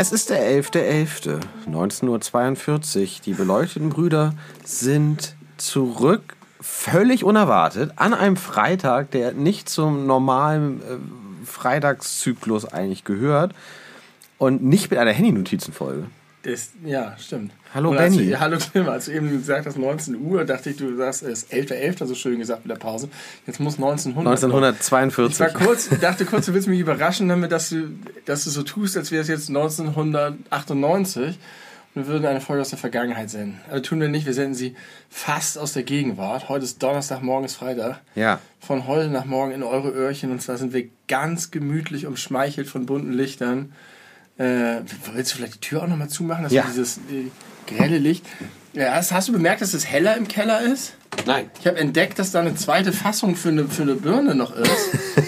Es ist der 11.11., 19.42 Uhr. Die beleuchteten Brüder sind zurück, völlig unerwartet, an einem Freitag, der nicht zum normalen äh, Freitagszyklus eigentlich gehört und nicht mit einer Handy-Notizenfolge. Das, ja, stimmt. Hallo, Und Benny. Du, hallo Tim, als du eben gesagt hast 19 Uhr, dachte ich, du sagst, es ist 11.11. so schön gesagt mit der Pause. Jetzt muss 1900. Ich war 1942. kurz, dachte kurz, du willst mich überraschen damit, dass du, dass du so tust, als wäre es jetzt 1998 und wir würden eine Folge aus der Vergangenheit senden. Also tun wir nicht, wir senden sie fast aus der Gegenwart. Heute ist Donnerstag, morgen ist Freitag. Ja. Von heute nach morgen in eure Öhrchen und zwar sind wir ganz gemütlich umschmeichelt von bunten Lichtern. Äh, willst du vielleicht die Tür auch nochmal zumachen, dass Ja. dieses äh, grelle Licht. Ja, hast, hast du bemerkt, dass es heller im Keller ist? Nein. Ich habe entdeckt, dass da eine zweite Fassung für eine, für eine Birne noch ist,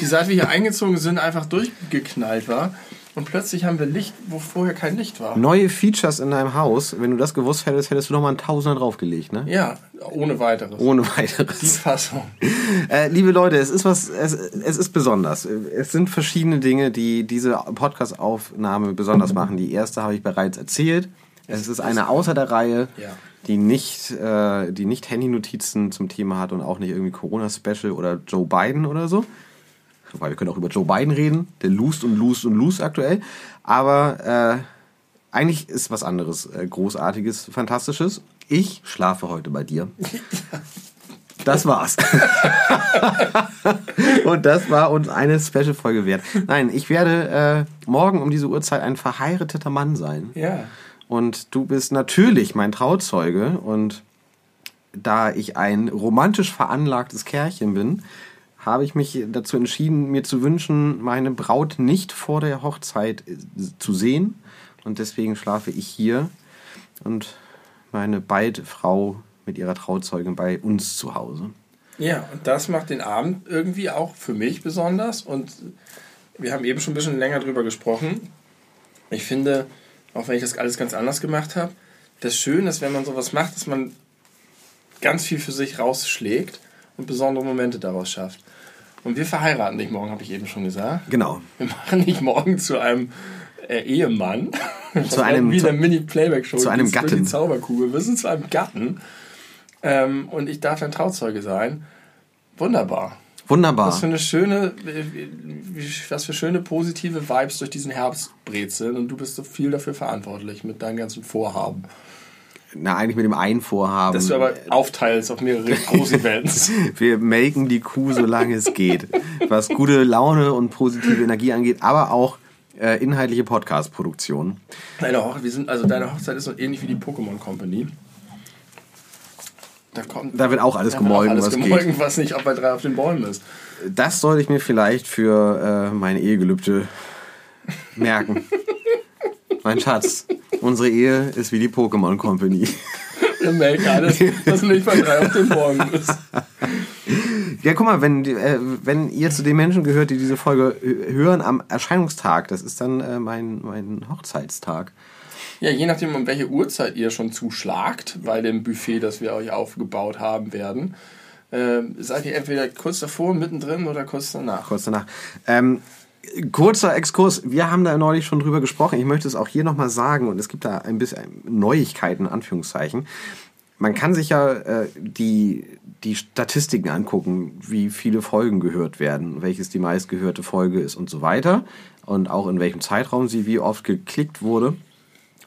die seit wir hier eingezogen sind einfach durchgeknallt war. Und plötzlich haben wir Licht, wo vorher kein Licht war. Neue Features in deinem Haus. Wenn du das gewusst hättest, hättest du noch mal einen Tausender draufgelegt, ne? Ja, ohne weiteres. Ohne Die weiteres. Fassung. Äh, liebe Leute, es ist was, es, es ist besonders. Es sind verschiedene Dinge, die diese Podcast-Aufnahme besonders machen. Die erste habe ich bereits erzählt. Es ist eine außer der Reihe, Ja. die nicht, äh, die nicht Handy-Notizen zum Thema hat und auch nicht irgendwie Corona-Special oder Joe Biden oder so. Wobei wir können auch über Joe Biden reden. Der lust und lust und lust aktuell. Aber äh, eigentlich ist was anderes, äh, großartiges, fantastisches. Ich schlafe heute bei dir. Das war's. Und das war uns eine Special-Folge wert. Nein, ich werde äh, morgen um diese Uhrzeit ein verheirateter Mann sein. Ja. Und du bist natürlich mein Trauzeuge. Und da ich ein romantisch veranlagtes Kerlchen bin, habe ich mich dazu entschieden, mir zu wünschen, meine Braut nicht vor der Hochzeit äh, zu sehen. Und deswegen schlafe ich hier und meine beide Frau mit ihrer Trauzeugin bei uns zu Hause. Ja, und das macht den Abend irgendwie auch für mich besonders. Und wir haben eben schon ein bisschen länger drüber gesprochen. Ich finde, auch wenn ich das alles ganz anders gemacht habe, das Schöne ist, wenn man sowas macht, dass man ganz viel für sich rausschlägt und besondere Momente daraus schafft. Und wir verheiraten nicht morgen, habe ich eben schon gesagt. Genau. Wir machen nicht morgen zu einem äh, Ehemann. Zu einem- wie zu- eine Mini-Playback-Show. zu einem Gatten. Die Zauberkugel. Wir sind zu einem Gatten. Ähm, und ich darf ein Trauzeuge sein. Wunderbar. Wunderbar. Was für eine schöne, wie- wie- was für schöne positive Vibes durch diesen Herbst brezeln. Und du bist so viel dafür verantwortlich mit deinen ganzen Vorhaben. Na, eigentlich mit dem einen Vorhaben. Dass du aber aufteilst auf mehrere Groß-Events. Wir melken die Kuh, solange es geht. Was gute Laune und positive Energie angeht, aber auch äh, inhaltliche Podcast-Produktion. Deine, Hoch wir sind, also deine Hochzeit ist so ähnlich wie die Pokémon Company. Da, kommt, Da wird auch alles gemolken, alles was gemolken, was nicht auch bei drei auf den Bäumen ist. Das sollte ich mir vielleicht für äh, mein Ehegelübde merken. mein Schatz, unsere Ehe ist wie die Pokémon Company. Ihr melkt alles, was nicht bei drei auf den Bäumen ist. Ja, guck mal, wenn, äh, wenn ihr zu den Menschen gehört, die diese Folge hören am Erscheinungstag, das ist dann äh, mein, mein Hochzeitstag. Ja, je nachdem, um welche Uhrzeit ihr schon zuschlagt bei dem Buffet, das wir euch aufgebaut haben werden, äh, seid ihr entweder kurz davor, mittendrin oder kurz danach. kurz danach. Ähm, kurzer Exkurs, wir haben da neulich schon drüber gesprochen. Ich möchte es auch hier nochmal sagen und es gibt da ein bisschen Neuigkeiten, Anführungszeichen. Man kann sich ja äh, die, die Statistiken angucken, wie viele Folgen gehört werden, welches die meistgehörte Folge ist und so weiter. Und auch in welchem Zeitraum sie wie oft geklickt wurde.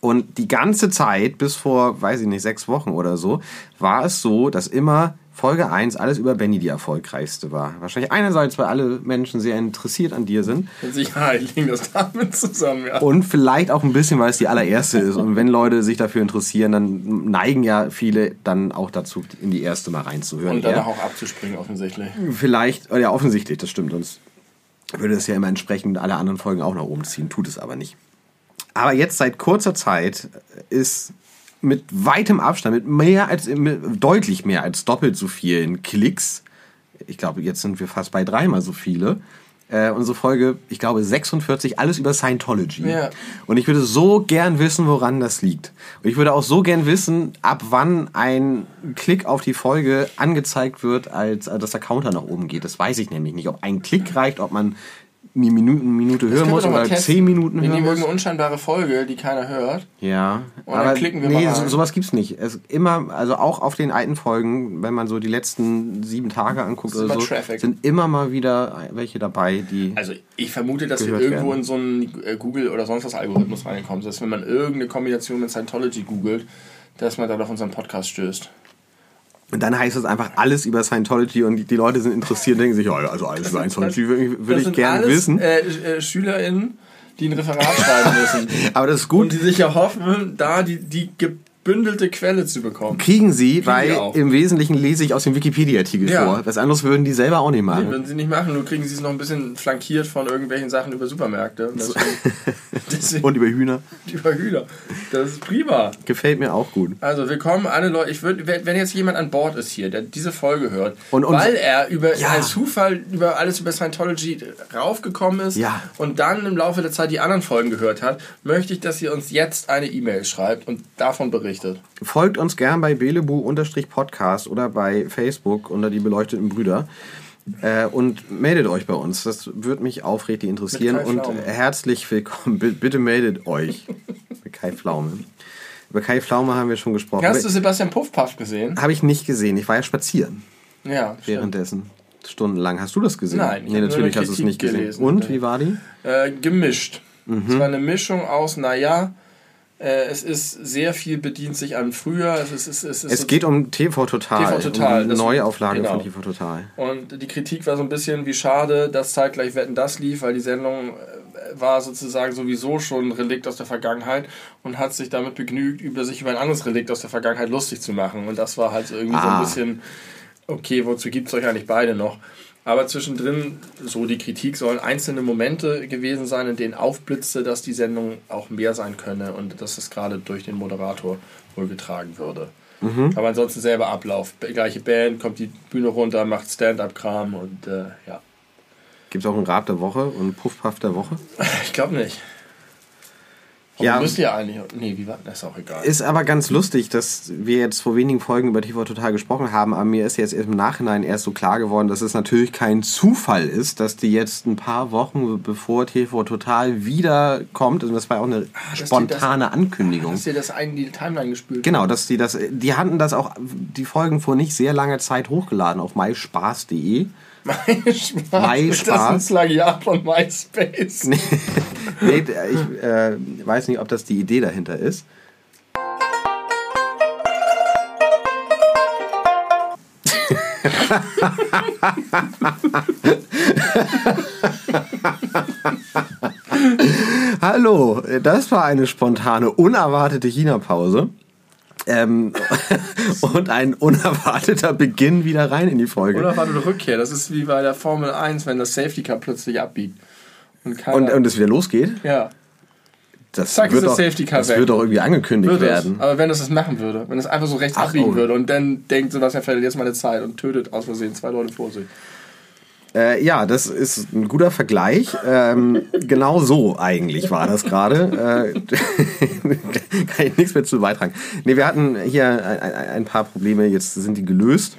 Und die ganze Zeit, bis vor, weiß ich nicht, sechs Wochen oder so, war es so, dass immer Folge 1 alles über Benny die erfolgreichste war. Wahrscheinlich einerseits, weil alle Menschen sehr interessiert an dir sind Mit Sicherheit liegt das damit zusammen, ja. und vielleicht auch ein bisschen, weil es die allererste ist. Und wenn Leute sich dafür interessieren, dann neigen ja viele dann auch dazu, in die erste mal reinzuhören. Und danach auch abzuspringen, offensichtlich. Vielleicht, ja, offensichtlich, das stimmt. Sonst würde es ja immer entsprechend alle anderen Folgen auch nach oben ziehen, tut es aber nicht. Aber jetzt seit kurzer Zeit ist mit weitem Abstand, mit mehr als, mit deutlich mehr als doppelt so vielen Klicks, ich glaube, jetzt sind wir fast bei dreimal so viele, äh, unsere Folge, ich glaube 46, alles über Scientology. Ja. Und ich würde so gern wissen, woran das liegt. Und ich würde auch so gern wissen, ab wann ein Klick auf die Folge angezeigt wird, als äh, dass der Counter nach oben geht. Das weiß ich nämlich nicht. Ob ein Klick reicht, ob man eine Minute, hören wir muss oder testen. zehn Minuten Wir hören nehmen muss. irgendeine unscheinbare Folge, die keiner hört. Ja, Und dann klicken wir nee, mal so, rein. sowas gibt's nicht. Es immer, also auch auf den alten Folgen, wenn man so die letzten sieben Tage anguckt Das oder so, Traffic. sind immer mal wieder welche dabei, die Also ich vermute, dass wir irgendwo werden. in so einen äh, Google oder sonst was Algorithmus reingekommen sind, dass wenn man irgendeine Kombination mit Scientology googelt, dass man dann auf unseren Podcast stößt. Und dann heißt es einfach alles über Scientology und die, die Leute sind interessiert und denken sich, ja, also alles über Scientology würde ich, gerne wissen. Äh, äh, SchülerInnen, die ein Referat schreiben müssen. Aber das ist Und gut. die sich erhoffen, da die, die gebündelte Quelle zu bekommen. Kriegen sie, weil die auch. im Wesentlichen lese ich aus dem Wikipedia-Artikel Ja. vor. Was anderes würden die selber auch nicht Nee, machen. würden sie nicht machen, nur kriegen sie es noch ein bisschen flankiert von irgendwelchen Sachen über Supermärkte. Und Deswegen, Und über Hühner. über Hühner. Das ist prima. Gefällt mir auch gut. Also willkommen alle Leute. Ich würde, wenn jetzt jemand an Bord ist hier, der diese Folge hört, Und- und- weil er über Ja. als Zufall über alles über Scientology raufgekommen ist Ja. und dann im Laufe der Zeit die anderen Folgen gehört hat, möchte ich, dass ihr uns jetzt eine E-Mail schreibt und davon berichtet. Folgt uns gern bei belebu-podcast oder bei Facebook unter die beleuchteten Brüder. Äh, und meldet euch bei uns. Das würde mich aufrichtig interessieren. Und Pflaume. herzlich willkommen. B- Bitte meldet euch. Mit Kai Pflaume. Über Kai Pflaume haben wir schon gesprochen. Hast du Sebastian Puffpaff gesehen? Habe ich nicht gesehen. Ich war ja spazieren Ja, stimmt. währenddessen. Stundenlang. Hast du das gesehen? Nein, ich nee, natürlich hast du es nicht gesehen. gelesen. Und wie war die? Äh, gemischt. Mhm. Es war eine Mischung aus, naja, äh, es ist sehr viel bedient sich an früher. Es, ist, es, ist, es, Es geht um TV Total. TV Total, Um die Neuauflage genau. von TV Total. Und die Kritik war so ein bisschen, wie schade, dass zeitgleich Wetten das lief, weil die Sendung äh, war sozusagen sowieso schon ein Relikt aus der Vergangenheit und hat sich damit begnügt, über sich über ein anderes Relikt aus der Vergangenheit lustig zu machen. Und das war halt so irgendwie so Ah. ein bisschen, okay, wozu gibt es euch eigentlich beide noch? Aber zwischendrin, so die Kritik, sollen einzelne Momente gewesen sein, in denen aufblitzte, dass die Sendung auch mehr sein könne und dass es gerade durch den Moderator wohl getragen würde. Aber ansonsten selber Ablauf. Gleiche Band, kommt die Bühne runter, macht Stand-up-Kram und äh, ja. Gibt es auch einen Rab der Woche und einen Puffpuff der Woche? Ich glaube nicht. Aber Ja. müsste ja eigentlich. Nee, wie war das? Ist auch egal. Ist aber ganz lustig, dass wir jetzt vor wenigen Folgen über TV Total gesprochen haben, aber mir ist jetzt im Nachhinein erst so klar geworden, dass es natürlich kein Zufall ist, dass die jetzt ein paar Wochen bevor TV Total wiederkommt, und das war auch eine dass die spontane Ankündigung. Hast dir das ein in die Timeline gespült? Genau, dass die das, die hatten das auch, die Folgen vor nicht sehr langer Zeit hochgeladen auf myspaß.de. Mein Spaß. Mein Ist das ein. Plagiat von MySpace? Nee, ich äh, weiß nicht, ob das die Idee dahinter ist. Hallo, das war eine spontane, unerwartete China-Pause. Ähm, und ein unerwarteter Beginn wieder rein in die Folge. Oder war eine Rückkehr? Das ist wie bei der Formel 1, wenn das Safety Car plötzlich abbiegt. Und, Und, und es wieder losgeht. ja, Das, Zack, wird, das Car das wird doch irgendwie angekündigt würde es. werden. Aber wenn es das machen würde, wenn es einfach so rechts Ach, abbiegen oh. würde und dann denkt Sebastian Vettel jetzt meine Zeit und tötet aus Versehen zwei Leute vor sich. Äh, ja, das ist ein guter Vergleich. Ähm, genau so eigentlich war das gerade. Äh, kann ich nichts mehr zu beitragen. Nee, wir hatten hier ein, ein, ein paar Probleme, jetzt sind die gelöst.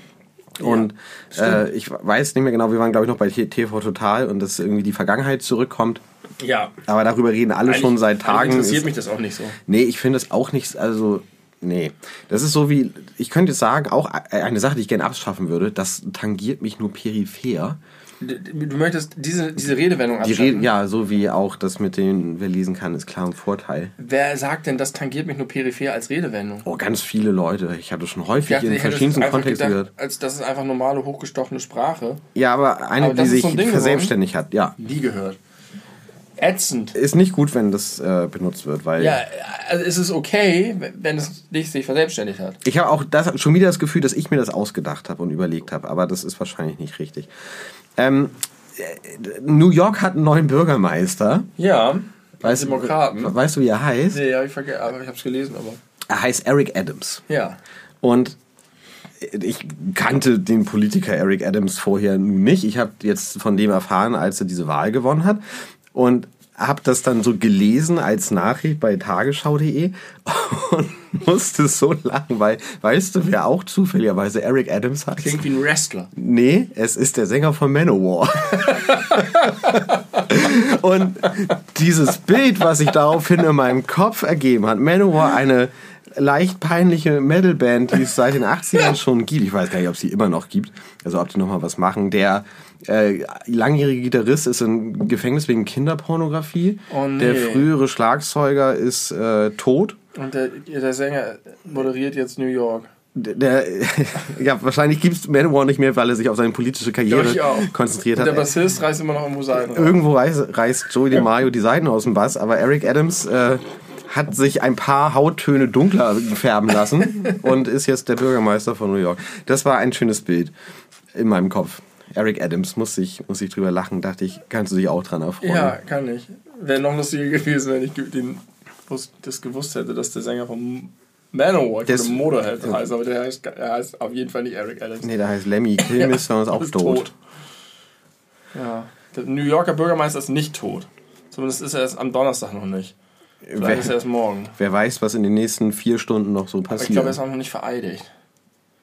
Und äh, ich weiß nicht mehr genau, wir waren glaube ich noch bei TV Total und dass irgendwie die Vergangenheit zurückkommt. Ja. Aber darüber reden alle schon seit Tagen. Eigentlich interessiert Ist- mich das auch nicht so. Nee, ich finde es auch nicht, also, nee. Das ist so wie, ich könnte jetzt sagen, auch eine Sache, die ich gerne abschaffen würde, das tangiert mich nur peripher. Du möchtest diese, diese Redewendung Die abschaffen? reden, ja, so wie auch das mit dem, wer lesen kann, ist klar ein Vorteil. Wer sagt denn, das tangiert mich nur peripher als Redewendung? Oh, ganz viele Leute. Ich hatte schon häufig dachte, in verschiedensten Kontexten gehört. als das ist einfach normale, hochgestochene Sprache. Ja, aber eine, Aber die sich so ein verselbstständigt hat, ja. Nie gehört. Ätzend. Ist nicht gut, wenn das äh, benutzt wird, weil Ja, also es ist okay, wenn es nicht sich verselbstständigt hat. ich habe auch das, schon wieder das Gefühl, dass ich mir das ausgedacht habe und überlegt habe, aber das ist wahrscheinlich nicht richtig. Ähm, äh, New York hat einen neuen Bürgermeister. Ja, Weißt, Demokraten. Weißt du, wie er heißt? Nee, hab ich aber ich hab's gelesen, aber. Er heißt Eric Adams. Ja. Und ich kannte den Politiker Eric Adams vorher nicht. Ich habe jetzt von dem erfahren, als er diese Wahl gewonnen hat. Und habe das dann so gelesen als Nachricht bei tagesschau.de und musste so lachen, weil weißt du, wer auch zufälligerweise Eric Adams hat? Klingt wie ein Wrestler. Nee, es ist der Sänger von Manowar. und dieses Bild, was sich daraufhin in meinem Kopf ergeben hat, Manowar, eine leicht peinliche Metalband, die es seit den 80ern schon gibt. Ich weiß gar nicht, ob sie immer noch gibt. Also ob die nochmal was machen. Der äh, langjährige Gitarrist ist im Gefängnis wegen Kinderpornografie. Oh, nee. Der frühere Schlagzeuger ist äh, tot. Und der, der Sänger moderiert jetzt New York. Der, ja, wahrscheinlich gibt es Manowar nicht mehr, weil er sich auf seine politische Karriere konzentriert Und hat. der Bassist reißt immer noch irgendwo Seiten. Irgendwo reißt, reißt Joey DeMario die Seiten aus dem Bass, aber Eric Adams äh, hat sich ein paar Hauttöne dunkler färben lassen und ist jetzt der Bürgermeister von New York. Das war ein schönes Bild in meinem Kopf. Eric Adams muss ich, muss ich drüber lachen, dachte ich, kannst du dich auch dran erfreuen. Ja, kann ich. Wäre noch lustiger gewesen, wenn ich den, das gewusst hätte, dass der Sänger von Manowar, Das- würde Motorhead heißt, aber der heißt, er heißt auf jeden Fall nicht Eric Adams. Nee, der heißt Lemmy Kilmister und ist auch ist tot. Ja. Der New Yorker Bürgermeister ist nicht tot. Zumindest ist er erst am Donnerstag noch nicht. Vielleicht ist er Wer, erst morgen. wer weiß, was in den nächsten vier Stunden noch so Aber ich glaube, er ist passiert. auch noch nicht vereidigt.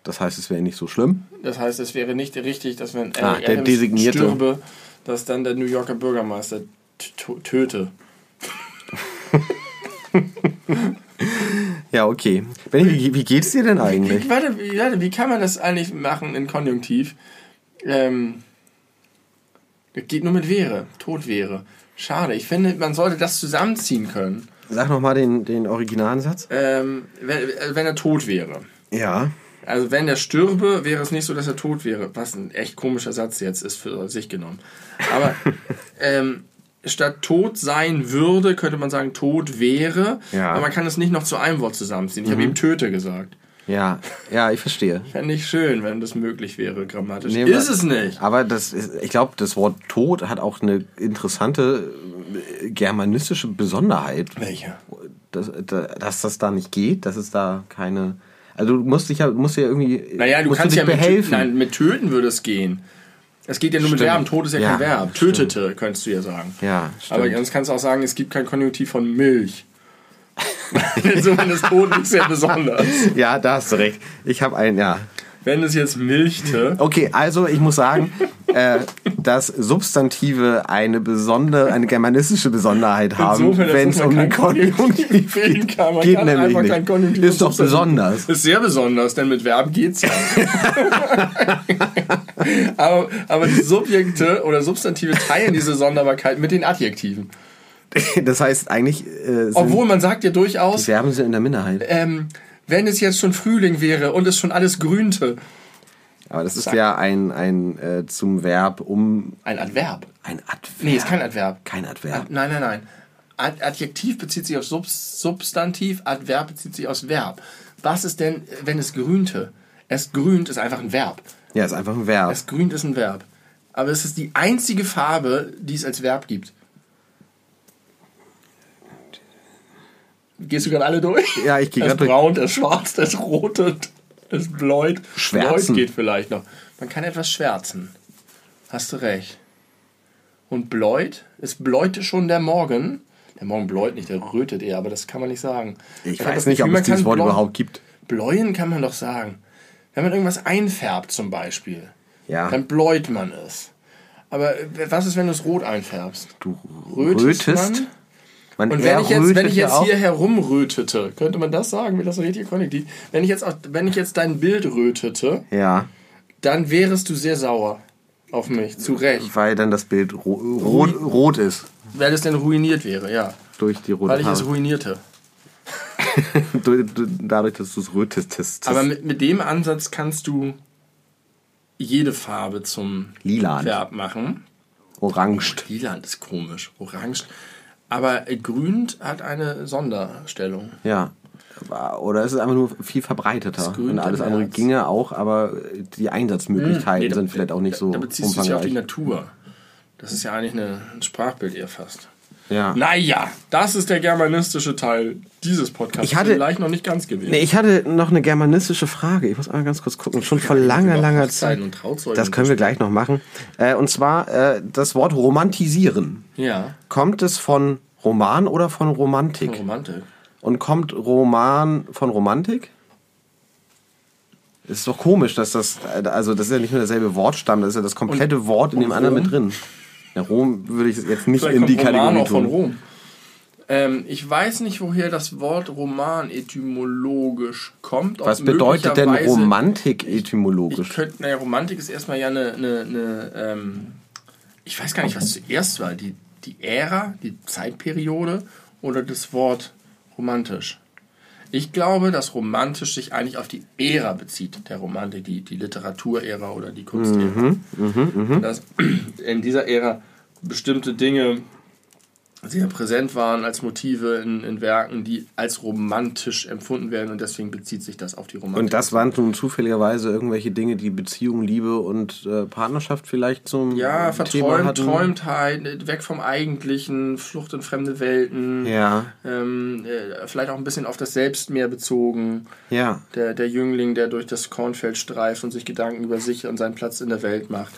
Das heißt, es wäre nicht so schlimm. Das heißt, es wäre nicht richtig, dass wenn Ah, der Designierte. stürbe, dass dann der New Yorker Bürgermeister töte. Ja, okay. Benny, wie, wie geht's dir denn eigentlich? Wie, warte, wie, warte, wie kann man das eigentlich machen in Konjunktiv? Ähm, das geht nur mit wäre, tot wäre. Schade, ich finde, man sollte das zusammenziehen können. Sag nochmal den, den originalen Satz. Ähm, wenn, wenn er tot wäre. Ja. Also wenn er stürbe, wäre es nicht so, dass er tot wäre. Was ein echt komischer Satz jetzt ist für sich genommen. Aber ähm, statt tot sein würde, könnte man sagen, tot wäre. Ja. Aber man kann es nicht noch zu einem Wort zusammenziehen. Ich habe eben Töte gesagt. Ja, ja, ich verstehe. Fände ich schön, wenn das möglich wäre, grammatisch. Nee, ist es nicht. Aber das ist, ich glaube, das Wort Tod hat auch eine interessante äh, germanistische Besonderheit. Welche? Dass, dass das da nicht geht, dass es da keine. Also du musst dich ja, musst ja irgendwie. Naja, du kannst dich ja mit, behelfen. nein, mit töten würde es gehen. Es geht ja nur mit Stimmt. Verben. Tod ist ja, Ja, kein Verb. stimmt. Tötete, könntest du ja sagen. Ja, Aber stimmt. sonst kannst du auch sagen, es gibt kein Konjunktiv von Milch. Insofern ist Tod nicht sehr besonders. Ja, da hast du recht. Ich habe ein, ja. Wenn es jetzt milchte. Okay, also ich muss sagen, äh, dass Substantive eine besondere, eine germanistische Besonderheit haben, wenn es um den Konjunktiv wählen kann. Man geht kann nämlich einfach nicht. kein Konjunktiv Ist doch besonders. Ist sehr besonders, denn mit Verben geht's ja. aber, aber die Subjekte oder Substantive teilen diese Sonderbarkeit mit den Adjektiven. Das heißt eigentlich, äh, Obwohl man sagt ja die durchaus, Verben sind in der Minderheit. ähm, wenn es jetzt schon Frühling wäre und es schon alles grünte. Aber das ist ja ein, ein äh, zum Verb um Ein Adverb. ein Adverb. Nee, ist kein Adverb. Kein Adverb. Ad, nein, nein, nein. Ad, Adjektiv bezieht sich auf Subs, Substantiv, Adverb bezieht sich aufs Verb. Was ist denn, wenn es grünte? Es grünt ist einfach ein Verb. Ja, ist einfach ein Verb. Es grünt ist ein Verb. Aber es ist die einzige Farbe, die es als Verb gibt. Gehst du gerade alle durch? Ja, ich gehe Das gerade durch. braun, das schwarz, das rote, das bläut. Schwärzen. Bläut geht vielleicht noch. Man kann etwas schwärzen. Hast du recht. Und bläut? Es bläute schon der Morgen. Der Morgen bläut nicht, der rötet eher, aber das kann man nicht sagen. Ich hab weiß das nicht, Gefühl, ob es dieses Wort bläu- überhaupt gibt. Bläuen kann man doch sagen. Wenn man irgendwas einfärbt zum Beispiel, Ja. dann bläut man es. Aber äh, was ist, wenn du es rot einfärbst? Du Rötest rötest. Man? Und wenn ich jetzt, wenn ich jetzt auch. hier herumrötete, könnte man das sagen, wie das so richtig konnektiv? Wenn ich jetzt, auch, wenn ich jetzt dein Bild rötete, Ja, dann wärest du sehr sauer auf mich, zu Recht. weil dann das Bild ro rot, rot ist. Weil es denn ruiniert wäre, ja. Durch die rote Weil ich es Farbe. ruinierte. Du- du- Dadurch, dass du es rötest. Aber mit, mit dem Ansatz kannst du jede Farbe zum Lilan. Verb machen. Orange. Lilan ist komisch, orange. Aber grünt hat eine Sonderstellung. Ja. Oder ist es einfach nur viel verbreiteter? Und alles andere März. ginge auch, aber die Einsatzmöglichkeiten Nee, da- sind vielleicht auch nicht so Da bezieht es sich ja auf die umfangreich. Natur. Das ist ja eigentlich eine, ein Sprachbild eher fast. Ja. Naja, das ist der germanistische Teil dieses Podcasts. Ich hatte- Vielleicht noch nicht ganz gewesen. Nee, ich hatte noch eine germanistische Frage. Ich muss mal ganz kurz gucken. Schon vor langer, über langer Zeit. und Das können wir gleich noch machen. Äh, und zwar äh, das Wort romantisieren. Ja, Kommt es von Roman oder von Romantik? Romantik. Und kommt Roman von Romantik? Ist doch komisch, dass das, also das ist ja nicht nur derselbe Wortstamm, das ist ja das komplette Wort in dem und anderen mit drin. Ja, Rom würde ich jetzt nicht Vielleicht in die Roman Kategorie auch von tun. Rom. Ähm, ich weiß nicht, woher das Wort Roman etymologisch kommt. Was bedeutet denn Romantik Ich etymologisch? könnte, naja, Romantik ist erstmal ja eine, eine, eine ähm, ich weiß gar nicht, was zuerst war. Die, die Ära, die Zeitperiode oder das Wort romantisch. Ich glaube, dass romantisch sich eigentlich auf die Ära bezieht, der Romantik, die, die Literaturära oder die Kunstära. Mhm, Dass in dieser Ära bestimmte Dinge sehr präsent waren als Motive in, in Werken, die als romantisch empfunden werden und deswegen bezieht sich das auf die Romantik. Und das waren nun zufälligerweise irgendwelche Dinge, die Beziehung, Liebe und äh, Partnerschaft vielleicht zum Ja, Thema verträumt? Träumtheit, weg vom Eigentlichen, Flucht in fremde Welten. Ja, Ähm, äh, vielleicht auch ein bisschen auf das Selbst mehr bezogen. ja. Der, der Jüngling, der durch das Kornfeld streift und sich Gedanken über sich und seinen Platz in der Welt macht.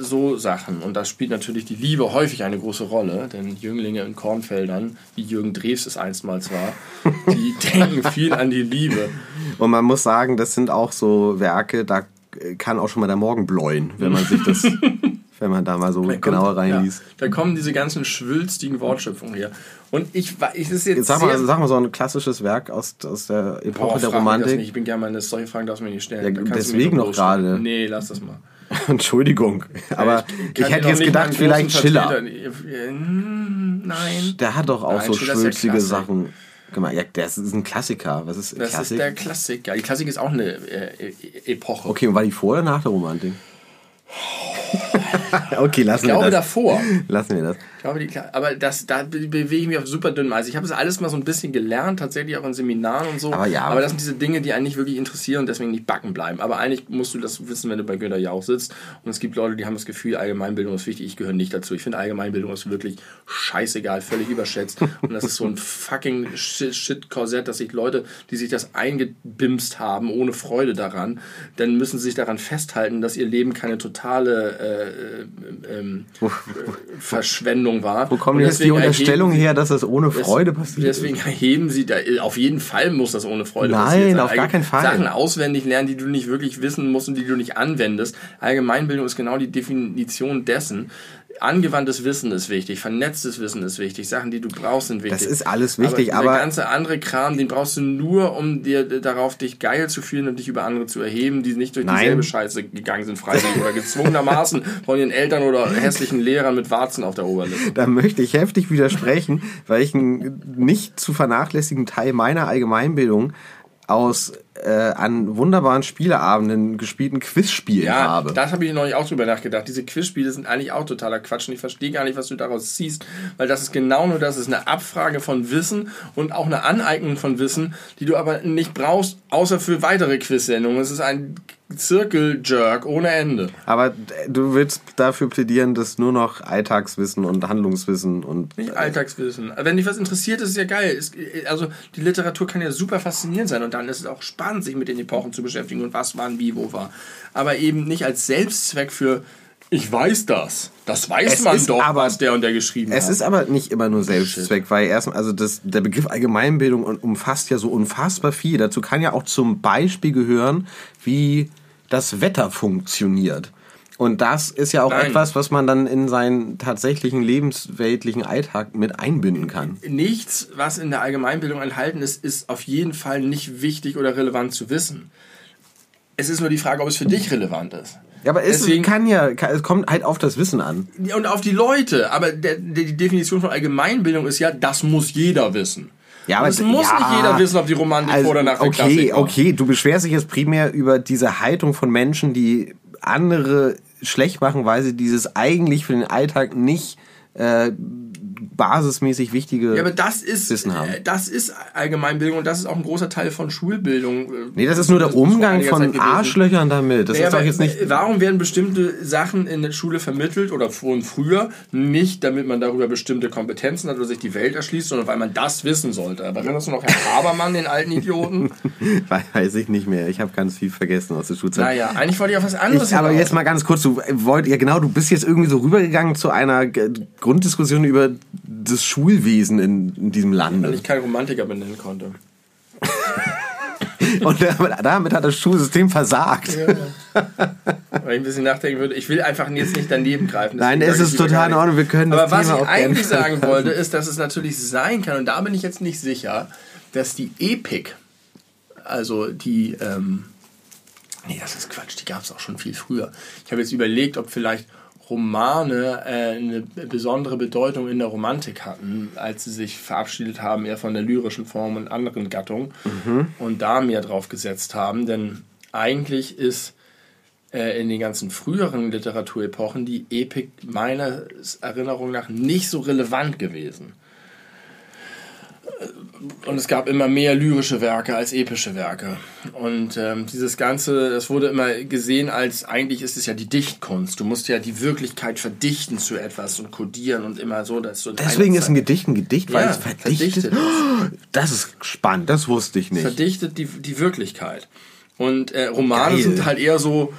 So Sachen. Und da spielt natürlich die Liebe häufig eine große Rolle, denn Jünglinge in Kornfeldern, wie Jürgen Drews es einstmals war, die denken viel an die Liebe. Und man muss sagen, das sind auch so Werke, da kann auch schon mal der Morgen bläuen, wenn man sich das, wenn man da mal so Da kommt- genauer reinliest. Ja, da kommen diese ganzen schwülstigen Wortschöpfungen her. Und ich weiß, es ist jetzt Jetzt sag mal, sag mal so ein klassisches Werk aus, aus der Epoche Boah, der Romantik. nicht. Ich bin gerne mal solche Fragen darfst du mir nicht stellen. Ja, deswegen noch gerade. Nee, lass das mal. Entschuldigung, aber ich, dir hätte jetzt gedacht, vielleicht Schiller. Vertreter- mm, Nein. Der hat doch auch Nein, so Schiller ja schwülstige Klassik. Sachen gemacht. Ja, das ist ein Klassiker. Was ist Das Klassik? ist der Klassiker. Die Klassik ist auch eine äh, e Epoche. okay, und war die vor oder nach der Romantik? okay, lassen Ich glaube wir das. davor. Lassen wir das. Glaube, die, aber das, da be- bewege ich mich auf super dünnem Eis. Ich habe es alles mal so ein bisschen gelernt, tatsächlich auch in Seminaren und so. Aber ja. Aber das sind diese Dinge, die einen nicht wirklich interessieren und deswegen nicht backen bleiben. Aber eigentlich musst du das wissen, wenn du bei Günter Jauch sitzt. Und es gibt Leute, die haben das Gefühl, Allgemeinbildung ist wichtig. Ich gehöre nicht dazu. Ich finde, Allgemeinbildung ist wirklich scheißegal, völlig überschätzt. Und das ist so ein fucking Shit- Shit-Korsett, dass sich Leute, die sich das eingebimst haben, ohne Freude daran, dann müssen sie sich daran festhalten, dass ihr Leben keine totale äh, äh, ähm, Verschwendung war. Wo kommt jetzt die Unterstellung her, dass das ohne Freude passiert? Deswegen erheben sie da, auf jeden Fall muss das ohne Freude Nein, passieren. auf gar keinen Fall. Sachen auswendig lernen, die du nicht wirklich wissen musst und die du nicht anwendest. Allgemeinbildung ist genau die Definition dessen. Angewandtes Wissen ist wichtig, vernetztes Wissen ist wichtig, Sachen, die du brauchst, sind wichtig. Das ist alles wichtig, aber aber- der ganze andere Kram, den brauchst du nur, um dir darauf dich geil zu fühlen und dich über andere zu erheben, die nicht durch Nein. dieselbe Scheiße gegangen sind, freiwillig oder gezwungenermaßen von ihren Eltern oder hässlichen Lehrern mit Warzen auf der Oberlippe. Da möchte ich heftig widersprechen, weil ich einen nicht zu vernachlässigen Teil meiner Allgemeinbildung aus äh, an wunderbaren Spieleabenden gespielten Quizspielen Ja, habe. das habe ich neulich auch drüber nachgedacht. Diese Quizspiele sind eigentlich auch totaler Quatsch und ich verstehe gar nicht, was du daraus ziehst, weil das ist genau nur das, es ist eine Abfrage von Wissen und auch eine Aneignung von Wissen, die du aber nicht brauchst, außer für weitere Quizsendungen. Es ist ein Zirkel-Jerk ohne Ende. Aber du willst dafür plädieren, dass nur noch Alltagswissen und Handlungswissen und Nicht Alltagswissen. Wenn dich was interessiert, ist es ja geil. Es, also die Literatur kann ja super faszinierend sein und dann ist es auch spannend, sich mit den Epochen zu beschäftigen und was wann, wie, wo war. Aber eben nicht als Selbstzweck für ich weiß das. Das weiß Es man doch, aber- was der und der geschrieben Es hat. ist aber nicht immer nur Selbstzweck, weil erstmal, also das, der Begriff Allgemeinbildung um- umfasst ja so unfassbar viel. Dazu kann ja auch zum Beispiel gehören, wie das Wetter funktioniert. Und das ist ja auch Nein. etwas, was man dann in seinen tatsächlichen lebensweltlichen Alltag mit einbinden kann. Nichts, was in der Allgemeinbildung enthalten ist, ist auf jeden Fall nicht wichtig oder relevant zu wissen. Es ist nur die Frage, ob es für dich relevant ist. Ja, aber es Deswegen- kann ja, kann- es kommt halt auf das Wissen an. Und auf die Leute. Aber der, der, die Definition von Allgemeinbildung ist ja, das muss jeder wissen. Ja, aber es muss ja, nicht jeder wissen, ob die Romantik Also, vor oder nach der okay, Klassik okay, du beschwerst dich jetzt primär über diese Haltung von Menschen, die andere schlecht machen, weil sie dieses eigentlich für den Alltag nicht äh, basismäßig wichtige ja, aber das ist, Wissen haben. äh, das ist Allgemeinbildung und das ist auch ein großer Teil von Schulbildung. äh, Nee, das ist nur der Umgang von. Arschlöchern damit. Das Ja, ist doch jetzt nicht. Warum werden bestimmte Sachen in der Schule vermittelt oder früher? Nicht, damit man darüber bestimmte Kompetenzen hat oder sich die Welt erschließt, sondern weil man das wissen sollte. Aber erinnerst du noch Herrn Habermann, den alten Idioten? Weiß ich nicht mehr. Ich habe ganz viel vergessen aus der Schulzeit. Naja, eigentlich wollte ich auf was anderes Ich, aber hinaus. jetzt mal ganz kurz, du wollt, ja genau, du bist jetzt irgendwie so rübergegangen zu einer Grunddiskussion über das Schulwesen in, in diesem Weil Lande. ich keinen Romantiker benennen konnte. Und damit, hat das Schulsystem versagt. Weil ich ein bisschen nachdenken würde. Ich will einfach jetzt nicht daneben greifen. Nein, es ist total in Ordnung. Wir können Aber das was Thema ich eigentlich sagen verlassen. wollte, ist, dass es natürlich sein kann, und da bin ich jetzt nicht sicher, dass die Epik, also die, ähm, nee, das ist Quatsch, die gab es auch schon viel früher. Ich habe jetzt überlegt, ob vielleicht Romane äh, eine besondere Bedeutung in der Romantik hatten, als sie sich verabschiedet haben, eher von der lyrischen Form und anderen Gattungen Mhm. und da mehr drauf gesetzt haben. Denn eigentlich ist äh, in den ganzen früheren Literaturepochen die Epik meiner Erinnerung nach nicht so relevant gewesen. Und es gab immer mehr lyrische Werke als epische Werke. Und ähm, dieses Ganze, das wurde immer gesehen als, eigentlich ist es ja die Dichtkunst. Du musst ja die Wirklichkeit verdichten zu etwas und kodieren und immer so. Dass du Deswegen ist ein Gedicht ein Gedicht, weil Ja, es verdichtet. verdichtet Das ist spannend, das wusste ich nicht. verdichtet die, die Wirklichkeit. Und äh, Romane Geil. sind halt eher so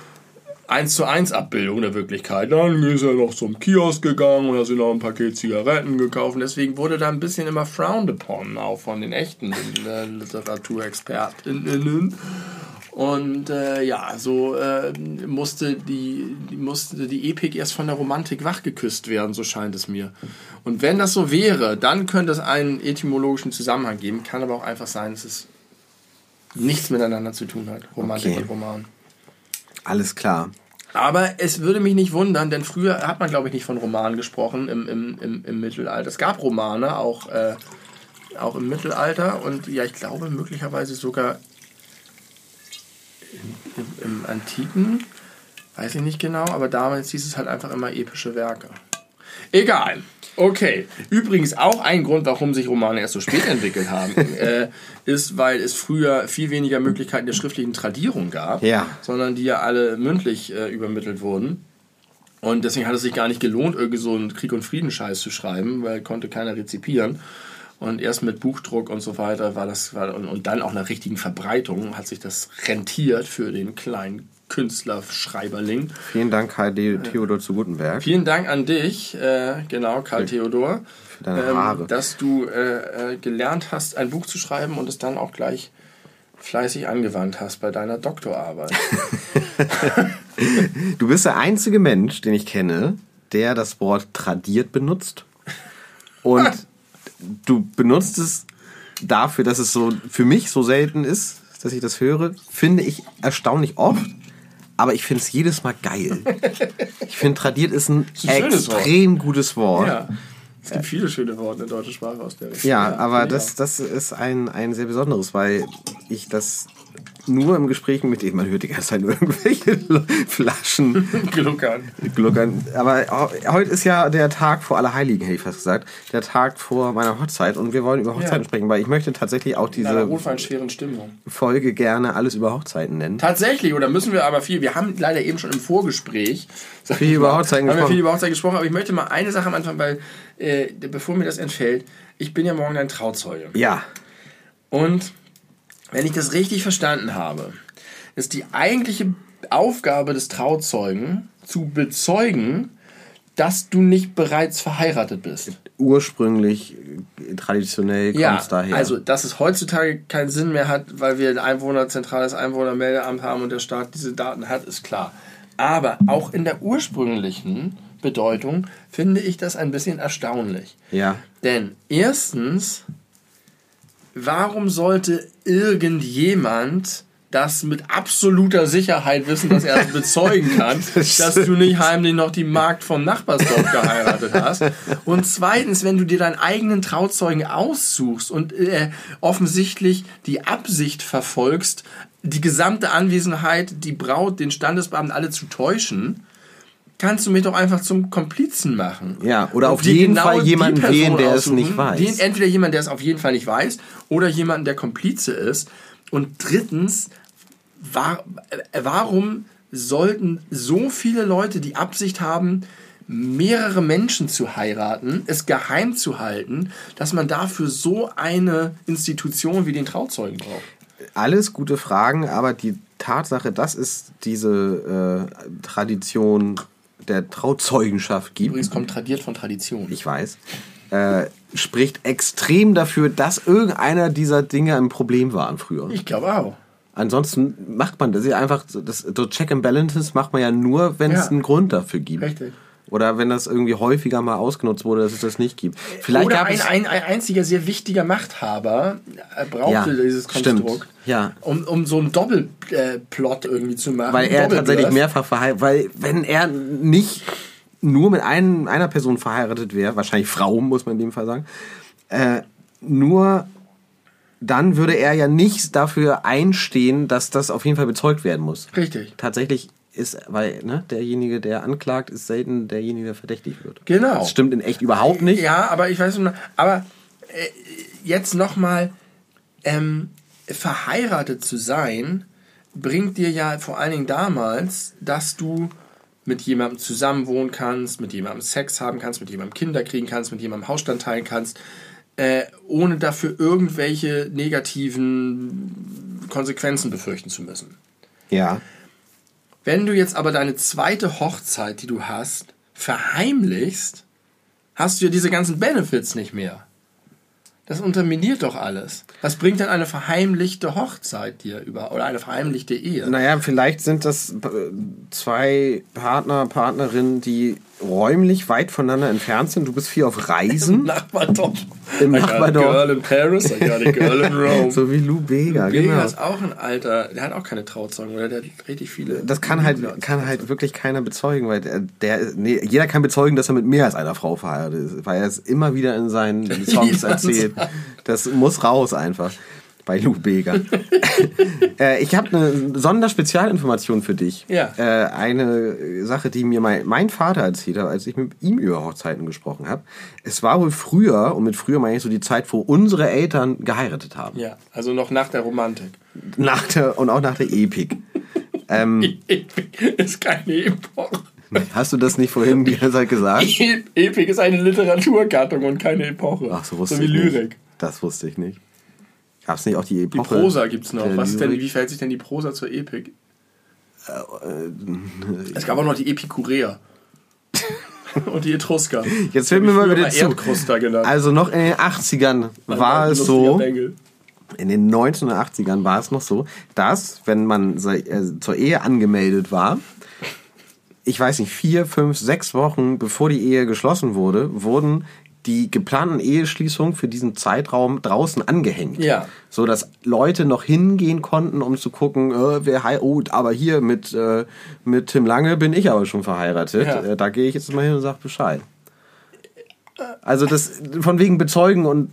eins zu eins Abbildung der Wirklichkeit. Dann ist er noch zum Kiosk gegangen und hat sich noch ein Paket Zigaretten gekauft. Deswegen wurde da ein bisschen immer frowned upon, auch von den echten äh, LiteraturexpertInnen. Und äh, ja, so äh, musste, die, die, musste die Epik erst von der Romantik wachgeküsst werden, so scheint es mir. Und wenn das so wäre, dann könnte es einen etymologischen Zusammenhang geben. Kann aber auch einfach sein, dass es nichts miteinander zu tun hat, Romantik Okay. und Roman. Alles klar. Aber es würde mich nicht wundern, denn früher hat man, glaube ich, nicht von Romanen gesprochen im, im, im, im Mittelalter. Es gab Romane, auch, äh, auch im Mittelalter und ja, ich glaube möglicherweise sogar im, im, im Antiken, weiß ich nicht genau, aber damals hieß es halt einfach immer epische Werke. Egal. Okay. Übrigens auch ein Grund, warum sich Romane erst so spät entwickelt haben, äh, ist, weil es früher viel weniger Möglichkeiten der schriftlichen Tradierung gab, Ja. sondern die ja alle mündlich äh, übermittelt wurden. Und deswegen hat es sich gar nicht gelohnt, irgendwie so einen Krieg- und Frieden-Scheiß zu schreiben, weil konnte keiner rezipieren. Und erst mit Buchdruck und so weiter war das, war, und, und dann auch einer richtigen Verbreitung hat sich das rentiert für den kleinen Künstler, Schreiberling. Vielen Dank, Heidi Theodor zu Gutenberg. Vielen Dank an dich, äh, genau, Karl Theodor, Für deine Haare. dass du äh, äh, gelernt hast, ein Buch zu schreiben und es dann auch gleich fleißig angewandt hast bei deiner Doktorarbeit. Du bist der einzige Mensch, den ich kenne, der das Wort tradiert benutzt. Und du benutzt es dafür, dass es so für mich so selten ist, dass ich das höre, finde ich erstaunlich oft. Aber ich finde es jedes Mal geil. Ich finde, tradiert ist ein, ein schönes Wort. extrem gutes Wort. ja, es gibt viele schöne Worte in der deutschen Sprache aus der Richtung. Ja, aber das, das ist ein, ein sehr besonderes, weil ich das nur im Gespräch mit dem, man hört die ganze Zeit nur irgendwelche Flaschen. Gluckern. gluckern. Aber he- heute ist ja der Tag vor Allerheiligen, hätte ich fast gesagt. Der Tag vor meiner Hochzeit und wir wollen über Hochzeiten Ja. sprechen, weil ich möchte tatsächlich auch diese rotweinschweren Stimmung. Folge gerne alles über Hochzeiten nennen. Tatsächlich, oder müssen wir aber viel, wir haben leider eben schon im Vorgespräch Viel über Hochzeiten gesprochen. viel über Hochzeiten gesprochen, aber ich möchte mal eine Sache am Anfang, weil, äh, bevor mir das entfällt, ich bin ja morgen ein Trauzeuge. Ja, Und wenn ich das richtig verstanden habe, ist die eigentliche Aufgabe des Trauzeugen zu bezeugen, dass du nicht bereits verheiratet bist. ursprünglich, äh, traditionell kommt es daher. also dass es heutzutage keinen Sinn mehr hat, weil wir ein Einwohner, zentrales Einwohnermeldeamt haben und der Staat diese Daten hat, ist klar. Aber auch in der ursprünglichen Bedeutung finde ich das ein bisschen erstaunlich. ja. Denn erstens, warum sollte irgendjemand das mit absoluter Sicherheit wissen, dass er es bezeugen kann, dass du nicht heimlich noch die Magd vom Nachbarsdorf geheiratet hast? Und zweitens, wenn du dir deinen eigenen Trauzeugen aussuchst und äh, offensichtlich die Absicht verfolgst, die gesamte Anwesenheit, die Braut, den Standesbeamten alle zu täuschen, kannst du mich doch einfach zum Komplizen machen. Ja, oder auf jeden genau Fall jemanden wählen, der es nicht weiß. Den, entweder jemand, der es auf jeden Fall nicht weiß, oder jemanden, der Komplize ist. Und drittens, war, äh, warum sollten so viele Leute die Absicht haben, mehrere Menschen zu heiraten, es geheim zu halten, dass man dafür so eine Institution wie den Trauzeugen braucht? Alles gute Fragen, aber die Tatsache, dass es diese äh, Tradition der Trauzeugenschaft gibt, Übrigens kommt tradiert von Tradition. ich weiß, äh, spricht extrem dafür, dass irgendeiner dieser Dinge ein Problem waren früher. Ich glaube auch. Ansonsten macht man das ja einfach, das, so Check and Balances macht man ja nur, wenn es Ja. einen Grund dafür gibt. Richtig. Oder wenn das irgendwie häufiger mal ausgenutzt wurde, dass es das nicht gibt. Vielleicht Oder gab ein, es ein, ein einziger sehr wichtiger Machthaber äh, brauchte Ja, dieses stimmt. Konstrukt, Ja. um, um so einen Doppelplot irgendwie zu machen. Weil er tatsächlich mehrfach verheiratet, weil wenn er nicht nur mit ein, einer Person verheiratet wäre, wahrscheinlich Frau, muss man in dem Fall sagen, äh, nur dann würde er ja nicht dafür einstehen, dass das auf jeden Fall bezeugt werden muss. Richtig. Tatsächlich ist, weil ne, derjenige, der anklagt, ist selten derjenige, der verdächtigt wird. Genau. Das stimmt in echt überhaupt nicht. Ja, aber ich weiß nicht, aber äh, jetzt nochmal, ähm, verheiratet zu sein, bringt dir ja vor allen Dingen damals, dass du mit jemandem zusammenwohnen kannst, mit jemandem Sex haben kannst, mit jemandem Kinder kriegen kannst, mit jemandem Hausstand teilen kannst, äh, ohne dafür irgendwelche negativen Konsequenzen befürchten zu müssen. Ja. Wenn du jetzt aber deine zweite Hochzeit, die du hast, verheimlichst, hast du ja diese ganzen Benefits nicht mehr. Das unterminiert doch alles. Was bringt denn eine verheimlichte Hochzeit dir über oder eine verheimlichte Ehe? Naja, vielleicht sind das äh, zwei Partner, Partnerinnen, die räumlich weit voneinander entfernt sind. Du bist viel auf Reisen, Nachbardorf. Im I got a Nachbardorf. girl in Paris, I got a girl in Rome. so wie Lou Bega, Vega genau. ist auch ein alter, der hat auch keine Trauzeugen, oder? Der hat richtig viele. Das kann halt, kann halt wirklich keiner bezeugen, weil der, der nee, jeder kann bezeugen, dass er mit mehr als einer Frau verheiratet ist, weil er es immer wieder in seinen Songs erzählt. Das muss raus einfach. Bei Lou Bega. äh, ich habe eine Sonderspezialinformation für dich. Ja. Äh, eine Sache, die mir mein, mein Vater erzählt hat, als ich mit ihm über Hochzeiten gesprochen habe. Es war wohl früher, und mit früher meine ich so die Zeit, wo unsere Eltern geheiratet haben. Ja, also noch nach der Romantik. Nach der, und auch nach der Epik. ähm, ist keine Epoche. hast du das nicht vorhin die ganze Zeit gesagt? Epik ist eine Literaturgattung und keine Epoche. Ach, so wusste so wie ich Lyrik. nicht. Das wusste ich nicht. Gab es nicht auch die Die Epoche? Prosa gibt's noch. der Was ist denn, wie verhält sich denn die Prosa zur Epik? Äh, es gab auch noch die Epikureer. Und die Etrusker. Jetzt fällt mir mal wieder zu. Also noch in den 80ern Mein war es so, Bengel. in den 1980ern war es noch so, dass, wenn man äh, zur Ehe angemeldet war, ich weiß nicht, vier, fünf, sechs Wochen bevor die Ehe geschlossen wurde, wurden die geplanten Eheschließungen für diesen Zeitraum draußen angehängt. Ja. So dass Leute noch hingehen konnten, um zu gucken, äh, wer hei oh, aber hier mit, äh, mit Tim Lange bin ich aber schon verheiratet. Ja. Äh, da gehe ich jetzt mal hin und sag Bescheid. Also das von wegen Bezeugen und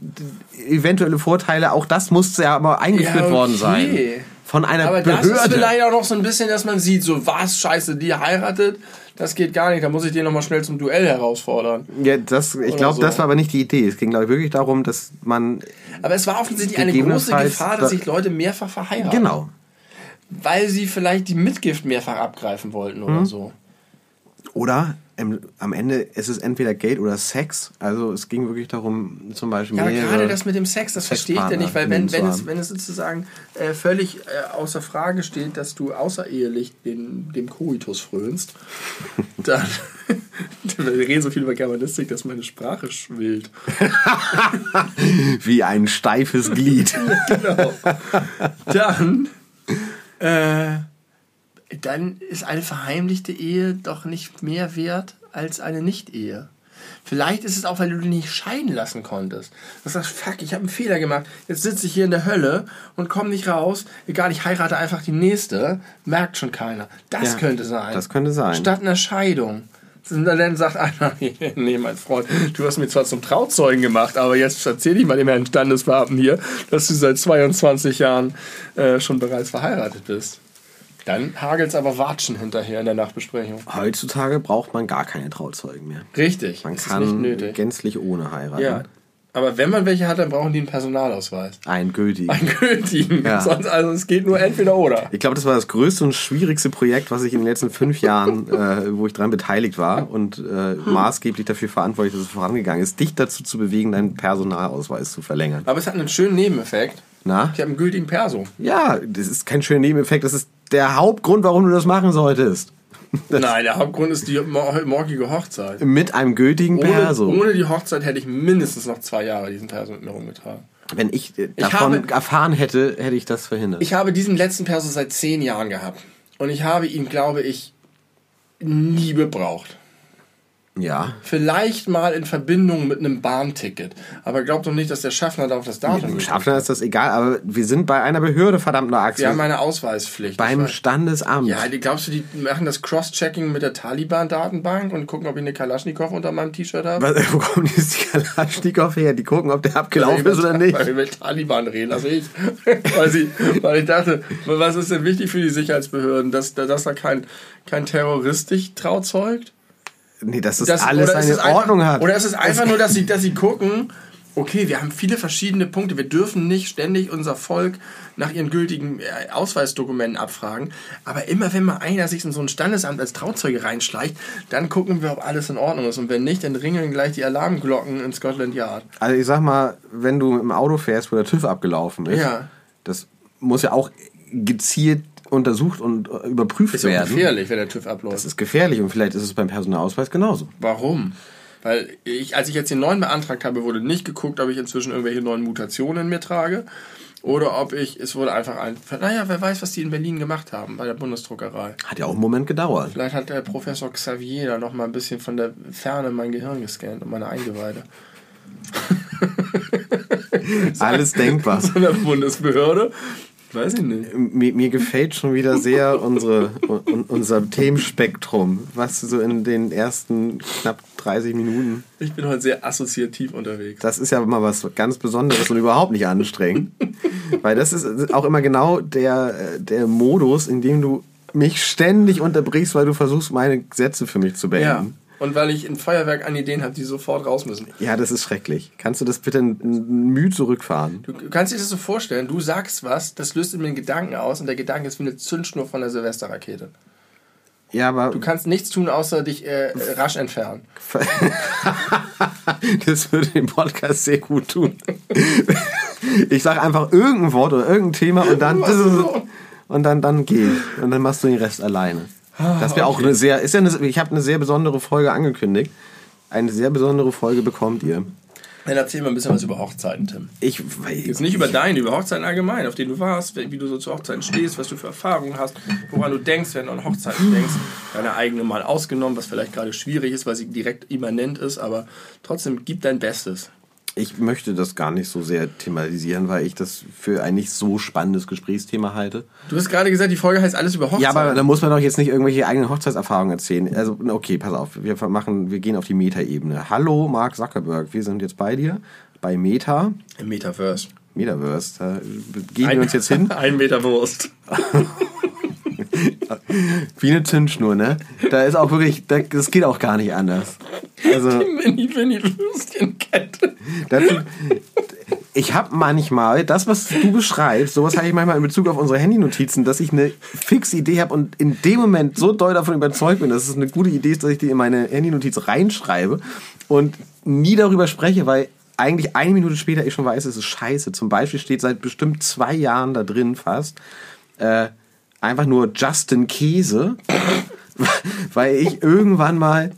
eventuelle Vorteile, auch das musste ja aber eingeführt Ja, okay. worden sein. Von einer Aber das ist Behörde. vielleicht auch noch so ein bisschen, dass man sieht, so was, scheiße, die heiratet, das geht gar nicht, da muss ich den nochmal schnell zum Duell herausfordern. ja, das, ich glaube, so. das war aber nicht die Idee. Es ging, glaube ich, wirklich darum, dass man. Aber es war offensichtlich eine große Gefahr, da- dass sich Leute mehrfach verheiraten. Genau. Weil sie vielleicht die Mitgift mehrfach abgreifen wollten oder so. Oder am Ende ist es entweder Geld oder Sex. Also es ging wirklich darum, zum Beispiel. Ja, gerade das mit dem Sex, das verstehe ich ja nicht, weil wenn, wenn, es, wenn es sozusagen äh, völlig äh, außer Frage steht, dass du außerehelich den, dem Koitus frönst, dann wir reden so viel über Germanistik, dass meine Sprache schwillt. Wie ein steifes Glied. genau. Dann, äh, dann ist eine verheimlichte Ehe doch nicht mehr wert als eine Nicht-Ehe. Vielleicht ist es auch, weil du dich nicht scheiden lassen konntest. Du sagst, fuck, ich habe einen Fehler gemacht. Jetzt sitze ich hier in der Hölle und komme nicht raus. Egal, ich heirate einfach die nächste. Merkt schon keiner. Das Ja, könnte sein. das könnte sein. Statt einer Scheidung. Und dann sagt einer, nee, mein Freund, du hast mich zwar zum Trauzeugen gemacht, aber jetzt erzähl ich mal dem Herrn Standesbeamten hier, dass du seit 22 Jahren äh, schon bereits verheiratet bist. Dann hagelt es aber Watschen hinterher in der Nachbesprechung. Heutzutage braucht man gar keine Trauzeugen mehr. Richtig. Man kann ist nicht nötig. gänzlich ohne heiraten. Ja. Aber wenn man welche hat, dann brauchen die einen Personalausweis. Ein gültigen. Einen gültigen. Ja. Sonst, also es geht nur entweder oder. Ich glaube, das war das größte und schwierigste Projekt, was ich in den letzten fünf Jahren, äh, wo ich daran beteiligt war und äh, maßgeblich dafür verantwortlich, dass es vorangegangen ist, dich dazu zu bewegen, deinen Personalausweis zu verlängern. Aber es hat einen schönen Nebeneffekt. Na? Ich habe einen gültigen Perso. Ja, das ist kein schöner Nebeneffekt, das ist der Hauptgrund, warum du das machen solltest. Nein, der Hauptgrund ist die mor- morgige Hochzeit. Mit einem gültigen Ohne, Perso. ohne die Hochzeit hätte ich mindestens noch zwei Jahre diesen Perso mit mir rumgetragen. Wenn ich äh, davon habe- erfahren hätte, hätte ich das verhindert. Ich habe diesen letzten Perso seit zehn Jahren gehabt. Und ich habe ihn, glaube ich, nie gebraucht. Ja. Vielleicht mal in Verbindung mit einem Bahnticket. Aber glaubt doch nicht, dass der Schaffner darauf das Datum Dem. Schaffner ist das egal, aber wir sind bei einer Behörde, verdammt noch Wir haben Axel. eine Ausweispflicht. Beim Standesamt. ja, die, glaubst du, die machen das Cross-Checking mit der Taliban-Datenbank und gucken, ob ich eine Kalaschnikow unter meinem T-Shirt habe? Was, wo kommen die Kalaschnikow her? Die gucken, ob der abgelaufen ist oder nicht. Weil wir mit Taliban reden, also ich. weil, sie, weil ich dachte, was ist denn wichtig für die Sicherheitsbehörden, dass, dass da kein, kein Terrorist dich trauzeugt? Nee, dass das, alles ist einfach- Ordnung hat. Oder ist es einfach nur, dass sie, dass sie gucken, okay, wir haben viele verschiedene Punkte. Wir dürfen nicht ständig unser Volk nach ihren gültigen äh, Ausweisdokumenten abfragen. Aber immer wenn mal einer sich in so ein Standesamt als Trauzeuge reinschleicht, dann gucken wir, ob alles in Ordnung ist. Und wenn nicht, dann ringeln gleich die Alarmglocken in Scotland Yard. Also ich sag mal, wenn du im Auto fährst, wo der TÜV abgelaufen ist, Ja. das muss ja auch gezielt untersucht und äh, überprüft Ist werden. gefährlich, wenn der TÜV abläuft. Das ist gefährlich und vielleicht ist es beim Personalausweis genauso. Warum? Weil ich, als ich jetzt den neuen beantragt habe, wurde nicht geguckt, ob ich inzwischen irgendwelche neuen Mutationen in mir trage. Oder ob ich, es wurde einfach ein, naja, wer weiß, was die in Berlin gemacht haben bei der Bundesdruckerei. Hat ja auch einen Moment gedauert. Vielleicht hat der Professor Xavier da noch mal ein bisschen von der Ferne mein Gehirn gescannt und meine Eingeweide. Alles denkbar. Von der Bundesbehörde? Weiß ich nicht. Mir, mir gefällt schon wieder sehr unsere, un, unser Themenspektrum, was so in den ersten knapp 30 Minuten. Ich bin heute sehr assoziativ unterwegs. Das ist ja mal was ganz Besonderes und überhaupt nicht anstrengend. Weil das ist auch immer genau der, äh, der Modus, in dem du mich ständig unterbrichst, weil du versuchst, meine Sätze für mich zu Ja. Und weil ich ein Feuerwerk an Ideen habe, die sofort raus müssen. Ja, das ist schrecklich. Kannst du das bitte Mühe zurückfahren? Du kannst dir das so vorstellen, du sagst was, das löst in mir einen Gedanken aus und der Gedanke ist wie eine Zündschnur von der Silvesterrakete. Ja, aber Du kannst nichts tun, außer dich äh, äh, rasch entfernen. das würde dem Podcast sehr gut tun. Ich sag einfach irgendein Wort oder irgendein Thema und dann und dann dann geh und dann machst du den Rest alleine. Das wäre auch eine sehr ist ja eine, ich habe eine sehr besondere Folge angekündigt. Eine sehr besondere Folge bekommt ihr. Dann erzähl mal ein bisschen was über Hochzeiten, Tim. Ich Jetzt nicht über deine, über Hochzeiten allgemein, auf denen du warst, wie du so zu Hochzeiten stehst, was du für Erfahrungen hast, woran du denkst, wenn du an Hochzeiten denkst. Deine eigene mal ausgenommen, was vielleicht gerade schwierig ist, weil sie direkt immanent ist, aber trotzdem gib dein Bestes. Ich möchte das gar nicht so sehr thematisieren, weil ich das für ein nicht so spannendes Gesprächsthema halte. Du hast gerade gesagt, die Folge heißt alles über Hochzeiten. Ja, aber da muss man doch jetzt nicht irgendwelche eigenen Hochzeitserfahrungen erzählen. Also, okay, pass auf. Wir machen, wir gehen auf die Meta-Ebene. Hallo, Mark Zuckerberg. Wir sind jetzt bei dir. Bei Meta. Im Metaverse. Metaverse. Da gehen wir uns jetzt hin. Ein Meter Wurst. Wie eine Zündschnur, ne? Da ist auch wirklich, da- das geht auch gar nicht anders. Also, Mini, mini Würstchenkette. dazu, ich habe manchmal, das, was du beschreibst, sowas habe ich manchmal in Bezug auf unsere Handynotizen, dass ich eine fixe Idee habe und in dem Moment so doll davon überzeugt bin, dass es eine gute Idee ist, dass ich die in meine Handynotiz reinschreibe und nie darüber spreche, weil eigentlich eine Minute später ich schon weiß, es ist scheiße. Zum Beispiel steht seit bestimmt zwei Jahren da drin fast äh, einfach nur Justin Käse, weil ich irgendwann mal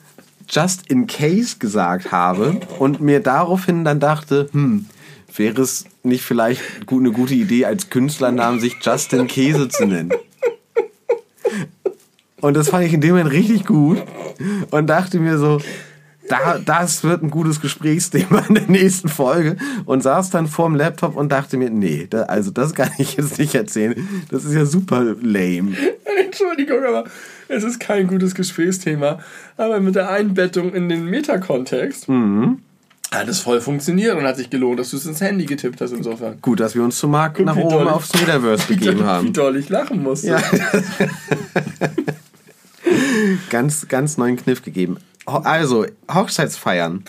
just in case gesagt habe und mir daraufhin dann dachte, hm, wäre es nicht vielleicht eine gute Idee, als Künstlernamen sich Justin Käse zu nennen. Und das fand ich in dem Moment richtig gut und dachte mir so, da, das wird ein gutes Gesprächsthema in der nächsten Folge und saß dann vorm Laptop und dachte mir, nee, da, also das kann ich jetzt nicht erzählen. Das ist ja super lame. Entschuldigung, aber es ist kein gutes Gesprächsthema. Aber mit der Einbettung in den Metakontext Hat es voll funktioniert und hat sich gelohnt, dass du es ins Handy getippt hast insofern. Gut, dass wir uns zu Marc nach wie oben aufs Metaverse begeben Wie haben. doll ich lachen musste. Ja. ganz, ganz neuen Kniff gegeben. Also, Hochzeitsfeiern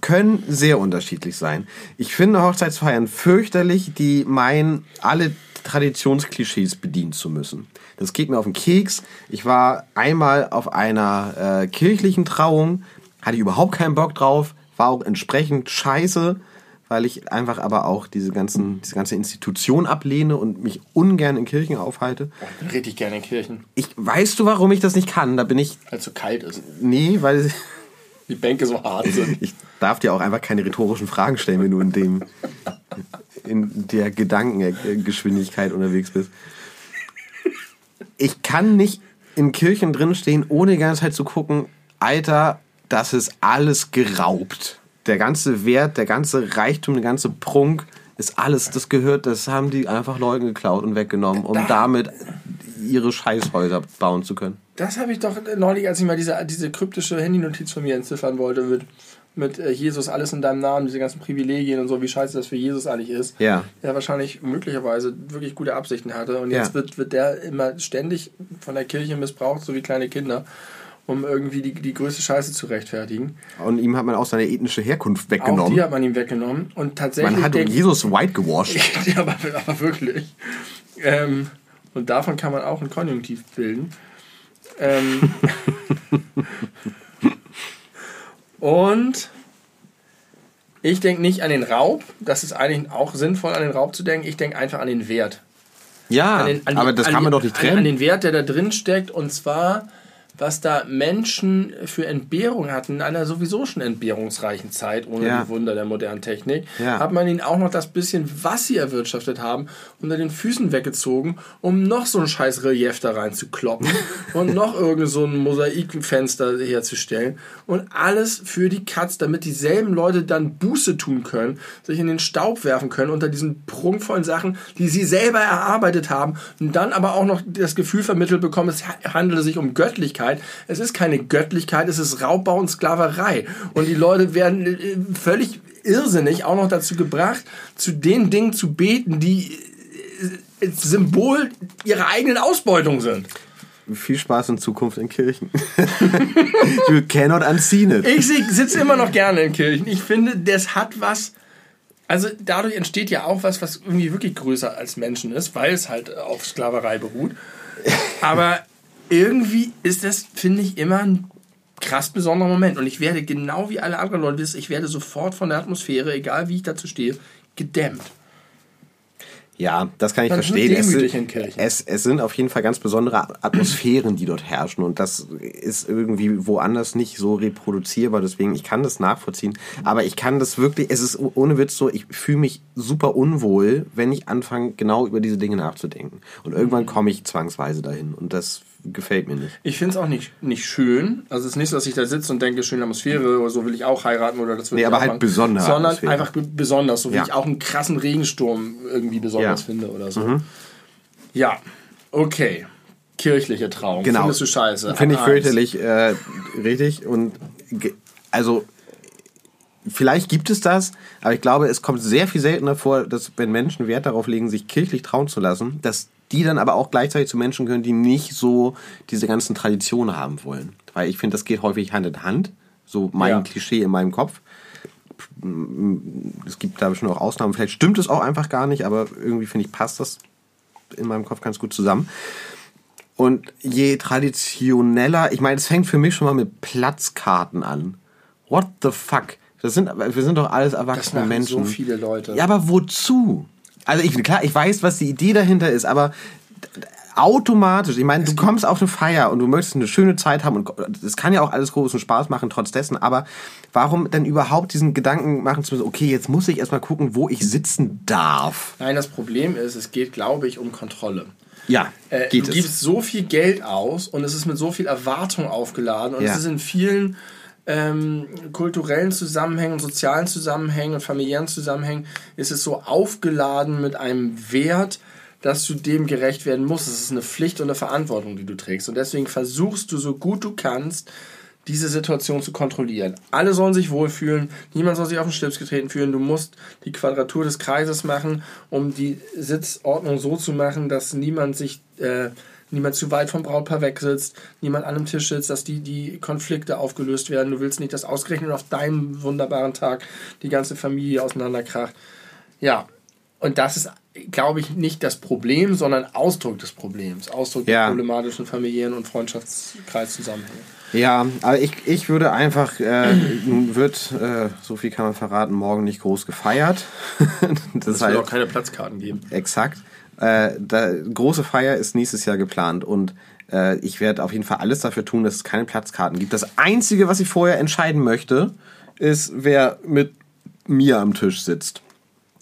können sehr unterschiedlich sein. Ich finde Hochzeitsfeiern fürchterlich, die meinen, alle Traditionsklischees bedienen zu müssen. Das geht mir auf den Keks. Ich war einmal auf einer äh, kirchlichen Trauung, hatte ich überhaupt keinen Bock drauf, war auch entsprechend scheiße, weil ich einfach aber auch diese, ganzen, diese ganze Institution ablehne und mich ungern in Kirchen aufhalte. Ich bin richtig gerne in Kirchen, Ich, weißt du, warum ich das nicht kann? Da bin ich, weil es so kalt ist. nee, weil Die Bänke so hart sind. ich darf dir auch einfach keine rhetorischen Fragen stellen, wenn du in dem, in der Gedankengeschwindigkeit unterwegs bist. Ich kann nicht in Kirchen drinstehen, ohne die ganze Zeit zu gucken, Alter, das ist alles geraubt. Der ganze Wert, der ganze Reichtum, der ganze Prunk ist alles, das gehört, das haben die einfach Leuten geklaut und weggenommen, um damit ihre Scheißhäuser bauen zu können. Das habe ich doch neulich, als ich mal diese, diese kryptische Handynotiz von mir entziffern wollte mit, mit äh, Jesus, alles in deinem Namen, diese ganzen Privilegien und so, wie scheiße das für Jesus eigentlich ist. Ja. Der wahrscheinlich möglicherweise wirklich gute Absichten hatte. Und Ja. jetzt wird, wird der immer ständig von der Kirche missbraucht, so wie kleine Kinder, um irgendwie die, die größte Scheiße zu rechtfertigen. Und ihm hat man auch seine ethnische Herkunft Auch weggenommen. die hat man ihm weggenommen. Und tatsächlich. Man hat denk- Jesus white gewasht. ja, aber, aber wirklich. Ähm, und davon kann man auch ein Konjunktiv bilden. Ähm, und ich denke nicht an den Raub. Das ist eigentlich auch sinnvoll, an den Raub zu denken. Ich denke einfach an den Wert. Ja, An den, an die- aber das an kann man die- doch nicht An, trennen. an den Wert, der da drin steckt. Und zwar, was da Menschen für Entbehrung hatten, in einer sowieso schon entbehrungsreichen Zeit, ohne Ja. die Wunder der modernen Technik, Ja. hat man ihnen auch noch das bisschen, was sie erwirtschaftet haben, unter den Füßen weggezogen, um noch so ein scheiß Relief da reinzukloppen und noch irgend so ein Mosaikfenster herzustellen. Und alles für die Katz, damit dieselben Leute dann Buße tun können, sich in den Staub werfen können unter diesen prunkvollen Sachen, die sie selber erarbeitet haben und dann aber auch noch das Gefühl vermittelt bekommen, es handele sich um Göttlichkeit. Es ist keine Göttlichkeit, es ist Raubbau und Sklaverei. Und die Leute werden äh, völlig irrsinnig auch noch dazu gebracht, zu den Dingen zu beten, die äh, Symbol ihrer eigenen Ausbeutung sind. Viel Spaß in Zukunft in Kirchen. you cannot unseen it. Ich sitze immer noch gerne in Kirchen. Ich finde, das hat was. Also dadurch entsteht ja auch was, was irgendwie wirklich größer als Menschen ist, weil es halt auf Sklaverei beruht. Aber irgendwie ist das, finde ich, immer ein krass besonderer Moment. Und ich werde genau wie alle anderen Leute wissen, ich werde sofort von der Atmosphäre, egal wie ich dazu stehe, gedämmt. Ja, das kann ich ist verstehen. Es, sind- es, es sind auf jeden Fall ganz besondere Atmosphären, die dort herrschen. Und das ist irgendwie woanders nicht so reproduzierbar. Deswegen, ich kann das nachvollziehen. Aber ich kann das wirklich, es ist ohne Witz so, ich fühle mich super unwohl, wenn ich anfange, genau über diese Dinge nachzudenken. Und Mhm. irgendwann komme ich zwangsweise dahin. Und das gefällt mir nicht. Ich finde es auch nicht, nicht schön. Also es ist nicht so, dass ich da sitze und denke, schöne Atmosphäre oder so will ich auch heiraten oder das will Nee, ich aber auch halt machen. besondere Sondern Atmosphäre. einfach be- besonders, so wie Ja. ich auch einen krassen Regensturm irgendwie besonders Ja. Mhm. finde oder so. Ja, okay. Kirchliche Trauung. Genau. Findest du scheiße? Finde ich fürchterlich, äh, richtig. Und also vielleicht gibt es das, aber ich glaube, es kommt sehr viel seltener vor, dass wenn Menschen Wert darauf legen, sich kirchlich trauen zu lassen, dass die dann aber auch gleichzeitig zu Menschen gehören, die nicht so diese ganzen Traditionen haben wollen. Weil ich finde, das geht häufig Hand in Hand. So mein Ja. Klischee in meinem Kopf. Es gibt da bestimmt auch Ausnahmen. Vielleicht stimmt es auch einfach gar nicht, aber irgendwie finde ich, passt das in meinem Kopf ganz gut zusammen. Und je traditioneller, ich meine, es fängt für mich schon mal mit Platzkarten an. What the fuck? Das sind, wir sind doch alles Das erwachsene machen Menschen. so viele Leute. Ja, aber wozu? Also ich, klar, ich weiß, was die Idee dahinter ist, aber automatisch, ich meine, du kommst auf eine Feier und du möchtest eine schöne Zeit haben und es kann ja auch alles großen Spaß machen trotz dessen, aber warum denn überhaupt diesen Gedanken machen zu müssen, okay, jetzt muss ich erstmal gucken, wo ich sitzen darf. Nein, das Problem ist, es geht, glaube ich, um Kontrolle. Ja, Äh, geht du es. gibst so viel Geld aus und es ist mit so viel Erwartung aufgeladen und Ja. es ist in vielen ähm, kulturellen Zusammenhängen sozialen Zusammenhängen und familiären Zusammenhängen ist es so aufgeladen mit einem Wert, dass du dem gerecht werden musst. Es ist eine Pflicht und eine Verantwortung, die du trägst. Und deswegen versuchst du so gut du kannst, diese Situation zu kontrollieren. Alle sollen sich wohlfühlen, niemand soll sich auf den Schlips getreten fühlen. Du musst die Quadratur des Kreises machen, um die Sitzordnung so zu machen, dass niemand sich äh, niemand zu weit vom Brautpaar wegsitzt, niemand an einem Tisch sitzt, dass die, die Konflikte aufgelöst werden. Du willst nicht, dass ausgerechnet auf deinem wunderbaren Tag die ganze Familie auseinanderkracht. Ja, und das ist, glaube ich, nicht das Problem, sondern Ausdruck des Problems, Ausdruck ja. der problematischen familiären und Freundschaftskreiszusammenhänge. Ja, aber ich, ich würde einfach, äh, nun wird, äh, so viel kann man verraten, morgen nicht groß gefeiert. das es wird auch keine Platzkarten geben. Exakt. Äh, da, große Feier ist nächstes Jahr geplant und äh, ich werde auf jeden Fall alles dafür tun, dass es keine Platzkarten gibt. Das Einzige, was ich vorher entscheiden möchte, ist, wer mit mir am Tisch sitzt.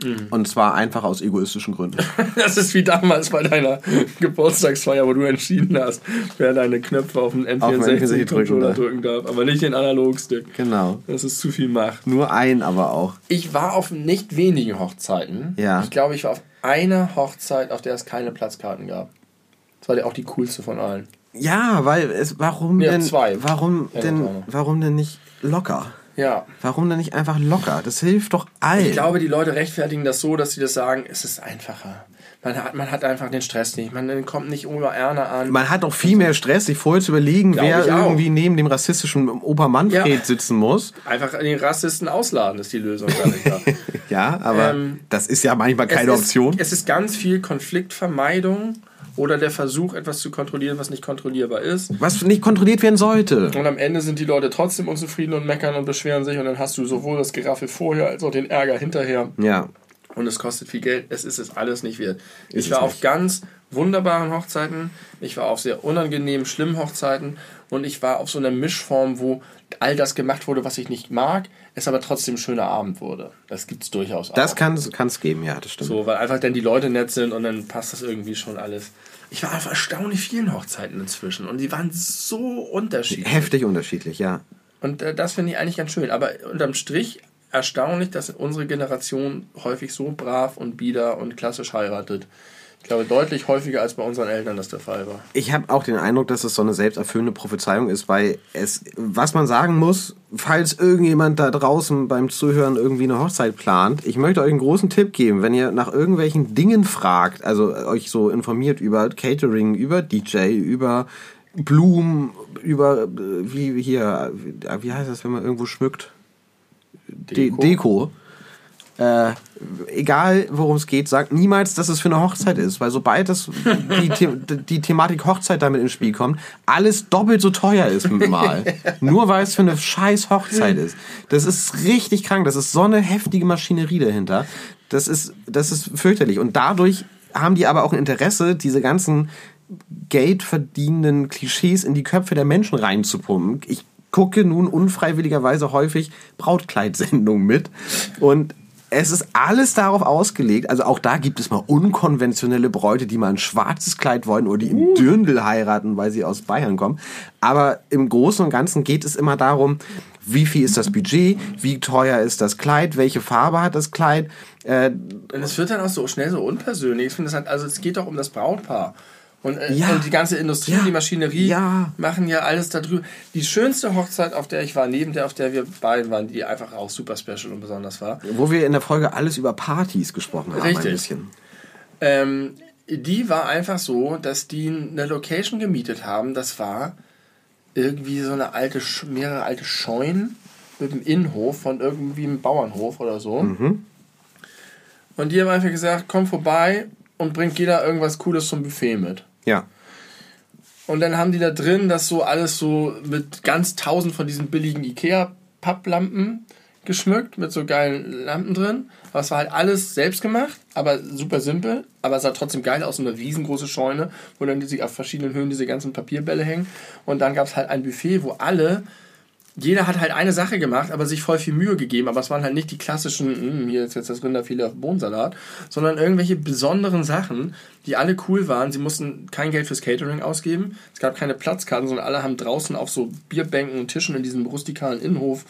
Mhm. Und zwar einfach aus egoistischen Gründen. Das ist wie damals bei deiner Geburtstagsfeier, wo du entschieden hast, wer deine Knöpfe auf den N64-Controller drücken darf, aber nicht den Analogstick. Genau. Das ist zu viel Macht. Nur ein aber auch. Ich war auf nicht wenigen Hochzeiten. Ja. Ich glaube, ich war auf einer Hochzeit, auf der es keine Platzkarten gab. Das war auch die coolste von allen. Ja, weil es warum ja, denn zwei. warum ja, denn warum denn nicht locker? Ja. Warum denn nicht einfach locker? Das hilft doch allen. Ich glaube, die Leute rechtfertigen das so, dass sie das sagen, es ist einfacher. Man hat, man hat einfach den Stress nicht. Man kommt nicht über Erna an. Man hat auch viel mehr Stress, sich vorher zu überlegen, Glaube wer irgendwie neben dem rassistischen Opa Manfred ja. sitzen muss. Einfach den Rassisten ausladen ist die Lösung. ja, aber ähm, das ist ja manchmal keine es Option. Ist, es ist ganz viel Konfliktvermeidung oder der Versuch, etwas zu kontrollieren, was nicht kontrollierbar ist. Was nicht kontrolliert werden sollte. Und am Ende sind die Leute trotzdem unzufrieden und meckern und beschweren sich und dann hast du sowohl das Geraffel vorher als auch den Ärger hinterher. Ja. Und es kostet viel Geld. Es ist es alles nicht wert. Ist ich war auf ganz wunderbaren Hochzeiten. Ich war auf sehr unangenehmen, schlimmen Hochzeiten. Und ich war auf so einer Mischform, wo all das gemacht wurde, was ich nicht mag, es aber trotzdem ein schöner Abend wurde. Das gibt es durchaus auch. Das kann es geben, ja, das stimmt. So, weil einfach dann die Leute nett sind und dann passt das irgendwie schon alles. Ich war auf erstaunlich vielen Hochzeiten inzwischen und die waren so unterschiedlich. Heftig unterschiedlich, ja. Und äh, das finde ich eigentlich ganz schön. Aber unterm Strich erstaunlich, dass unsere Generation häufig so brav und bieder und klassisch heiratet. Ich glaube, deutlich häufiger als bei unseren Eltern das der Fall war. Ich habe auch den Eindruck, dass es so eine selbsterfüllende Prophezeiung ist, weil es, was man sagen muss, falls irgendjemand da draußen beim Zuhören irgendwie eine Hochzeit plant, ich möchte euch einen großen Tipp geben, wenn ihr nach irgendwelchen Dingen fragt, also euch so informiert über Catering, über DJ, über Blumen, über, wie hier, wie heißt das, wenn man irgendwo schmückt? Deko. De Deko äh, egal worum es geht, sagt niemals, dass es für eine Hochzeit ist, weil sobald das, die, The die Thematik Hochzeit damit ins Spiel kommt, alles doppelt so teuer ist mal. Nur weil es für eine scheiß Hochzeit ist. Das ist richtig krank, das ist so eine heftige Maschinerie dahinter. Das ist, das ist fürchterlich. Und dadurch haben die aber auch ein Interesse, diese ganzen Geld verdienenden Klischees in die Köpfe der Menschen reinzupumpen. Ich gucke nun unfreiwilligerweise häufig Brautkleidsendungen mit und es ist alles darauf ausgelegt, also auch da gibt es mal unkonventionelle Bräute, die mal ein schwarzes Kleid wollen oder die im uh. Dürndl heiraten, weil sie aus Bayern kommen. Aber im Großen und Ganzen geht es immer darum, wie viel ist das Budget, wie teuer ist das Kleid, welche Farbe hat das Kleid. Äh, und es wird dann auch so schnell so unpersönlich. Ich finde es halt, also es geht doch um das Brautpaar. Und, äh, ja. und die ganze Industrie, ja. die Maschinerie ja. machen ja alles darüber. Die schönste Hochzeit, auf der ich war, neben der, auf der wir beiden waren, die einfach auch super special und besonders war. Wo wir in der Folge alles über Partys gesprochen haben, Richtig. ein bisschen. Ähm, die war einfach so, dass die eine Location gemietet haben. Das war irgendwie so eine alte, mehrere alte Scheunen mit einem Innenhof von irgendwie einem Bauernhof oder so. Mhm. Und die haben einfach gesagt, komm vorbei und bringt jeder irgendwas Cooles zum Buffet mit. Ja. Und dann haben die da drin das so alles so mit ganz tausend von diesen billigen Ikea-Papplampen geschmückt, mit so geilen Lampen drin. Aber es war halt alles selbst gemacht, aber super simpel. Aber es sah trotzdem geil aus, so eine riesengroße Scheune, wo dann diese, auf verschiedenen Höhen diese ganzen Papierbälle hängen. Und dann gab es halt ein Buffet, wo alle jeder hat halt eine Sache gemacht, aber sich voll viel Mühe gegeben. Aber es waren halt nicht die klassischen, hm, hier ist jetzt das Rinderfilet auf Bohnensalat, sondern irgendwelche besonderen Sachen, die alle cool waren. Sie mussten kein Geld fürs Catering ausgeben. Es gab keine Platzkarten, sondern alle haben draußen auf so Bierbänken und Tischen in diesem rustikalen Innenhof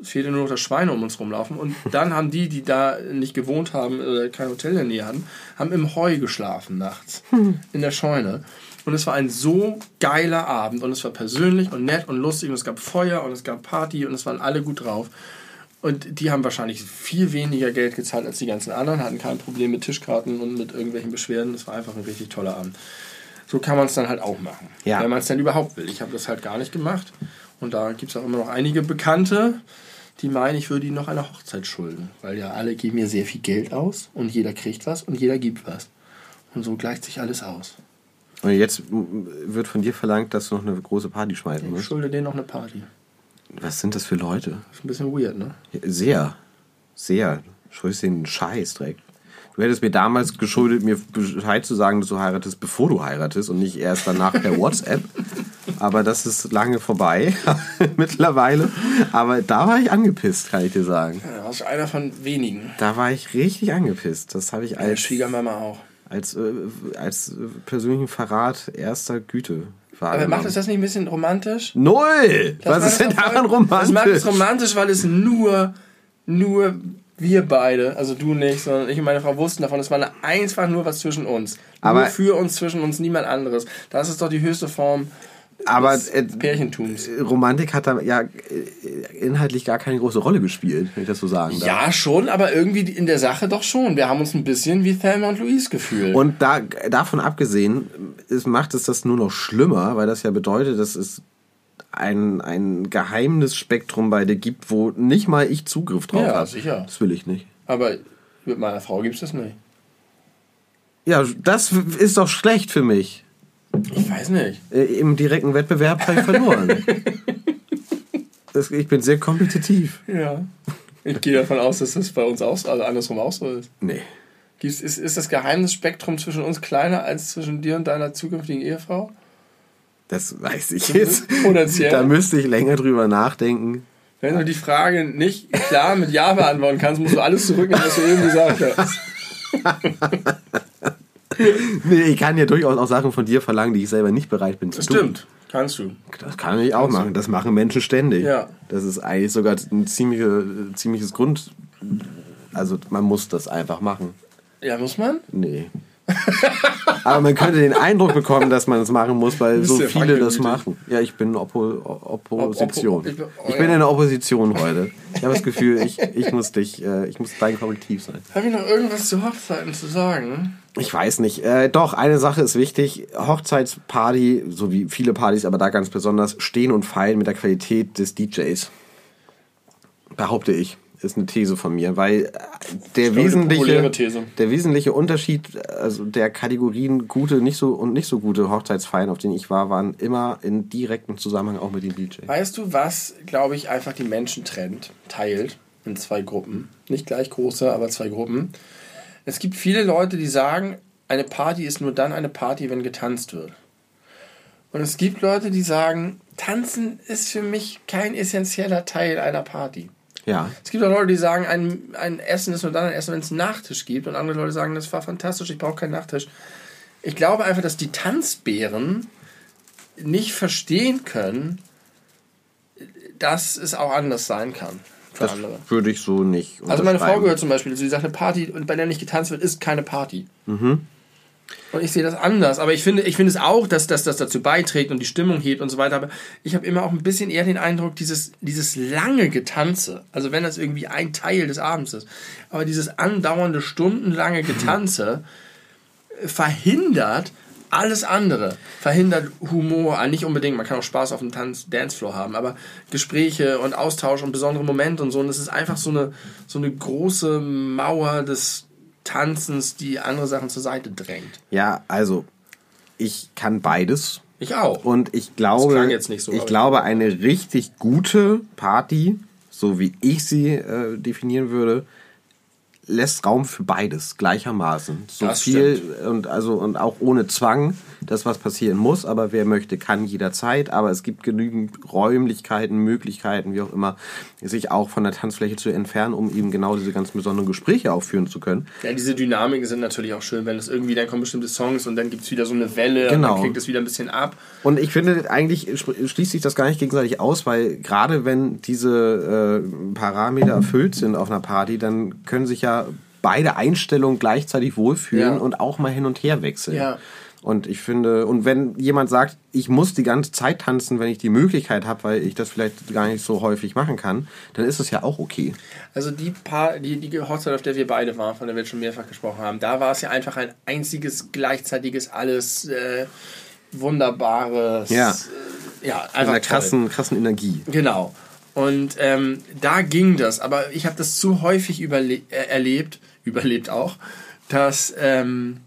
es fehlte nur noch das Schweine um uns rumlaufen. Und dann haben die, die da nicht gewohnt haben oder kein Hotel in der Nähe hatten, haben im Heu geschlafen nachts. Hm. In der Scheune. Und es war ein so geiler Abend und es war persönlich und nett und lustig und es gab Feuer und es gab Party und es waren alle gut drauf. Und die haben wahrscheinlich viel weniger Geld gezahlt als die ganzen anderen, hatten kein Problem mit Tischkarten und mit irgendwelchen Beschwerden. Es war einfach ein richtig toller Abend. So kann man es dann halt auch machen, Ja. wenn man es dann überhaupt will. Ich habe das halt gar nicht gemacht. Und da gibt es auch immer noch einige Bekannte, die meinen, ich würde ihnen noch eine Hochzeit schulden. Weil ja alle geben mir sehr viel Geld aus und jeder kriegt was und jeder gibt was. Und so gleicht sich alles aus. Und jetzt wird von dir verlangt, dass du noch eine große Party schmeißen Ich musst. schulde denen noch eine Party. Was sind das für Leute? Ist ein bisschen weird, ne? Sehr. Sehr. Schuldest den Scheiß direkt. Du hättest mir damals geschuldet, mir Bescheid zu sagen, dass du heiratest, bevor du heiratest und nicht erst danach per WhatsApp. Aber das ist lange vorbei mittlerweile. Aber da war ich angepisst, kann ich dir sagen. Ja, das ist einer von wenigen. Da war ich richtig angepisst. Das habe ich Meine als, Schwiegermama auch. Als, äh, als persönlichen Verrat erster Güte Aber macht es das nicht ein bisschen romantisch? Null! Das Was ist denn daran voll- Das macht romantisch? es romantisch, weil es nur, nur wir beide, also du nicht, sondern ich und meine Frau wussten davon, es war einfach nur was zwischen uns. Aber- nur für uns, zwischen uns, niemand anderes. Das ist doch die höchste Form Aber äh, Pärchentums. Romantik hat da ja äh, inhaltlich gar keine große Rolle gespielt, wenn ich das so sagen darf. Ja, schon, aber irgendwie in der Sache doch schon. Wir haben uns ein bisschen wie Thelma und Louise gefühlt. Und da, davon abgesehen, es macht es das nur noch schlimmer, weil das ja bedeutet, dass es ein, ein geheimes Spektrum bei dir gibt, wo nicht mal ich Zugriff drauf Ja, habe. sicher. Das will ich nicht. aber mit meiner Frau gibt es das nicht. Ja, das ist doch schlecht für mich. Ich weiß nicht. Äh, Im direkten Wettbewerb habe ich verloren. das, ich bin sehr kompetitiv. Ja. Ich gehe davon aus, dass das bei uns auch, also andersrum auch so ist. Nee. Gibt's, ist, ist das Geheimnisspektrum zwischen uns kleiner als zwischen dir und deiner zukünftigen Ehefrau? Das weiß ich jetzt. Potenziell. Da müsste ich länger drüber nachdenken. Wenn du die Frage nicht klar mit Ja beantworten kannst, musst du alles zurücknehmen, was du eben gesagt hast. Nee, ich kann ja durchaus auch Sachen von dir verlangen, die ich selber nicht bereit bin zu Das tun. stimmt. Kannst du. Das kann ich auch machen. Das machen Menschen ständig. Ja. Das ist eigentlich sogar ein ziemliche, ziemliches Grund. Also man muss das einfach machen. Ja, muss man? Nee. Aber man könnte den Eindruck bekommen, dass man es machen muss, weil so viele das machen. Ja, ich bin Oppo Opposition. Oppo- ich bin- oh in der Opposition heute. Ich habe das Gefühl, ich, ich muss dich, äh, ich muss dein Korrektiv sein. Habe ich noch irgendwas zu Hochzeiten zu sagen? Ich weiß nicht. Äh, doch, eine Sache ist wichtig. Hochzeitsparty, so wie viele Partys, aber da ganz besonders, stehen und fallen mit der Qualität des DJs. Behaupte ich. Ist eine These von mir, weil äh, der wesentliche, der wesentliche Unterschied also der Kategorien gute nicht so und nicht so gute Hochzeitsfeiern, auf denen ich war, waren immer in direktem Zusammenhang auch mit dem DJ. Weißt du, was, glaube ich, einfach die Menschen trennt, teilt in zwei Gruppen? Nicht gleich große, aber zwei Gruppen. Es gibt viele Leute, die sagen, eine Party ist nur dann eine Party, wenn getanzt wird. Und es gibt Leute, die sagen, tanzen ist für mich kein essentieller Teil einer Party. Ja. Es gibt auch Leute, die sagen, ein, ein Essen ist nur dann ein Essen, wenn es einen Nachtisch gibt. Und andere Leute sagen, das war fantastisch, ich brauche keinen Nachtisch. Ich glaube einfach, dass die Tanzbären nicht verstehen können, dass es auch anders sein kann für Das andere. würde ich so nicht. Also meine Frau gehört zum Beispiel, sie sagt, eine Party, und bei der nicht getanzt wird, ist keine Party. Und ich sehe das anders. Aber ich finde, ich finde es auch, dass, dass das dazu beiträgt und die Stimmung hebt und so weiter. Aber ich habe immer auch ein bisschen eher den Eindruck, dieses, dieses lange Getanze, also wenn das irgendwie ein Teil des Abends ist, aber dieses andauernde, stundenlange Getanze verhindert alles andere. Verhindert Humor, ah, nicht unbedingt, man kann auch Spaß auf dem Tanz Dancefloor haben, aber Gespräche und Austausch und besondere Momente und so. Und es ist einfach so eine, so eine große Mauer des Tanzens, die andere Sachen zur Seite drängt. Ja, also ich kann beides. Ich auch. Und ich glaube, so, ich glaube, eine richtig gute Party, so wie ich sie äh, definieren würde, lässt Raum für beides gleichermaßen. So Das viel und also und auch ohne Zwang, dass was passieren muss, aber wer möchte, kann jederzeit. Aber es gibt genügend Räumlichkeiten, Möglichkeiten, wie auch immer, sich auch von der Tanzfläche zu entfernen, um eben genau diese ganz besonderen Gespräche auch führen zu können. Ja, diese Dynamiken sind natürlich auch schön, wenn es irgendwie, dann kommen bestimmte Songs und dann gibt es wieder so eine Welle Genau. und dann klingt es wieder ein bisschen ab. Und ich finde, eigentlich sch- schließt sich das gar nicht gegenseitig aus, weil gerade wenn diese äh, Parameter erfüllt sind auf einer Party, dann können sich ja beide Einstellungen gleichzeitig wohlfühlen Ja. und auch mal hin und her wechseln. Ja. Und ich finde, und wenn jemand sagt, ich muss die ganze Zeit tanzen, wenn ich die Möglichkeit habe, weil ich das vielleicht gar nicht so häufig machen kann, dann ist es ja auch okay. Also die paar, die, die Hochzeit, auf der wir beide waren, von der wir schon mehrfach gesprochen haben, da war es ja einfach ein einziges, gleichzeitiges, alles äh, wunderbares. Ja. Äh, ja, Mit einfach einer toll. krassen, krassen Energie. Genau. Und ähm, da ging das, aber ich habe das zu häufig überle äh, erlebt, überlebt auch, dass ähm,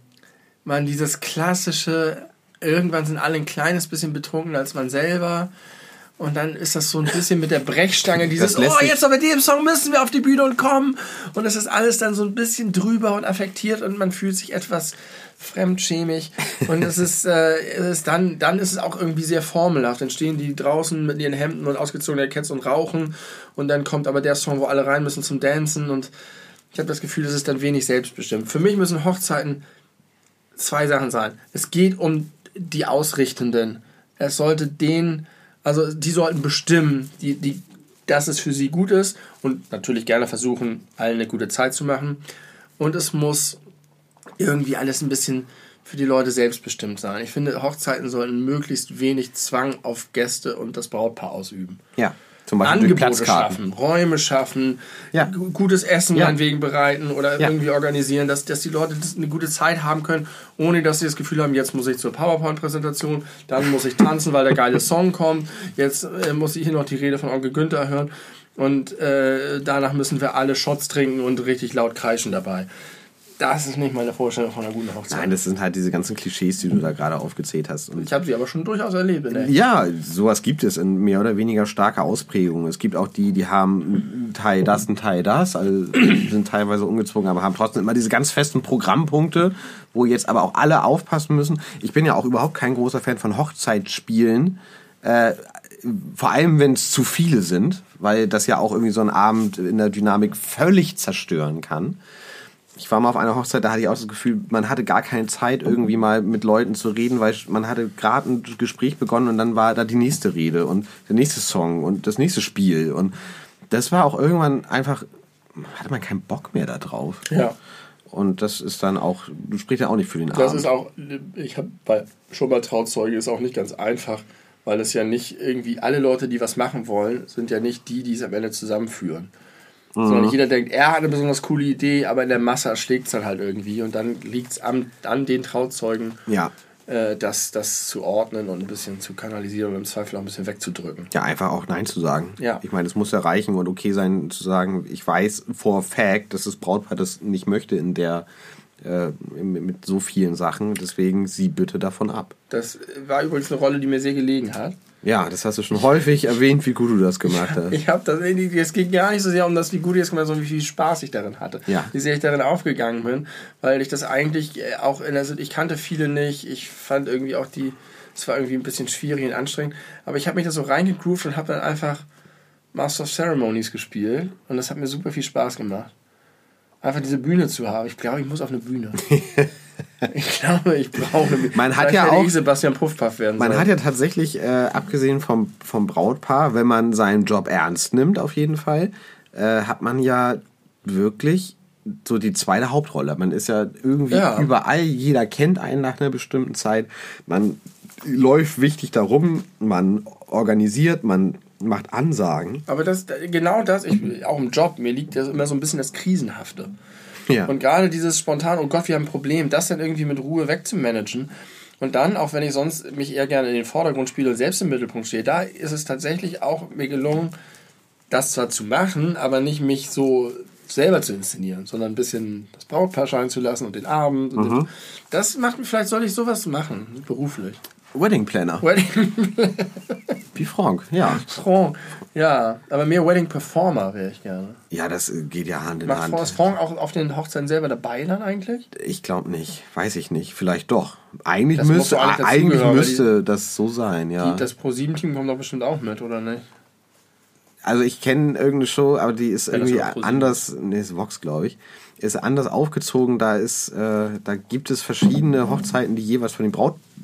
man dieses klassische, irgendwann sind alle ein kleines bisschen betrunken als man selber. Und dann ist das so ein bisschen mit der Brechstange, dieses, oh, jetzt aber dem Song müssen wir auf die Bühne und kommen. Und es ist alles dann so ein bisschen drüber und affektiert und man fühlt sich etwas fremdschämig. Und es ist, äh, es ist dann, dann ist es auch irgendwie sehr formelhaft. Dann stehen die draußen mit ihren Hemden und ausgezogenen Jackets und rauchen. Und dann kommt aber der Song, wo alle rein müssen zum Dancen. Und ich habe das Gefühl, es ist dann wenig selbstbestimmt. Für mich müssen Hochzeiten zwei Sachen sein. Es geht um die Ausrichtenden. Es sollte den, also die sollten bestimmen, die, die, dass es für sie gut ist und natürlich gerne versuchen, allen eine gute Zeit zu machen. Und es muss irgendwie alles ein bisschen für die Leute selbstbestimmt sein. Ich finde, Hochzeiten sollten möglichst wenig Zwang auf Gäste und das Brautpaar ausüben. Ja. Zum Beispiel Angebote schaffen, Räume schaffen, Ja. gu- gutes Essen Ja. meinetwegen bereiten oder Ja. irgendwie organisieren, dass, dass die Leute eine gute Zeit haben können, ohne dass sie das Gefühl haben, jetzt muss ich zur PowerPoint-Präsentation, dann muss ich tanzen, weil der geile Song kommt, jetzt äh, muss ich hier noch die Rede von Onkel Günther hören und äh, danach müssen wir alle Shots trinken und richtig laut kreischen dabei. Das ist nicht meine Vorstellung von einer guten Hochzeit. Nein, das sind halt diese ganzen Klischees, die du da gerade aufgezählt hast. Und ich habe sie aber schon durchaus erlebt. Der Ja, sowas gibt es in mehr oder weniger starker Ausprägung. Es gibt auch die, die haben einen Teil das, einen Teil das, also sind teilweise umgezogen, aber haben trotzdem immer diese ganz festen Programmpunkte, wo jetzt aber auch alle aufpassen müssen. Ich bin ja auch überhaupt kein großer Fan von Hochzeitsspielen. Äh, vor allem, wenn es zu viele sind, weil das ja auch irgendwie so einen Abend in der Dynamik völlig zerstören kann. Ich war mal auf einer Hochzeit, da hatte ich auch das Gefühl, man hatte gar keine Zeit, irgendwie mal mit Leuten zu reden, weil man hatte gerade ein Gespräch begonnen und dann war da die nächste Rede und der nächste Song und das nächste Spiel. Und das war auch irgendwann einfach, hatte man keinen Bock mehr da drauf. Ja. Und das ist dann auch, du sprichst ja auch nicht für den Das Abend. ist auch, ich habe bei schon mal Trauzeuge ist auch nicht ganz einfach, weil es ja nicht irgendwie alle Leute, die was machen wollen, sind ja nicht die, die es am Ende zusammenführen. Sondern nicht jeder denkt, er hat eine besonders coole Idee, aber in der Masse erschlägt es dann halt irgendwie und dann liegt es an, an den Trauzeugen, ja. äh, das, das zu ordnen und ein bisschen zu kanalisieren und im Zweifel auch ein bisschen wegzudrücken. Ja, einfach auch Nein zu sagen. Ja. Ich meine, es muss ja reichen und okay sein zu sagen, ich weiß vor Fact, dass das Brautpaar das nicht möchte in der äh, mit mit so vielen Sachen, deswegen sieh bitte davon ab. Das war übrigens eine Rolle, die mir sehr gelegen hat. Ja, das hast du schon häufig erwähnt, wie gut du das gemacht hast. Ich habe das, es ging gar nicht so sehr um das, wie gut ich es gemacht habe, sondern wie viel Spaß ich darin hatte. Ja. Wie sehr ich darin aufgegangen bin, weil ich das eigentlich äh, auch in der, ich kannte viele nicht. Ich fand irgendwie auch die, es war irgendwie ein bisschen schwierig und anstrengend. Aber ich habe mich da so reingegroovt und habe dann einfach Master of Ceremonies gespielt und das hat mir super viel Spaß gemacht. Einfach diese Bühne zu haben. Ich glaube, ich muss auf eine Bühne. ich glaube, ich brauche eine. Man hat ja auch- Sebastian Puffpaff werden Man sollen. hat ja tatsächlich, äh, abgesehen vom, vom Brautpaar, wenn man seinen Job ernst nimmt, auf jeden Fall, äh, hat man ja wirklich so die zweite Hauptrolle. Man ist ja irgendwie Ja. überall, jeder kennt einen nach einer bestimmten Zeit. Man läuft wichtig darum, man organisiert, man macht Ansagen. Aber das, genau das, ich, auch im Job, mir liegt ja immer so ein bisschen das Krisenhafte. Ja. Und gerade dieses spontan, oh Gott, wir haben ein Problem, das dann irgendwie mit Ruhe wegzumanagen. Und dann, auch wenn ich sonst mich eher gerne in den Vordergrund spiele und selbst im Mittelpunkt stehe, da ist es tatsächlich auch mir gelungen, das zwar zu machen, aber nicht mich so selber zu inszenieren, sondern ein bisschen das Brautpaar scheinen zu lassen und den Abend. Und Mhm. Das macht vielleicht soll ich sowas machen, beruflich. Wedding Planner. Wedding Wie Frank, ja. Franck, ja, aber mehr Wedding Performer wäre ich gerne. Ja, das äh, geht ja Hand in Macht Hand. Ist Franck auch auf den Hochzeiten selber dabei dann eigentlich? Ich glaube nicht. Weiß ich nicht. Vielleicht doch. Eigentlich Das müsste, eigentlich eigentlich müsste das so sein, ja. Die, das Pro-7-Team kommt doch bestimmt auch mit, oder nicht? Also ich kenne irgendeine Show, aber die ist das irgendwie anders, nee, ist Vox, glaube ich, ist anders aufgezogen. Da ist, äh, da gibt es verschiedene Hochzeiten, die jeweils von den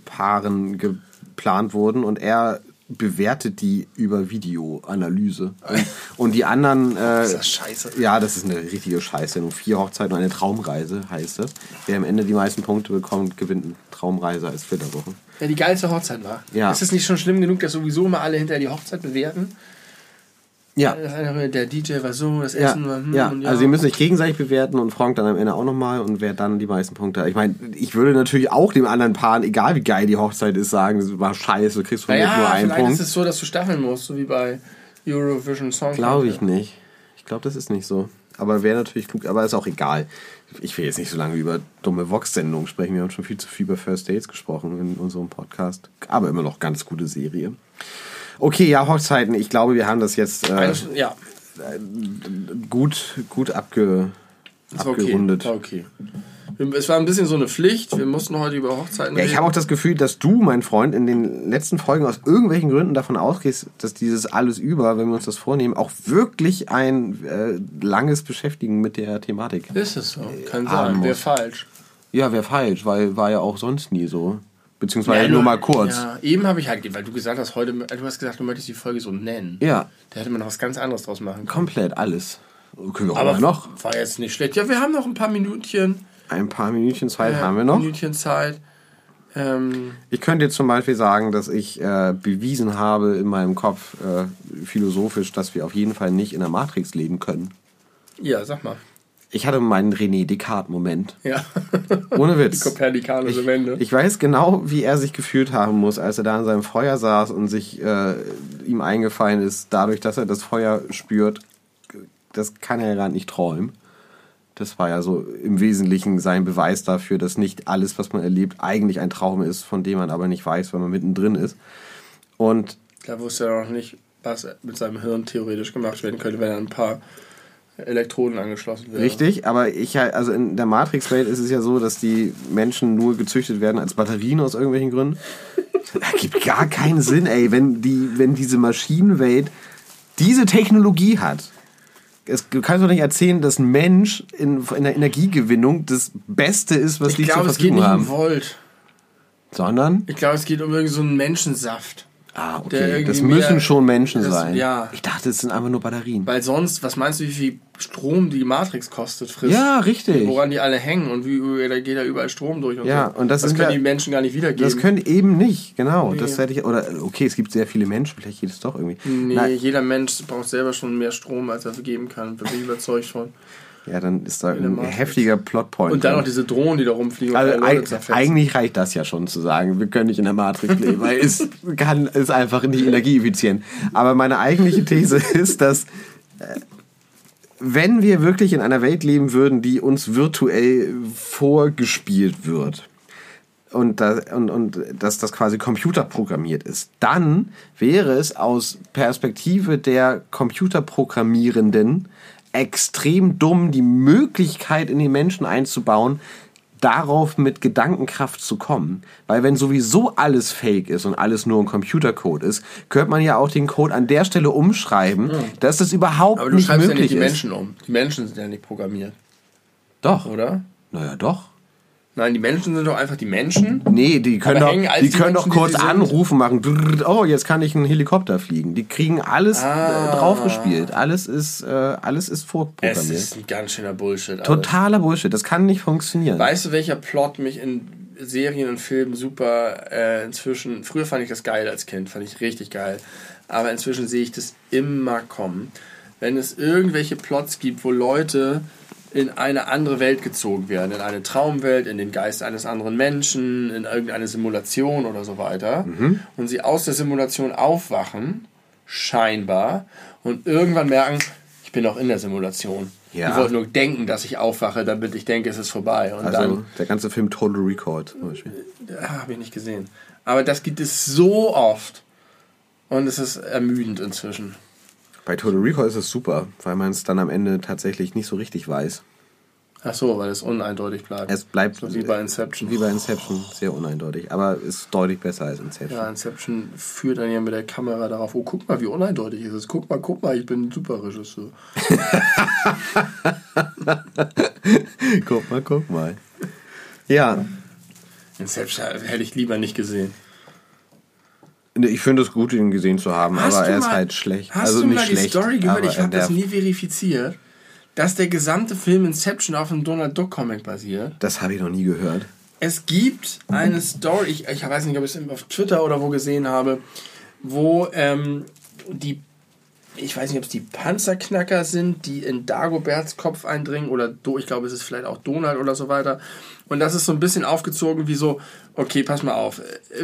Brautpaaren geplant wurden und er bewertet die über Videoanalyse. Und, und die anderen. Äh, Ist das scheiße? Ja, das ist eine richtige Scheiße. Nur vier Hochzeiten und eine Traumreise heißt das. Wer am Ende die meisten Punkte bekommt, gewinnt eine Traumreise als Flitterwoche. Ja, die geilste Hochzeit war. Ja. Ist es nicht schon schlimm genug, dass sowieso immer alle hinterher die Hochzeit bewerten? Ja. Der DJ war so, das Ja, Essen war hm, ja. und also sie müssen sich gegenseitig bewerten und Frank dann am Ende auch nochmal und wer dann die meisten Punkte hat. Ich meine, ich würde natürlich auch dem anderen Paaren, egal wie geil die Hochzeit ist, sagen, das war scheiße, du kriegst von mir nur einen vielleicht Punkt. ist es so, dass du staffeln musst, so wie bei Eurovision Song Glaube ich nicht. Ich glaube, das ist nicht so. Aber wäre natürlich klug, aber ist auch egal. Ich will jetzt nicht so lange über dumme Vox-Sendungen sprechen. Wir haben schon viel zu viel über First Dates gesprochen in unserem Podcast. Aber immer noch ganz gute Serie. Okay, ja, Hochzeiten. Ich glaube, wir haben das jetzt äh, Eine, ja, gut, gut abge, das war okay. abgerundet. Okay. Wir- Es war ein bisschen so eine Pflicht. Wir mussten heute über Hochzeiten Ja, ich reden. habe auch das Gefühl, dass du, mein Freund, in den letzten Folgen aus irgendwelchen Gründen davon ausgehst, dass dieses alles über, wenn wir uns das vornehmen, auch wirklich ein äh, langes Beschäftigen mit der Thematik. Ist es so? Kann Ah, sein. Wäre falsch. Ja, wäre falsch, weil war ja auch sonst nie so. Beziehungsweise nur mal kurz. Ja, eben habe ich halt, weil du gesagt hast, heute, du hast gesagt, du möchtest die Folge so nennen. Ja, Da hätte man noch was ganz anderes draus machen können. komplett alles. Können wir auch Aber noch. war jetzt nicht schlecht. Ja, wir haben noch ein paar Minütchen. Ein paar Minütchen Zeit äh, haben wir noch. Minütchen Zeit. Ähm, Ich könnte jetzt zum Beispiel sagen, dass ich äh, bewiesen habe in meinem Kopf äh, philosophisch, dass wir auf jeden Fall nicht in der Matrix leben können. ja, sag mal. Ich hatte meinen René Descartes-Moment. Ja. Ohne Die Witz. kopernikanische Ich, Wende. ich weiß genau, wie er sich gefühlt haben muss, als er da an seinem Feuer saß und sich äh, ihm eingefallen ist, dadurch, dass er das Feuer spürt, das kann er ja gar nicht träumen. Das war ja so im Wesentlichen sein Beweis dafür, dass nicht alles, was man erlebt, eigentlich ein Traum ist, von dem man aber nicht weiß, weil man mittendrin ist. Und Da wusste er noch nicht, was mit seinem Hirn theoretisch gemacht werden könnte, wenn er ein paar Elektroden angeschlossen wäre. Richtig, aber ich also in der Matrix-Welt ist es ja so, dass die Menschen nur gezüchtet werden als Batterien aus irgendwelchen Gründen. Das gibt gar keinen Sinn, ey, wenn die, wenn diese Maschinenwelt diese Technologie hat. Es, du kannst doch nicht erzählen, dass ein Mensch in, in der Energiegewinnung das Beste ist, was Ich die zur glaube, es geht Verfügung nicht um haben. Volt. Sondern? Ich glaube, es geht um irgendeinen so einen Menschensaft. Ah, okay. Das müssen mehr- schon Menschen das- sein. ja. Ich dachte, es sind einfach nur Batterien. Weil sonst, was meinst du, wie viel Strom die Matrix kostet, frisst? Ja, richtig. Woran die alle hängen und wie da geht da überall Strom durch und Ja, so. und das sind können ja- die Menschen gar nicht wiedergeben. Das können eben nicht, genau. Nee. Das hätte ich, oder okay, es gibt sehr viele Menschen, vielleicht geht es doch irgendwie. nee, Nein. jeder Mensch braucht selber schon mehr Strom, als er geben kann. Da bin ich überzeugt von. Ja, dann ist da ein heftiger Plotpoint. Und dann drin. noch diese Drohnen, die da rumfliegen also, zerfetzen. eigentlich reicht das ja schon zu sagen, wir können nicht in der Matrix leben, weil es kann, ist einfach nicht energieeffizient. Aber meine eigentliche These ist, dass äh, wenn wir wirklich in einer Welt leben würden, die uns virtuell vorgespielt wird, und, da, und, und dass das quasi computerprogrammiert ist, dann wäre es aus Perspektive der Computerprogrammierenden extrem dumm, die Möglichkeit in den Menschen einzubauen, darauf mit Gedankenkraft zu kommen. Weil wenn sowieso alles fake ist und alles nur ein Computercode ist, könnte man ja auch den Code an der Stelle umschreiben, dass das überhaupt Aber du nicht schreibst ja möglich nicht die ist. Menschen um. Die Menschen sind ja nicht programmiert, Doch. oder? Naja, doch. Nein, die Menschen sind doch einfach die Menschen. Nee, die können, doch, die die können doch Menschen, kurz sie sind? anrufen, machen. Oh, jetzt kann ich einen Helikopter fliegen. Die kriegen alles Ah. äh, draufgespielt. Alles ist, äh, alles ist Es vorprogrammiert. ist ein ganz schöner Bullshit. alles. Totaler Bullshit. Das kann nicht funktionieren. Weißt du, welcher Plot mich in Serien und Filmen super äh, inzwischen. Früher fand ich das geil als Kind, fand ich richtig geil. Aber inzwischen sehe ich das immer kommen. Wenn es irgendwelche Plots gibt, wo Leute in eine andere Welt gezogen werden, in eine Traumwelt, in den Geist eines anderen Menschen, in irgendeine Simulation oder so weiter, und sie aus der Simulation aufwachen, scheinbar, und irgendwann merken, ich bin noch in der Simulation. Ja. Ich wollte nur denken, dass ich aufwache, damit ich denke, es ist vorbei. Und also dann der ganze Film Total Recall zum Beispiel. ah, habe ich nicht gesehen. Aber das gibt es so oft. Und es ist ermüdend inzwischen. Bei Total Recall ist es super, weil man es dann am Ende tatsächlich nicht so richtig weiß. Ach so, weil es uneindeutig bleibt. Es bleibt So wie bei Inception. wie bei Inception sehr uneindeutig, aber ist deutlich besser als Inception. Ja, Inception führt dann ja mit der Kamera darauf, oh, guck mal, wie uneindeutig es ist. Guck mal, guck mal, ich bin ein super Regisseur. guck mal, guck mal. Ja, Inception hätte ich lieber nicht gesehen. Ich finde es gut, ihn gesehen zu haben, Hast aber er ist mal- halt schlecht. Hast also du nicht mal schlecht. die Story gehört? Ich habe das nie verifiziert, dass der gesamte Film Inception auf einem Donald Duck Comic basiert. Das habe ich noch nie gehört. Es gibt eine Story, ich, ich weiß nicht, ob ich es auf Twitter oder wo gesehen habe, wo ähm, die, ich weiß nicht, ob es die Panzerknacker sind, die in Dagoberts Kopf eindringen oder Do, ich glaube, es ist vielleicht auch Donald oder so weiter. Und das ist so ein bisschen aufgezogen wie so, okay, pass mal auf, äh,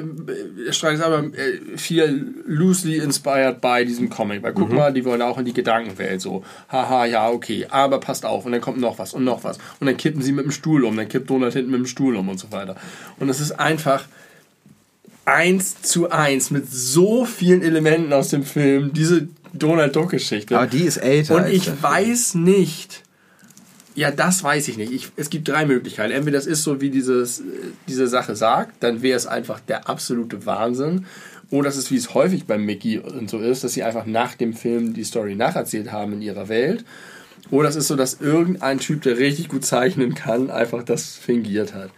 äh, Streit ist aber äh, viel loosely inspired by diesem Comic, weil guck mal, die wollen auch in die Gedankenwelt so, haha, ja, okay, aber passt auf und dann kommt noch was und noch was und dann kippen sie mit dem Stuhl um, dann kippt Donald hinten mit dem Stuhl um und so weiter. Und es ist einfach eins zu eins mit so vielen Elementen aus dem Film, diese Donald Duck Geschichte. Aber die ist älter. Und ich weiß nicht. Ja, das weiß ich nicht. Ich, es gibt drei Möglichkeiten. Entweder das ist so, wie dieses, äh, diese Sache sagt, dann wäre es einfach der absolute Wahnsinn. Oder es ist, wie es häufig bei Mickey und so ist, dass sie einfach nach dem Film die Story nacherzählt haben in ihrer Welt. Oder es ist so, dass irgendein Typ, der richtig gut zeichnen kann, einfach das fingiert hat.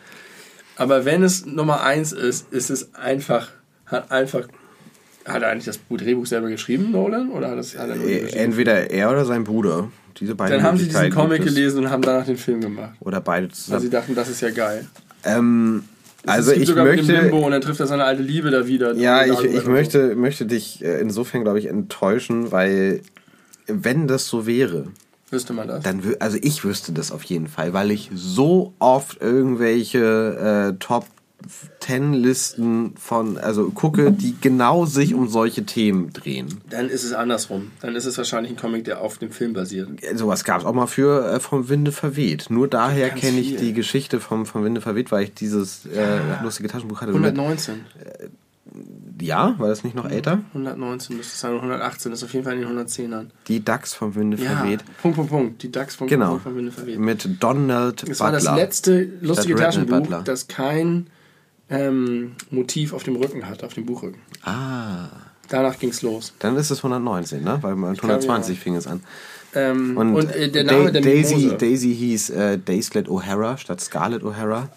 Aber wenn es Nummer eins ist, ist es einfach, hat einfach, hat er eigentlich das Drehbuch selber geschrieben, Nolan? Oder hat, das, hat er? Entweder er oder sein Bruder. Diese beiden Dann haben sie diesen Comic gelesen und haben danach den Film gemacht. Oder beide Weil zusammen. sie dachten, das ist ja geil. Ähm, also ich sogar mit dem möchte. Limbo und dann trifft er seine alte Liebe da wieder. Ja, ich, ich so. möchte, möchte dich äh, insofern, glaube ich, enttäuschen, weil wenn das so wäre, Wüsste man das? dann also ich wüsste das auf jeden Fall, weil ich so oft irgendwelche äh, Top 10 Listen von, also gucke, die genau sich um solche Themen drehen. Dann ist es andersrum. Dann ist es wahrscheinlich ein Comic, der auf dem Film basiert. Sowas gab es auch mal für äh, Vom Winde verweht. Nur daher kenne ich die Geschichte vom Vom Winde verweht, weil ich dieses äh, lustige Taschenbuch hatte. 119. Ja, war das nicht noch älter? 119 müsste es sein. 118 ist auf jeden Fall in den 110ern. Die Dachs vom Winde Ja, verweht. Punkt, Punkt, Punkt. Die DAX von Genau. von Winde verweht. Mit Donald Es war das Butler. letzte lustige Taschenbuch, Butler. das kein ähm, Motiv auf dem Rücken hat, auf dem Buchrücken. Ah, Danach ging's los. dann ist es 119, ne? Weil mit kann 120 ja. fing es an. Ähm, Und, und, äh, der Name Da- der Daisy, Mimose. Daisy hieß äh, Daislet O'Hara statt Scarlett O'Hara.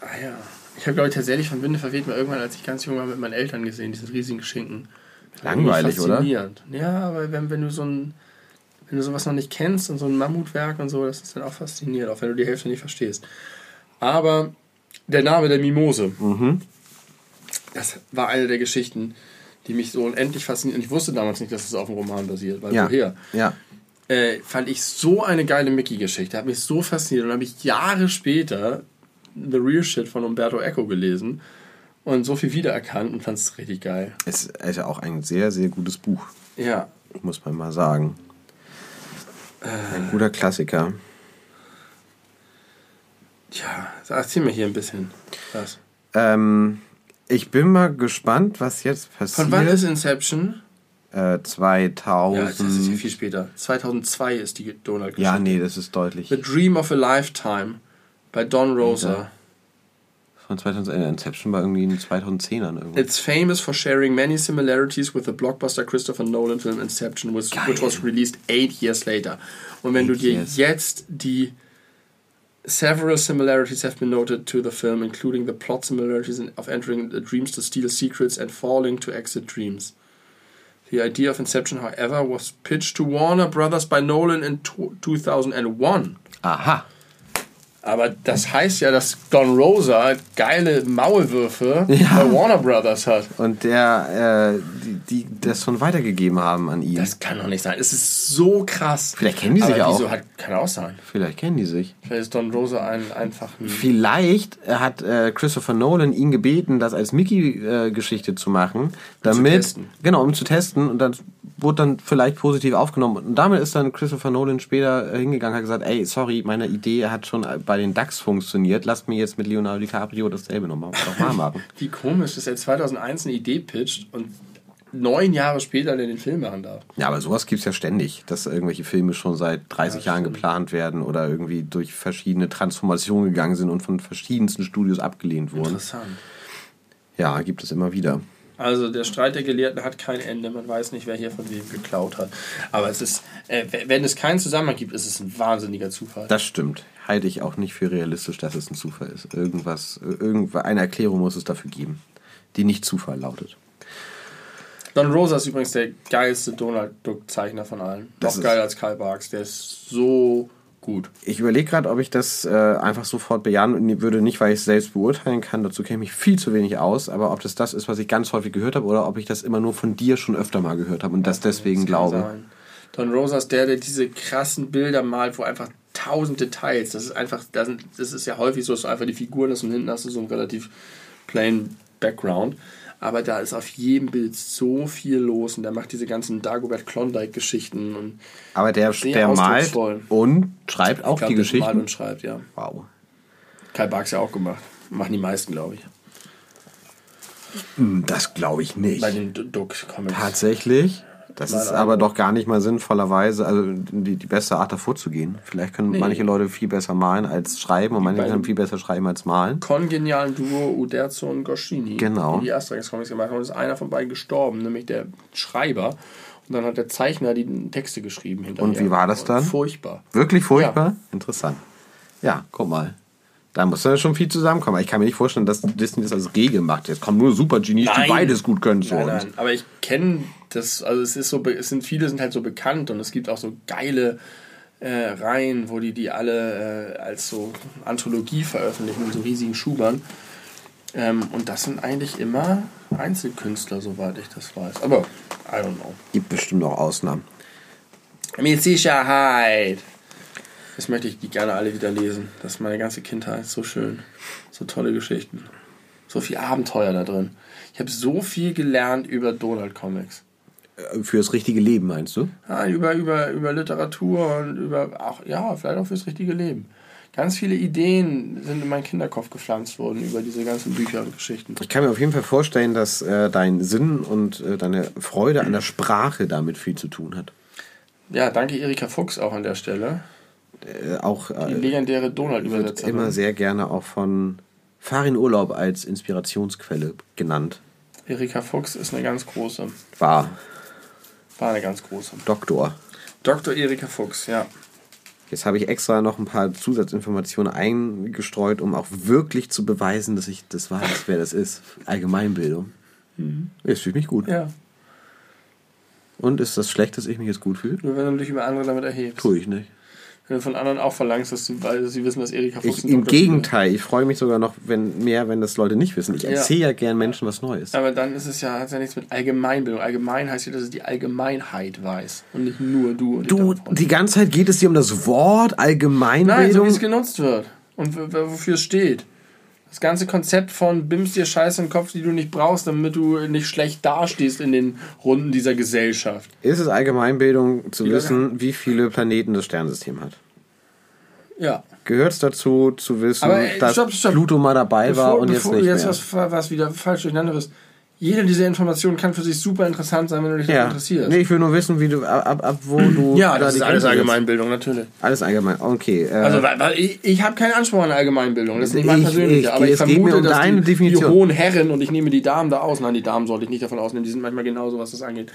Ah ja. Ich habe, glaube ich, tatsächlich von Winde verweht mal irgendwann, als ich ganz jung war, mit meinen Eltern gesehen, diesen riesigen Schinken. Langweilig, oder? Faszinierend. Ja, aber wenn, wenn du so ein, wenn du sowas noch nicht kennst und so ein Mammutwerk und so, das ist dann auch faszinierend, auch wenn du die Hälfte nicht verstehst. Aber der Name der Mimose, Mhm. das war eine der Geschichten, die mich so unendlich fasziniert. Und ich wusste damals nicht, dass es auf einem Roman basiert, weil Ja. woher? Ja. äh, fand ich so eine geile Mickey-Geschichte. Hat mich so fasziniert. Und habe ich Jahre später The Real Shit von Umberto Eco gelesen und so viel wiedererkannt und fand es richtig geil. Es ist ja auch ein sehr, sehr gutes Buch, Ja. muss man mal sagen. Ein guter Klassiker. Tja, erzähl mir hier ein bisschen was. Ähm, ich bin mal gespannt, was jetzt passiert. Von wann ist Inception? äh, 2000. Ja, das ist ja viel später. 2002 ist die Donald-Geschichte. Ja, nee, das ist deutlich. The Dream of a Lifetime bei Don Rosa. Von 2000, äh, Inception war irgendwie in den 2010ern irgendwo. It's famous for sharing many similarities with the blockbuster Christopher Nolan film Inception, which, which was released eight years later. Und wenn du Eight dir years. jetzt die Several similarities have been noted to the film, including the plot similarities of entering the dreams to steal secrets and falling to exit dreams. The idea of Inception, however, was pitched to Warner Brothers by Nolan in 2001. Aha. Aber das heißt ja, dass Don Rosa geile Maulwürfe Ja. bei Warner Brothers hat. Und der, äh, die, die das schon weitergegeben haben an ihn. Das kann doch nicht sein. Es ist so krass. Vielleicht kennen die sich Aber auch. Wieso hat, kann auch sein. Vielleicht kennen die sich. Vielleicht ist Don Rosa ein einfach ein. Vielleicht hat äh, Christopher Nolan ihn gebeten, das als Mickey-Geschichte zu machen, damit testen. genau um zu testen und dann wurde dann vielleicht positiv aufgenommen und damit ist dann Christopher Nolan später äh, hingegangen und hat gesagt, ey, sorry, meine Idee hat schon bei den DAX funktioniert, lasst mir jetzt mit Leonardo DiCaprio dasselbe nochmal noch mal machen. Wie komisch, dass er 2001 eine Idee pitcht und neun Jahre später den Film machen darf. Ja, aber sowas gibt's ja ständig, dass irgendwelche Filme schon seit 30 Jahren geplant werden oder irgendwie durch verschiedene Transformationen gegangen sind und von verschiedensten Studios abgelehnt wurden. Interessant. Ja, gibt es immer wieder. Also der Streit der Gelehrten hat kein Ende. Man weiß nicht, wer hier von wem geklaut hat. Aber es ist, äh, wenn es keinen Zusammenhang gibt, ist es ein wahnsinniger Zufall. Das stimmt. Halte ich auch nicht für realistisch, dass es ein Zufall ist. Irgendwas, irgendwas, eine Erklärung muss es dafür geben, die nicht Zufall lautet. Don Rosa ist übrigens der geilste Donald Duck-Zeichner von allen. Das Noch geiler als Karl Barks. Der ist so gut. Ich überlege gerade, ob ich das äh, einfach sofort bejahen würde, nicht weil ich es selbst beurteilen kann, dazu kenne ich mich viel zu wenig aus, aber ob das das ist, was ich ganz häufig gehört habe oder ob ich das immer nur von dir schon öfter mal gehört habe und das deswegen Das glaube. sein. Don Rosa ist der, der diese krassen Bilder malt, wo einfach tausend Details, das ist einfach, das ist ja häufig so, dass du einfach die Figuren hast und hinten hast du so einen relativ plain Background. Aber da ist auf jedem Bild so viel los und der macht diese ganzen Dagobert Klondike-Geschichten und Aber der, der malt und schreibt auch glaub, die der malt Geschichten. und schreibt, ja. Wow. Karl Barks ja auch gemacht. Machen die meisten, glaube ich. Hm, Das glaube ich nicht. Bei den Duck-Comics. Tatsächlich. Das ist aber doch gar nicht mal sinnvollerweise, also die, die beste Art davor zu gehen. Vielleicht können Nee. manche Leute viel besser malen als schreiben und manche beiden- können viel besser schreiben als malen. kongenialen Duo Uderzo und Goscini, Genau. die die Asterix-Comics gemacht haben. Und ist einer von beiden gestorben, nämlich der Schreiber. Und dann hat der Zeichner die Texte geschrieben hinterher. Und wie war das dann? Furchtbar. Wirklich furchtbar? Interessant. Ja, guck mal. Da muss dann schon viel zusammenkommen. Ich kann mir nicht vorstellen, dass Disney das als Regel macht. Jetzt kommen nur Super-Genies, die beides gut können Nein, nein, aber ich kenne das, also es ist so, es sind viele sind halt so bekannt und es gibt auch so geile äh, Reihen, wo die die alle äh, als so Anthologie veröffentlichen in so riesigen Schubern. Ähm, und das sind eigentlich immer Einzelkünstler, soweit ich das weiß. Aber I don't know. Gibt bestimmt auch Ausnahmen. Mit Sicherheit. Das möchte ich die gerne alle wieder lesen. Das ist meine ganze Kindheit. So schön. So tolle Geschichten. So viel Abenteuer da drin. Ich habe so viel gelernt über Donald Comics. Äh, Fürs richtige Leben, meinst du? Ja, über, über, über Literatur und über auch, ja, vielleicht auch fürs richtige Leben. Ganz viele Ideen sind in meinen Kinderkopf gepflanzt worden über diese ganzen Bücher und Geschichten. Ich kann mir auf jeden Fall vorstellen, dass äh, dein Sinn und äh, deine Freude an der Sprache damit viel zu tun hat. Ja, danke Erika Fuchs auch an der Stelle. Äh, auch Die äh, legendäre wird Donald-Übersetzerin. immer sehr gerne auch von Farin Urlaub als Inspirationsquelle genannt. Erika Fuchs ist eine ganz große. War War eine ganz große. Doktor. Dr. Erika Fuchs, ja. Jetzt habe ich extra noch ein paar Zusatzinformationen eingestreut, um auch wirklich zu beweisen, dass ich das weiß, wer das ist. Allgemeinbildung. Es fühlt mich gut. Ja. Und ist das schlecht, dass ich mich jetzt gut fühle? Nur wenn du dich über andere damit erhebst. Tue ich nicht. Wenn du von anderen auch verlangst, dass, du, weil sie wissen, dass Erika Fuchs Ich, Im. Gegenteil, ich freue mich sogar noch wenn, mehr, wenn das Leute nicht wissen. Ich erzähle ja gern Menschen was Neues. Aber dann ist es ja, hat ja nichts mit Allgemeinbildung. Allgemein heißt ja, dass es die Allgemeinheit weiß. Und nicht nur du Du, die ganze Zeit geht es dir um das Wort Nein, so Allgemeinbildung. wie es genutzt wird. Und wofür es steht. Das ganze Konzept von bimmst dir Scheiße in den Kopf, die du nicht brauchst, damit du nicht schlecht dastehst in den Runden dieser Gesellschaft. ist es Allgemeinbildung zu Leute wissen, wie viele Planeten das Sternensystem hat? Ja. Gehört es dazu, zu wissen, Aber, ey, dass stopp, stopp. Pluto mal dabei war und jetzt bevor nicht du jetzt mehr? was, was wieder falsch durcheinander wirst. Jede dieser Informationen kann für sich super interessant sein, wenn du dich dafür ja. interessierst. Nee, ich will nur wissen, wie du ab, ab, ab wo du ja, da das ist alles. Allgemeinbildung, natürlich. Alles allgemein. Okay. Äh, Also, weil, weil ich, ich habe keinen Anspruch an Allgemeinbildung. Das ist nicht mein Ich- persönlicher. ich- aber ich vermute, um dass die, Definition. die hohen Herren, und ich nehme die Damen da aus, nein, die Damen sollte ich nicht davon ausnehmen, die sind manchmal genauso, was das angeht.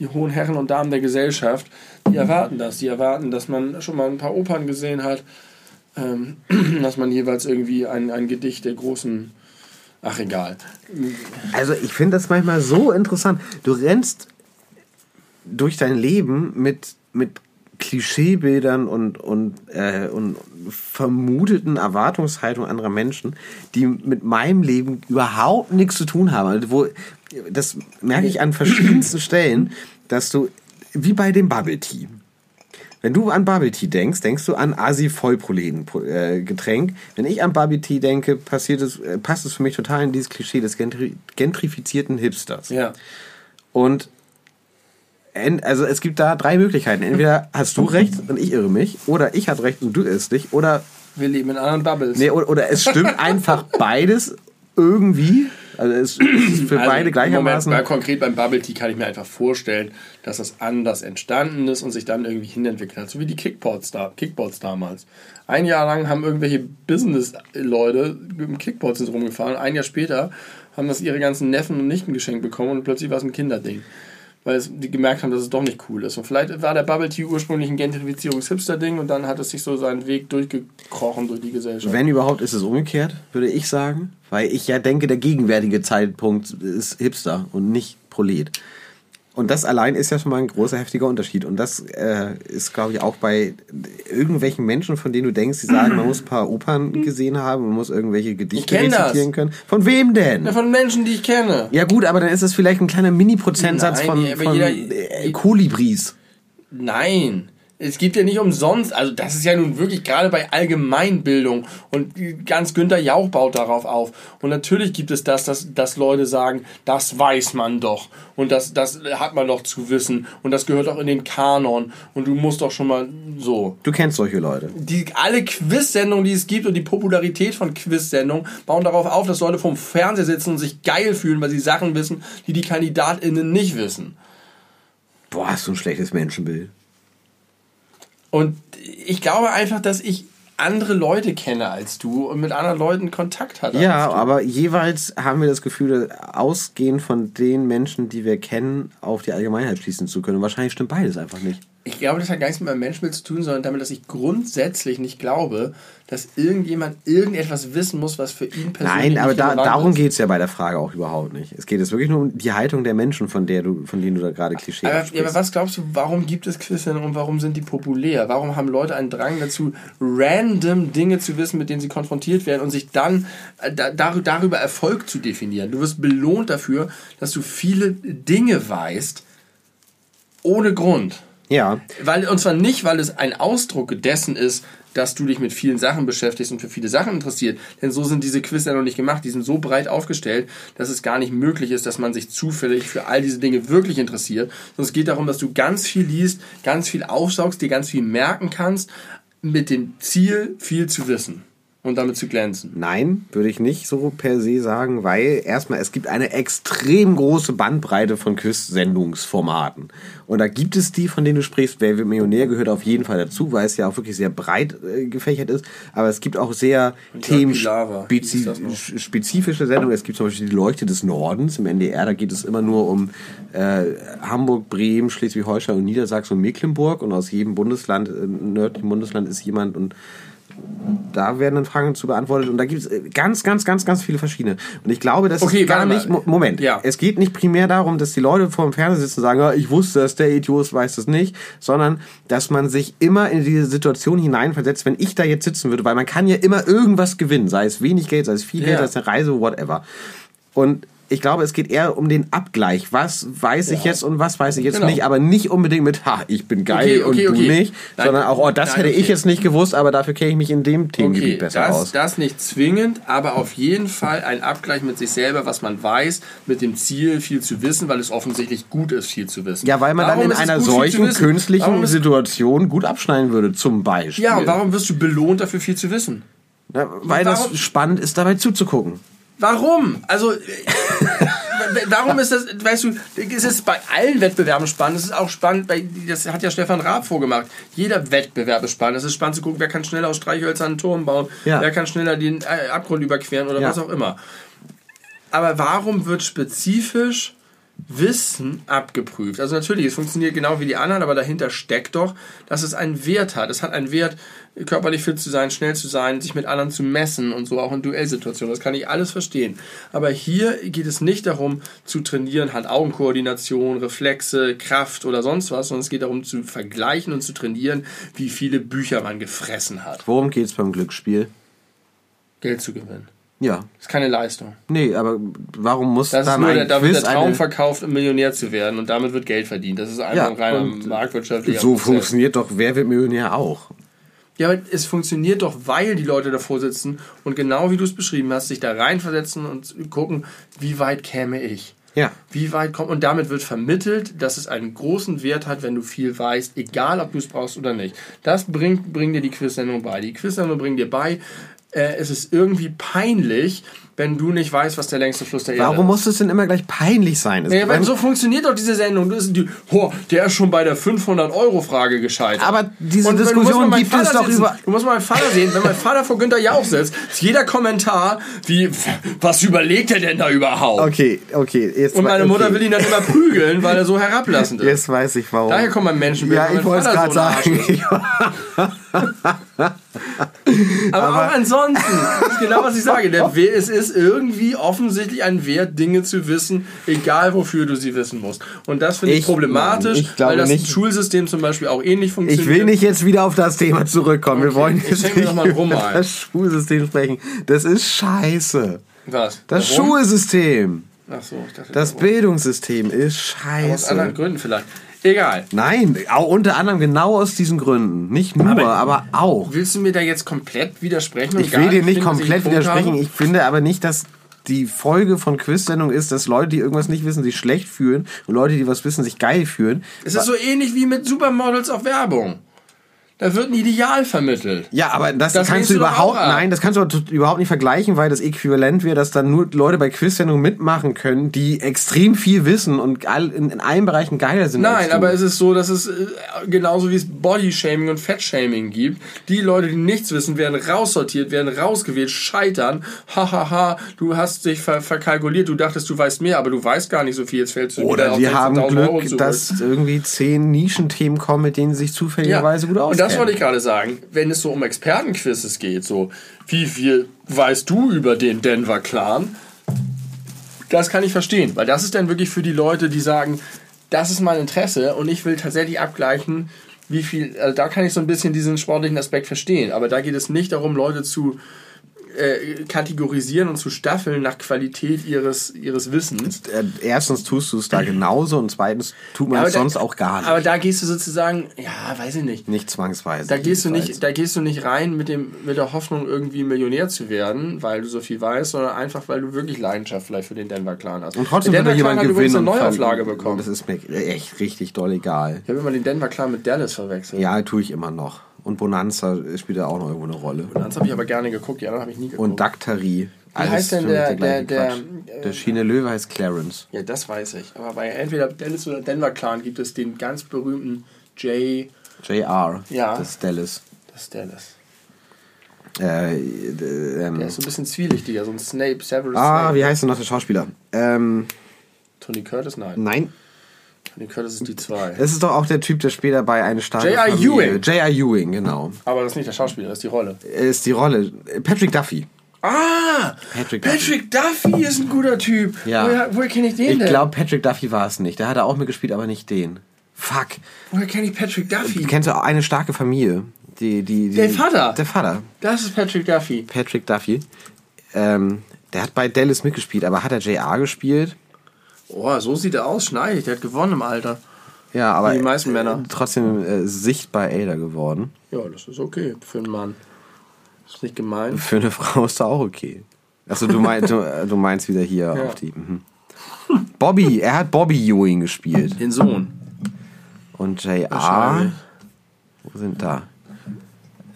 Die hohen Herren und Damen der Gesellschaft, die erwarten das. Die erwarten, dass man schon mal ein paar Opern gesehen hat, ähm, dass man jeweils irgendwie ein, ein Gedicht der großen. Ach, egal. Also ich finde das manchmal so interessant. Du rennst durch dein Leben mit, mit Klischeebildern und, und, äh, und vermuteten Erwartungshaltungen anderer Menschen, die mit meinem Leben überhaupt nichts zu tun haben. Also wo, das merke ich an verschiedensten Stellen, dass du, wie bei dem Bubble Tea, wenn du an Bubble Tea denkst, denkst du an asi vollproleten äh. Wenn ich an Bubble Tea denke, passiert es, äh, passt es für mich total in dieses Klischee des gentri gentrifizierten Hipsters. Ja. Und also es gibt da drei Möglichkeiten. Entweder hast du recht und ich irre mich, oder ich habe recht und du irrst dich, oder Wir leben in anderen Bubbles. nee, oder, oder es stimmt einfach beides irgendwie. Also es ist für Also, beide gleichermaßen. Moment, konkret beim Bubble Tea kann ich mir einfach vorstellen, dass das anders entstanden ist und sich dann irgendwie hinentwickelt hat. So wie die Kickboards, da, Kickboards damals. Ein Jahr lang haben irgendwelche Business-Leute mit dem Kickboard sind rumgefahren. Ein Jahr später haben das ihre ganzen Neffen und Nichten geschenkt bekommen und plötzlich war es ein Kinderding. Weil die gemerkt haben, dass es doch nicht cool ist. Und vielleicht war der Bubble Tea ursprünglich ein Gentrifizierungs-Hipster-Ding und dann hat es sich so seinen Weg durchgekrochen durch die Gesellschaft. Wenn überhaupt, ist es umgekehrt, würde ich sagen. Weil ich ja denke, der gegenwärtige Zeitpunkt ist Hipster und nicht Prolet. Und das allein ist ja schon mal ein großer, heftiger Unterschied. Und das äh, ist, glaube ich, auch bei irgendwelchen Menschen, von denen du denkst, die sagen, man muss ein paar Opern gesehen haben, man muss irgendwelche Gedichte das. rezitieren können. Von wem denn? Ja, von Menschen, die ich kenne. Ja gut, aber dann ist es vielleicht ein kleiner Mini-Prozentsatz von, von jeder- äh, Kolibris. Nein. Es gibt ja nicht umsonst, also das ist ja nun wirklich gerade bei Allgemeinbildung und ganz Günther Jauch baut darauf auf. Und natürlich gibt es das, dass, dass Leute sagen, das weiß man doch und das, das hat man doch zu wissen und das gehört auch in den Kanon und du musst doch schon mal so. Du kennst solche Leute. Die, alle Quiz-Sendungen, die es gibt und die Popularität von Quiz-Sendungen bauen darauf auf, dass Leute vom Fernseher sitzen und sich geil fühlen, weil sie Sachen wissen, die die KandidatInnen nicht wissen. Boah, hast du ein schlechtes Menschenbild. Und ich glaube einfach, dass ich andere Leute kenne als du und mit anderen Leuten Kontakt hatte. Ja, aber jeweils haben wir das Gefühl, ausgehend von den Menschen, die wir kennen, auf die Allgemeinheit schließen zu können. Und wahrscheinlich stimmt beides einfach nicht. Ich glaube, das hat gar nichts mit meinem Menschenbild zu tun, sondern damit, dass ich grundsätzlich nicht glaube, dass irgendjemand irgendetwas wissen muss, was für ihn persönlich Nein, aber da, darum geht es ja bei der Frage auch überhaupt nicht. Es geht jetzt wirklich nur um die Haltung der Menschen, von der du, von denen du da gerade Klischee Aber, ja, aber was glaubst du, warum gibt es Quizsendungen und warum sind die populär? Warum haben Leute einen Drang dazu, random Dinge zu wissen, mit denen sie konfrontiert werden und sich dann äh, da, dar- darüber Erfolg zu definieren? Du wirst belohnt dafür, dass du viele Dinge weißt, ohne Grund. Ja, Weil, und zwar nicht, weil es ein Ausdruck dessen ist, dass du dich mit vielen Sachen beschäftigst und für viele Sachen interessiert. Denn so sind diese Quiz ja noch nicht gemacht. Die sind so breit aufgestellt, dass es gar nicht möglich ist, dass man sich zufällig für all diese Dinge wirklich interessiert. Sondern es geht darum, dass du ganz viel liest, ganz viel aufsaugst, dir ganz viel merken kannst, mit dem Ziel, viel zu wissen und damit zu glänzen. Nein, würde ich nicht so per se sagen, weil erstmal es gibt eine extrem große Bandbreite von Quiz-Sendungsformaten. Und da gibt es die, von denen du sprichst. Wer wird Millionär gehört auf jeden Fall dazu, weil es ja auch wirklich sehr breit äh, gefächert ist. Aber es gibt auch sehr themenspezifische Sendungen. Es gibt zum Beispiel die Leuchte des Nordens im NDR. Da geht es immer nur um äh, Hamburg, Bremen, Schleswig-Holstein und Niedersachsen und Mecklenburg. Und aus jedem Bundesland, äh, nördlichen Bundesland ist jemand und da werden dann Fragen zu beantwortet und da gibt es äh, ganz, ganz, ganz, ganz viele verschiedene. Und ich glaube, das Okay, ist gar nicht. Mo- Moment. Ja. Es geht nicht primär darum, dass die Leute vor dem Fernseher sitzen und sagen, ja, ich wusste das, der Idiot weiß das nicht, sondern dass man sich immer in diese Situation hineinversetzt, wenn ich da jetzt sitzen würde, weil man kann ja immer irgendwas gewinnen, sei es wenig Geld, sei es viel Geld, Ja. sei es eine Reise, whatever. Und ich glaube, es geht eher um den Abgleich. Was weiß ich Ja. jetzt und was weiß ich jetzt Genau. nicht, aber nicht unbedingt mit, ha, ich bin geil Okay, okay, und du okay. nicht, Nein. sondern auch, oh, das Nein, hätte ich jetzt nicht gewusst, aber dafür kenne ich mich in dem Themengebiet besser das, aus. das nicht zwingend, aber auf jeden Fall ein Abgleich mit sich selber, was man weiß, mit dem Ziel, viel zu wissen, weil es offensichtlich gut ist, viel zu wissen. Ja, weil man Warum dann in einer gut, solchen künstlichen Situation gut abschneiden würde, zum Beispiel. Ja, und warum wirst du belohnt dafür, viel zu wissen? Na, weil warum- das spannend ist, dabei zuzugucken. Warum? Also, äh, warum ist das, weißt du, es ist bei allen Wettbewerben spannend. Es ist auch spannend, bei, das hat ja Stefan Raab vorgemacht. Jeder Wettbewerb ist spannend. Es ist spannend zu gucken, wer kann schneller aus Streichhölzern einen Turm bauen, Ja. wer kann schneller den äh, Abgrund überqueren oder Ja. was auch immer. Aber warum wird spezifisch Wissen abgeprüft? Also natürlich, es funktioniert genau wie die anderen, aber dahinter steckt doch, dass es einen Wert hat. Es hat einen Wert, körperlich fit zu sein, schnell zu sein, sich mit anderen zu messen und so auch in Duellsituationen. Das kann ich alles verstehen. Aber hier geht es nicht darum zu trainieren, Hand-Augen-Koordination, Reflexe, Kraft oder sonst was, sondern es geht darum zu vergleichen und zu trainieren, wie viele Bücher man gefressen hat, Worum geht's beim Glücksspiel? Geld zu gewinnen. Ja. Das ist keine Leistung. Nee, aber warum muss Das ist dann nur ein da wird der Traum eine... verkauft, um Millionär zu werden und damit wird Geld verdient. Das ist einfach Ja, ein reiner marktwirtschaftlicher So Prozess. funktioniert doch Wer wird Millionär auch. Ja, aber es funktioniert doch, weil die Leute davor sitzen und genau wie du es beschrieben hast, sich da reinversetzen und gucken, wie weit käme ich. Ja. Wie weit kommt und damit wird vermittelt, dass es einen großen Wert hat, wenn du viel weißt, egal ob du es brauchst oder nicht. Das bringt, bringt dir die Quiz-Sendung bei. Die Quiz-Sendung bringt dir bei, äh, es ist irgendwie peinlich, wenn du nicht weißt, was der längste Fluss der Erde Warum muss es denn immer gleich peinlich sein? Es Ja, weil so funktioniert doch diese Sendung. Das ist die, oh, der ist schon bei der 500-Euro-Frage gescheitert. Aber diese Und Diskussion gibt es Vater doch sitzen. über- Du musst mal meinen Vater sehen. Wenn mein Vater vor Günther Jauch sitzt, ist jeder Kommentar wie, was überlegt er denn da überhaupt? Okay, okay. Jetzt Und meine okay. Mutter will ihn dann immer prügeln, weil er so herablassend ist. Jetzt weiß ich warum. Daher kommt mein Menschenbild. Ja, ich wollte es gerade sagen. ist. aber, auch ansonsten, das ist genau was ich sage. Der, es ist irgendwie offensichtlich ein Wert, Dinge zu wissen, egal wofür du sie wissen musst. Und das finde ich, Ich- problematisch, ich weil das nicht. Schulsystem zum Beispiel auch ähnlich Ich funktioniert. will nicht jetzt wieder auf das Thema zurückkommen. Wir Okay, wollen ich jetzt nicht mal Rum über ein. das Schulsystem sprechen. Das ist scheiße. Was? Das Warum? Schulsystem. Ach so, ich dachte, Das warum? Bildungssystem ist Aber aus anderen scheiße. Gründen vielleicht. Egal. Nein, auch unter anderem genau aus diesen Gründen. Nicht nur, Aber- aber, auch. Willst du mir da jetzt komplett widersprechen? Ich will dir nicht komplett widersprechen. habe? Ich finde aber nicht, dass die Folge von Quiz-Sendung ist, dass Leute, die irgendwas nicht wissen, sich schlecht fühlen und Leute, die was wissen, sich geil fühlen. Es ist so ähnlich wie mit Supermodels auf Werbung. Da wird ein Ideal vermittelt. Ja, aber das, Das kannst du überhaupt, nein, das kannst du überhaupt nicht vergleichen, weil das Äquivalent wäre, dass dann nur Leute bei Quiz-Sendungen mitmachen können, die extrem viel wissen und all, in, in allen Bereichen geiler sind. als Nein, aber es ist so, dass es äh, genauso wie es Bodyshaming und Fettshaming gibt. Die Leute, die nichts wissen, werden raussortiert, werden rausgewählt, scheitern. Hahaha, du hast dich ver verkalkuliert, du dachtest, du weißt mehr, aber du weißt gar nicht so viel. Jetzt fällst du wieder Oder auf die haben 16.000 Euro Glück, dass irgendwie zehn Nischenthemen kommen, mit denen sie sich zufälligerweise gut Und auskennen. Das wollte ich gerade sagen. Wenn es so um Expertenquizzes geht, so wie viel weißt du über den Denver Clan, das kann ich verstehen, weil das ist dann wirklich für die Leute, die sagen, das ist mein Interesse und ich will tatsächlich abgleichen, wie viel, also da kann ich so ein bisschen diesen sportlichen Aspekt verstehen, aber da geht es nicht darum, Leute zu äh, kategorisieren und zu staffeln nach Qualität ihres, ihres Wissens. Äh, Erstens tust du es da genauso und zweitens tut man es da- sonst auch gar nicht. Aber da gehst du sozusagen, ja, weiß ich nicht. nicht zwangsweise. Da gehst du nicht, da gehst du nicht rein mit dem, mit der Hoffnung, irgendwie Millionär zu werden, weil du so viel weißt, sondern einfach, weil du wirklich Leidenschaft vielleicht für den Denver Clan hast. Und trotzdem der Denver jemand Clan hat übrigens gewinnen. eine Neuauflage bekommen. Das ist mir echt richtig doll egal. Ich habe immer den Denver Clan mit Dallas verwechselt. Ja, tue ich immer noch. Und Bonanza spielt da auch noch irgendwo eine Rolle. Das habe ich aber gerne geguckt, die anderen habe ich nie geguckt. Und Daktari. Wie heißt denn der- der- der, der Schiene Löwe heißt Clarence. ja, das weiß ich. Aber bei entweder Dallas oder Denver Clan gibt es den ganz berühmten Jay, JR. Ja. Das ist Dallas. das ist Dallas. Äh, äh, ähm, Der ist so ein bisschen zwielichtiger, so ein Snape, Severus ah, Snape. wie heißt denn noch der Schauspieler? Ähm, Tony Curtis? Nein. nein. Tony Curtis ist die zwei. Das ist doch auch der Typ, der später bei Eine starke J.R. Ewing. J.R. Ewing, genau. Aber das ist nicht der Schauspieler, das ist die Rolle. Ist die Rolle. Patrick Duffy. Ah! Patrick Patrick Duffy ist ein guter Typ. Ja. Woher, woher kenne ich den Ich denn? glaube, Patrick Duffy war es nicht. Der hat auch mitgespielt, aber nicht den. Fuck. Woher kenne ich Patrick Duffy? Kennst du auch eine starke Familie? Die, die, die, Der Vater. Der Vater. Das ist Patrick Duffy. Patrick Duffy. Ähm, der hat bei Dallas mitgespielt, aber hat er JR gespielt? Oh, so sieht er aus, schneidig. Der hat gewonnen im Alter. Ja, aber Wie die meisten Männer. äh, trotzdem äh, sichtbar älter geworden. Ja, das ist okay für einen Mann. Ist nicht gemein. Für eine Frau ist da auch okay. Achso, du, mein, du, äh, du meinst wieder hier Ja. auf die. Mhm. Bobby, er hat Bobby Ewing gespielt. Den Sohn. Und JR. Wo sind da?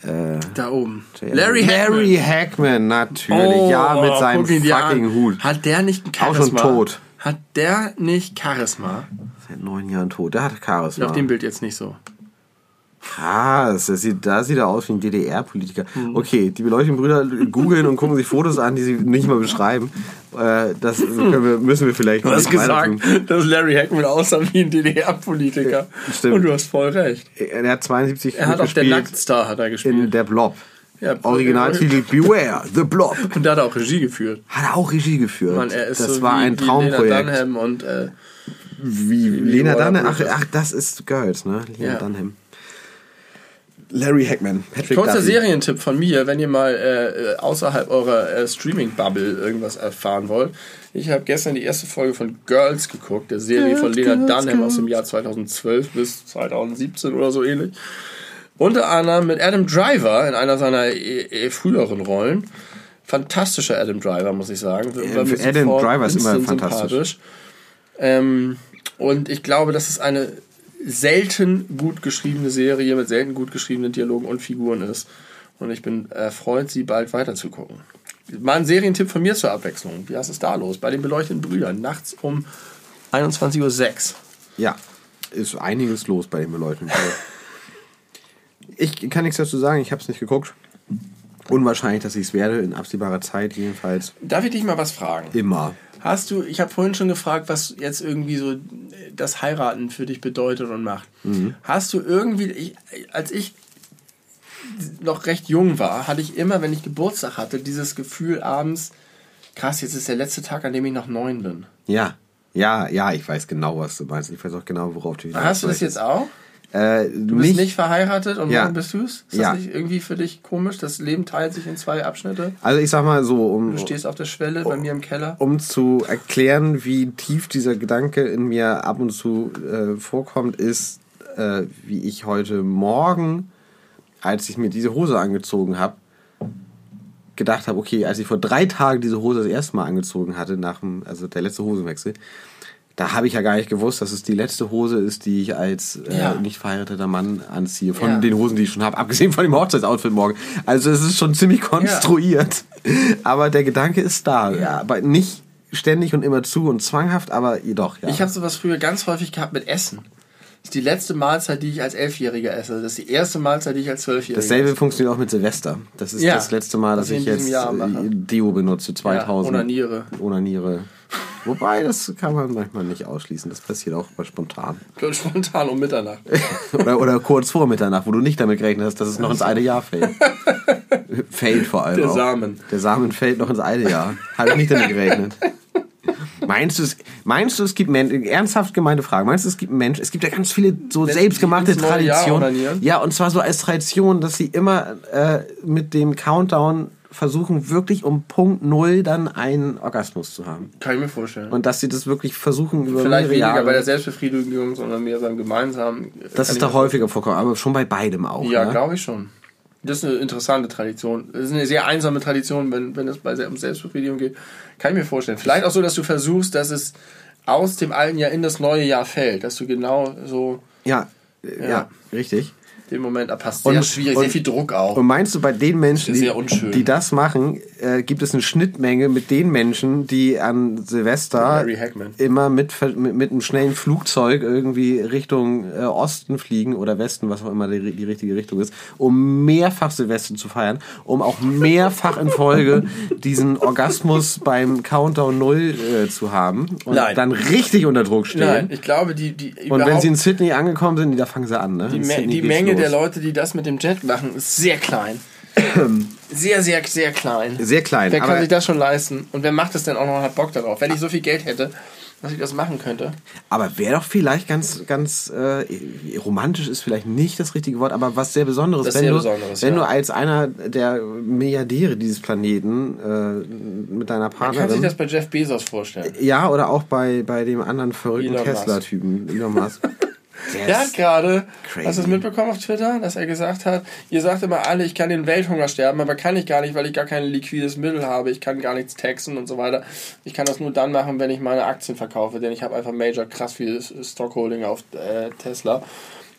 Äh, Da oben. Larry Hackman. Larry Hackman, natürlich. ja, mit seinem fucking Hut. Hat der nicht ein Auch Charisma? schon tot. Hat der nicht Charisma? Seit neun Jahren tot. Der hat Charisma. Auf dem Bild jetzt nicht so. Krass, das sieht, da sieht er aus wie ein DDR-Politiker. Hm. Okay, die beleuchteten Brüder googeln und gucken sich Fotos an, die sie nicht mal beschreiben. Äh, das wir, müssen wir vielleicht Du noch hast gesagt, dass Larry Hackman aussah wie ein DDR-Politiker. Stimmt. Und du hast voll recht. Er hat 72 Er hat auf der Nacktstar hat er in gespielt. Der Blob. Ja, Originaltitel Beware, The Blob. Und da hat er auch Regie geführt. Hat er auch Regie geführt. Mann, er ist das so war wie, ein wie Traumprojekt. Lena Dunham und äh, Wie Lena Laura Dunham? Ach, ach, das ist Girls, ne? Lena Ja. Dunham. Larry Hackman. Patrick Kurzer Duffy. Serientipp von mir, wenn ihr mal äh, außerhalb eurer äh, Streaming-Bubble irgendwas erfahren wollt. Ich habe gestern die erste Folge von Girls geguckt, der Serie von Lena Dunham aus dem Jahr 2012 bis 2017 oder so ähnlich. Unter anderem mit Adam Driver in einer seiner eh, eh früheren Rollen. Fantastischer Adam Driver, muss ich sagen. War mir Adam Driver ist immer fantastisch. Ähm, und ich glaube, das ist eine selten gut geschriebene Serie mit selten gut geschriebenen Dialogen und Figuren ist. Und ich bin erfreut, sie bald weiterzugucken. Mal ein Serientipp von mir zur Abwechslung. Wie ist es da los? Bei den beleuchteten Brüdern. Nachts um 21.06 Uhr. Ja, ist einiges los bei den Leuten. ich kann nichts dazu sagen, ich habe es nicht geguckt. Unwahrscheinlich, dass ich es werde, in absehbarer Zeit jedenfalls. Darf ich dich mal was fragen? Immer. Hast du, ich habe vorhin schon gefragt, was jetzt irgendwie so das Heiraten für dich bedeutet und macht. Hast du irgendwie, ich, als ich noch recht jung war, hatte ich immer, wenn ich Geburtstag hatte, dieses Gefühl abends, krass, jetzt ist der letzte Tag, an dem ich noch neun bin. Ja, ja, ja, ich weiß genau, was du meinst. Ich weiß auch genau, worauf du wieder Hast du das jetzt auch? Äh, du bist nicht, nicht verheiratet und Ja. morgen bist du es? Ist Ja. das nicht irgendwie für dich komisch? Das Leben teilt sich in zwei Abschnitte. Also ich sag mal so, um, Du stehst auf der Schwelle bei mir im Keller. um zu erklären, wie tief dieser Gedanke in mir ab und zu äh, vorkommt, ist, äh, wie ich heute Morgen, als ich mir diese Hose angezogen habe, gedacht habe, okay, als ich vor drei Tagen diese Hose das erste Mal angezogen hatte, nach dem, also der letzte Hosenwechsel, da habe ich ja gar nicht gewusst, dass es die letzte Hose ist, die ich als äh, Ja. nicht verheirateter Mann anziehe. Von Ja. den Hosen, die ich schon habe, abgesehen von dem Hochzeitsoutfit morgen. Also es ist schon ziemlich konstruiert. Aber der Gedanke ist da. Ja. Aber nicht ständig und immer zu und zwanghaft, aber jedoch, ja. Ich habe sowas früher ganz häufig gehabt mit Essen. Das ist die letzte Mahlzeit, die ich als Elfjähriger esse. Das ist die erste Mahlzeit, die ich als Zwölfjähriger Dasselbe esse. funktioniert auch mit Silvester. Das ist Ja. das letzte Mal, dass ich jetzt äh. Deo benutze, 2000. Ja, onaniere. Onaniere. Wobei, das kann man manchmal nicht ausschließen. Das passiert auch mal spontan. Spontan um Mitternacht. Oder, oder kurz vor Mitternacht, wo du nicht damit gerechnet hast, dass es noch ins eine Jahr fällt. fällt vor allem Der auch. Samen. Der Samen fällt noch ins eine Jahr. Habe ich nicht damit gerechnet. Meinst du, es, meinst du, es gibt Menschen, ernsthaft gemeinte Frage, meinst du, es gibt Menschen, es gibt ja ganz viele so Wenn selbstgemachte Traditionen. Ja, und zwar so als Tradition, dass sie immer äh, mit dem Countdown versuchen, wirklich um Punkt Null dann einen Orgasmus zu haben. Kann ich mir vorstellen. Und dass sie das wirklich versuchen über Vielleicht weniger Jahre. bei der Selbstbefriedigung, sondern mehr beim Gemeinsamen. das Kann ist mir häufiger vorkommen, aber schon bei beidem auch. Ja, ne? glaube ich schon. Das ist eine interessante Tradition. Das ist eine sehr einsame Tradition, wenn, wenn es bei um Selbstbefriedigung geht. Kann ich mir vorstellen. Vielleicht auch so, dass du versuchst, dass es aus dem alten Jahr in das neue Jahr fällt. Dass du genau so Ja, äh, ja. Ja. richtig. Den Moment abpasst. Sehr Und- schwierig, und- sehr viel Druck auch. Und meinst du, bei den Menschen, die, die das machen, äh, gibt es eine Schnittmenge mit den Menschen, die an Silvester immer mit, mit, mit einem schnellen Flugzeug irgendwie Richtung äh, Osten fliegen oder Westen, was auch immer die, die richtige Richtung ist, um mehrfach Silvester zu feiern, um auch mehrfach in Folge diesen Orgasmus beim Countdown Null äh, zu haben und Nein. dann richtig unter Druck stehen. Nein, ich glaube, die, die, Und wenn sie in Sydney angekommen sind, da fangen sie an. Ne? die, Me die Menge los. Der Leute, die das mit dem Jet machen, ist sehr klein. sehr, sehr, sehr klein. Sehr klein. Wer kann sich das schon leisten? Und wer macht das denn auch noch und hat Bock darauf? Wenn ich so viel Geld hätte, dass ich das machen könnte. Aber wäre doch vielleicht ganz, ganz äh, romantisch ist vielleicht nicht das richtige Wort, aber was sehr Besonderes, Das wenn, sehr du, Besonderes, wenn ja. du als einer der Milliardäre dieses Planeten äh, mit deiner Man kann sich Partnerin. das bei Jeff Bezos vorstellen. Ja, oder auch bei, bei dem anderen verrückten. Tesla-Typen, Elon Musk. Der Der hat gerade, hast du es mitbekommen auf Twitter, dass er gesagt hat, ihr sagt immer alle, ich kann den Welthunger sterben, aber kann ich gar nicht, weil ich gar kein liquides Mittel habe, ich kann gar nichts taxen und so weiter. Ich kann das nur dann machen, wenn ich meine Aktien verkaufe, denn ich habe einfach major krass viel Stockholding auf äh, Tesla.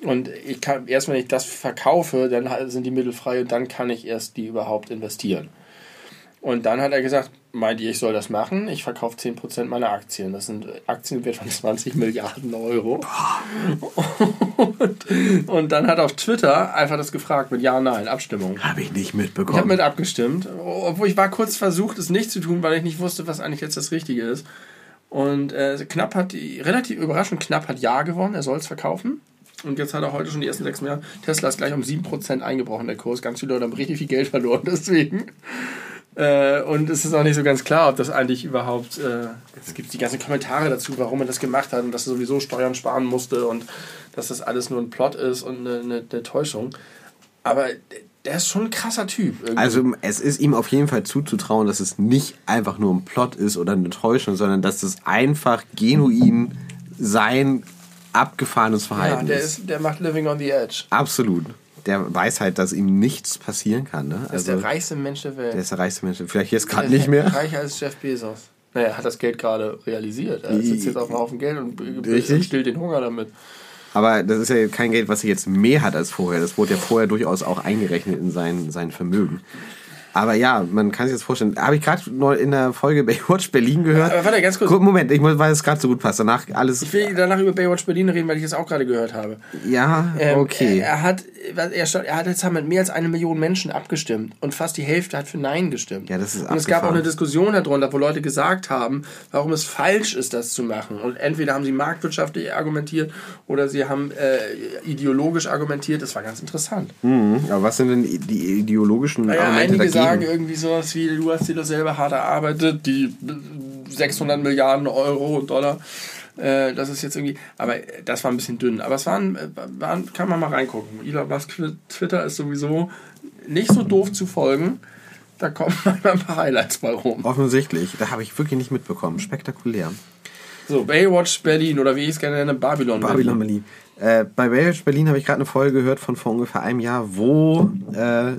Und ich kann, erst wenn ich das verkaufe, dann sind die Mittel frei und dann kann ich erst die überhaupt investieren. Und dann hat er gesagt, meint ihr, ich soll das machen? Ich verkaufe 10% meiner Aktien. Das sind Aktienwert von 20 Milliarden Euro. Und, und dann hat auf Twitter einfach das gefragt mit Ja, Nein, Abstimmung. Habe ich nicht Ich habe mitbekommen. mit abgestimmt, obwohl ich war kurz versucht, es nicht zu tun, weil ich nicht wusste, was eigentlich jetzt das Richtige ist. Und äh, knapp hat, die, relativ überraschend knapp hat Ja gewonnen, er soll es verkaufen. Und jetzt hat er heute schon die ersten sechs Jahre. Tesla ist gleich um 7% eingebrochen, der Kurs. Ganz viele Leute haben richtig viel Geld verloren deswegen. Äh, und es ist auch nicht so ganz klar, ob das eigentlich überhaupt. Äh, es gibt die ganzen Kommentare dazu, warum er das gemacht hat und dass er sowieso Steuern sparen musste und dass das alles nur ein Plot ist und eine, eine, eine Täuschung. Aber der ist schon ein krasser Typ. irgendwie. Also es ist ihm auf jeden Fall zuzutrauen, dass es nicht einfach nur ein Plot ist oder eine Täuschung, sondern dass es einfach genuin sein abgefahrenes ja, Verhalten der, ist. ist, der macht Living on the Edge. Absolut. Der weiß halt, dass ihm nichts passieren kann. Ne? Das ist Also, der reichste Mensch der Welt. der ist der reichste Mensch. Vielleicht jetzt gerade nicht mehr. Reicher als Jeff Bezos. Naja, er hat das Geld gerade realisiert. Er sitzt jetzt auf einem Haufen Geld und Richtig. stillt den Hunger damit. Aber das ist ja kein Geld, was er jetzt mehr hat als vorher. Das wurde ja vorher durchaus auch eingerechnet in sein, sein Vermögen. Aber ja, man kann sich das vorstellen. Habe ich gerade in der Folge Baywatch Berlin gehört. Aber warte, ganz kurz. Moment, ich muss, weil es gerade so gut passt. Danach alles. Ich will danach über Baywatch Berlin reden, weil ich es auch gerade gehört habe. Ja, ähm, okay. Er, er, hat, er, er hat jetzt haben mehr als eine Million Menschen abgestimmt und fast die Hälfte hat für Nein gestimmt. Ja, das ist Und es gab auch eine Diskussion darunter, wo Leute gesagt haben, warum es falsch ist, das zu machen. Und entweder haben sie marktwirtschaftlich argumentiert oder sie haben äh, ideologisch argumentiert. Das war ganz interessant. Mhm. Aber was sind denn die ideologischen naja, Argumente dagegen? Sagen irgendwie sowas wie, du hast dir das selber hart erarbeitet, die 600 Milliarden Euro und Dollar. Äh, das ist jetzt irgendwie, aber das war ein bisschen dünn. Aber es waren, waren kann man mal reingucken. Elon Musk Twitter ist sowieso nicht so doof zu folgen. Da kommen manchmal ein paar Highlights bei rum. Offensichtlich. Da habe ich wirklich nicht mitbekommen. Spektakulär. So, Baywatch Berlin oder wie ich es gerne nenne, Babylon, Babylon Berlin. Berlin. Äh, bei Baywatch Berlin habe ich gerade eine Folge gehört von vor ungefähr einem Jahr, wo äh,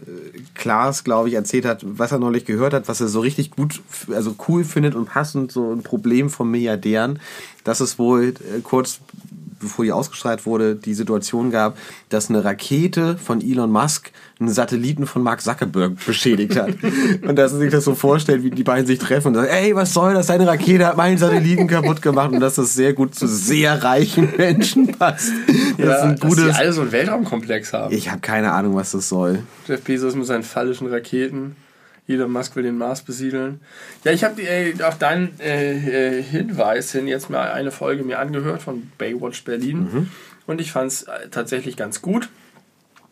Klaas, glaube ich, erzählt hat, was er neulich gehört hat, was er so richtig gut, also cool findet und passend, so ein Problem von Milliardären, dass es wohl äh, kurz bevor die ausgestrahlt wurde, die Situation gab, dass eine Rakete von Elon Musk einen Satelliten von Mark Zuckerberg beschädigt hat. und dass er sich das so vorstellt, wie die beiden sich treffen und sagen, ey, was soll das? Deine Rakete hat meinen Satelliten kaputt gemacht und dass das sehr gut zu sehr reichen Menschen passt. Das ja, ein gutes, dass die alle so einen Weltraumkomplex haben. Ich habe keine Ahnung, was das soll. Jeff Bezos mit seinen fallischen Raketen. Elon Musk will den Mars besiedeln. Ja, ich habe äh, auf deinen äh, äh, Hinweis hin jetzt mal eine Folge mir angehört von Baywatch Berlin mhm. und ich fand es äh, tatsächlich ganz gut.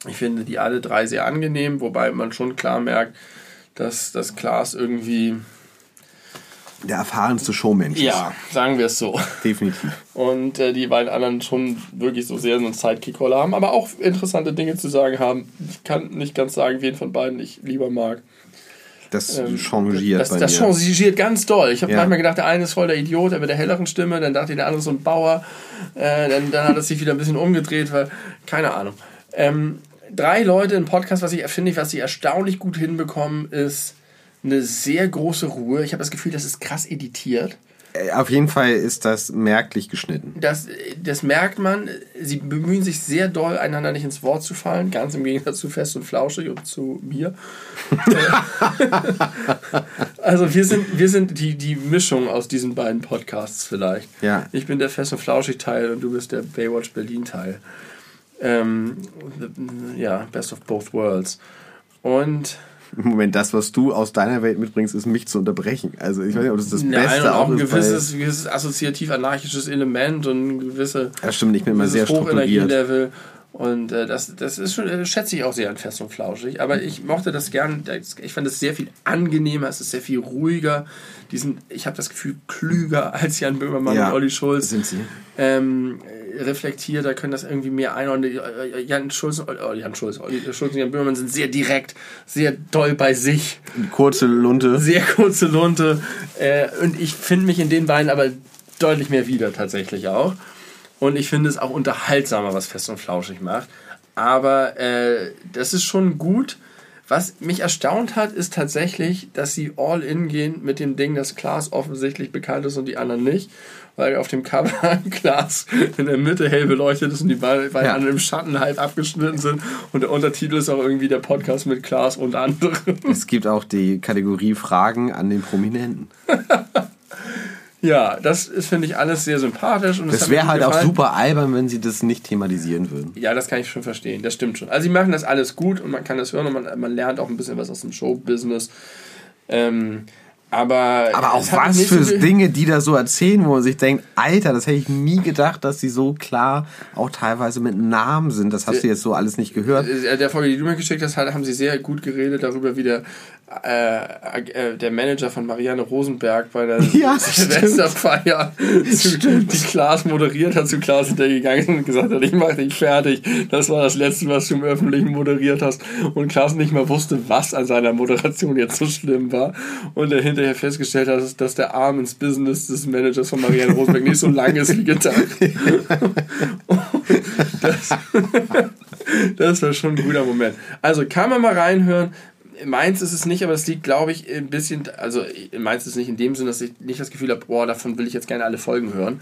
Ich finde die alle drei sehr angenehm, wobei man schon klar merkt, dass das Klaas irgendwie der erfahrenste Showmensch ist. Ja, sagen wir es so. Definitiv. Und äh, die beiden anderen schon wirklich so sehr so einen Sidekick-Rolle haben, aber auch interessante Dinge zu sagen haben. Ich kann nicht ganz sagen, wen von beiden ich lieber mag. Das ähm, changiert das, bei das mir. changiert ganz doll. Ich habe ja. manchmal gedacht, der eine ist voll der Idiot, der mit der helleren Stimme, dann dachte ich, der andere ist so ein Bauer. Äh, dann, dann hat es sich wieder ein bisschen umgedreht, weil, keine Ahnung. Ähm, drei Leute im Podcast, was ich finde, was sie erstaunlich gut hinbekommen, ist eine sehr große Ruhe. Ich habe das Gefühl, das ist krass editiert. Äh, auf jeden Fall ist das merklich geschnitten. Das, das merkt man. Sie bemühen sich sehr doll, einander nicht ins Wort zu fallen. Ganz im Gegensatz zu Fest und Flauschig und zu mir. also wir sind, wir sind die, die Mischung aus diesen beiden Podcasts vielleicht. Ja. Ich bin der Fest und Flauschig-Teil und du bist der Baywatch Berlin-Teil. Ähm, ja, best of both worlds. Und Moment, das, was du aus deiner Welt mitbringst, ist mich zu unterbrechen. Also ich weiß nicht, ob das das Nein, Beste und auch ein gewisses, gewisses assoziativ-anarchisches Element und ein gewisse, ja, stimmt, ich bin immer sehr Hochenergielevel. Und äh, das, das ist schon, das schätze ich auch sehr an Fest und Flauschig. Aber ich mochte das gern. Ich fand es sehr viel angenehmer, es ist sehr viel ruhiger. Die sind, ich habe das Gefühl, klüger als Jan Böhmermann ja, und Olli Schulz. Sind sie. Ähm, reflektierter, können das irgendwie mehr einordnen. Jan Schulz, oh, Jan Schulz, Olli Schulz und Jan Böhmermann sind sehr direkt, sehr doll bei sich. Kurze Lunte. Sehr kurze Lunte. Äh, und ich finde mich in den beiden aber deutlich mehr wieder tatsächlich auch. Und ich finde es auch unterhaltsamer, was Fest und Flauschig macht. Aber äh, das ist schon gut. Was mich erstaunt hat, ist tatsächlich, dass sie all in gehen mit dem Ding, dass Klaas offensichtlich bekannt ist und die anderen nicht. Weil auf dem Cover Klaas in der Mitte hell beleuchtet ist und die beiden ja. anderen im Schatten halb abgeschnitten sind. Und der Untertitel ist auch irgendwie der Podcast mit Klaas und anderen. Es gibt auch die Kategorie Fragen an den Prominenten. Ja, das ist, finde ich, alles sehr sympathisch. Und das, das wäre halt auch super albern, wenn sie das nicht thematisieren würden. Ja, das kann ich schon verstehen. Das stimmt schon. Also, sie machen das alles gut und man kann das hören und man, man lernt auch ein bisschen was aus dem Showbusiness. Ähm, aber, aber auch was für so Dinge, die da so erzählen, wo man sich denkt, Alter, das hätte ich nie gedacht, dass sie so klar auch teilweise mit Namen sind. Das hast du jetzt so alles nicht gehört. Äh, der Folge, die du mir geschickt hast, haben sie sehr gut geredet darüber, wie der, äh, äh, der Manager von Marianne Rosenberg bei der ja, Silvesterfeier die Klaas moderiert hat, zu Klaas hintergegangen und gesagt hat, ich mache dich fertig. Das war das Letzte, was du im Öffentlichen moderiert hast. Und Klaas nicht mal wusste, was an seiner Moderation jetzt so schlimm war. Und er hinter hinterher festgestellt hat, dass der Arm ins Business des Managers von Marianne Rosenberg nicht so lang ist wie gedacht. das, das war schon ein guter Moment. Also kann man mal reinhören. Meins ist es nicht, aber es liegt, glaube ich, ein bisschen, also meins ist es nicht in dem Sinn, dass ich nicht das Gefühl habe, boah, davon will ich jetzt gerne alle Folgen hören.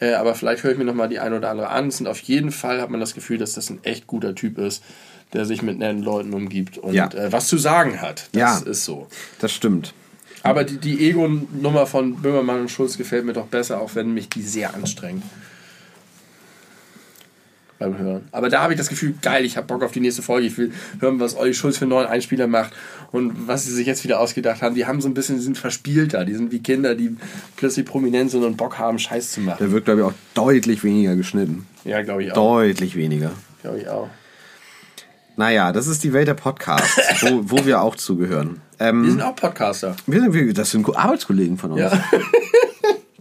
Äh, aber vielleicht höre ich mir nochmal die eine oder andere an. Und auf jeden Fall hat man das Gefühl, dass das ein echt guter Typ ist, der sich mit netten Leuten umgibt und Ja. äh, was zu sagen hat. Das Ja. ist so. Das stimmt. Aber die, die Ego-Nummer von Böhmermann und Schulz gefällt mir doch besser, auch wenn mich die sehr anstrengt. Beim Hören. Aber da habe ich das Gefühl, geil, ich habe Bock auf die nächste Folge. Ich will hören, was Olli Schulz für einen neuen Einspieler macht und was sie sich jetzt wieder ausgedacht haben. Die haben so ein bisschen, die sind verspielter. Die sind wie Kinder, die plötzlich prominent sind und Bock haben, Scheiß zu machen. Der wird, glaube ich, auch deutlich weniger geschnitten. Ja, glaube ich auch. Deutlich weniger. Glaube ich auch. Naja, das ist die Welt der Podcasts, wo, wo wir auch zugehören. Ähm, Wir sind auch Podcaster. wir sind, wir, das sind Arbeitskollegen von uns. Ja.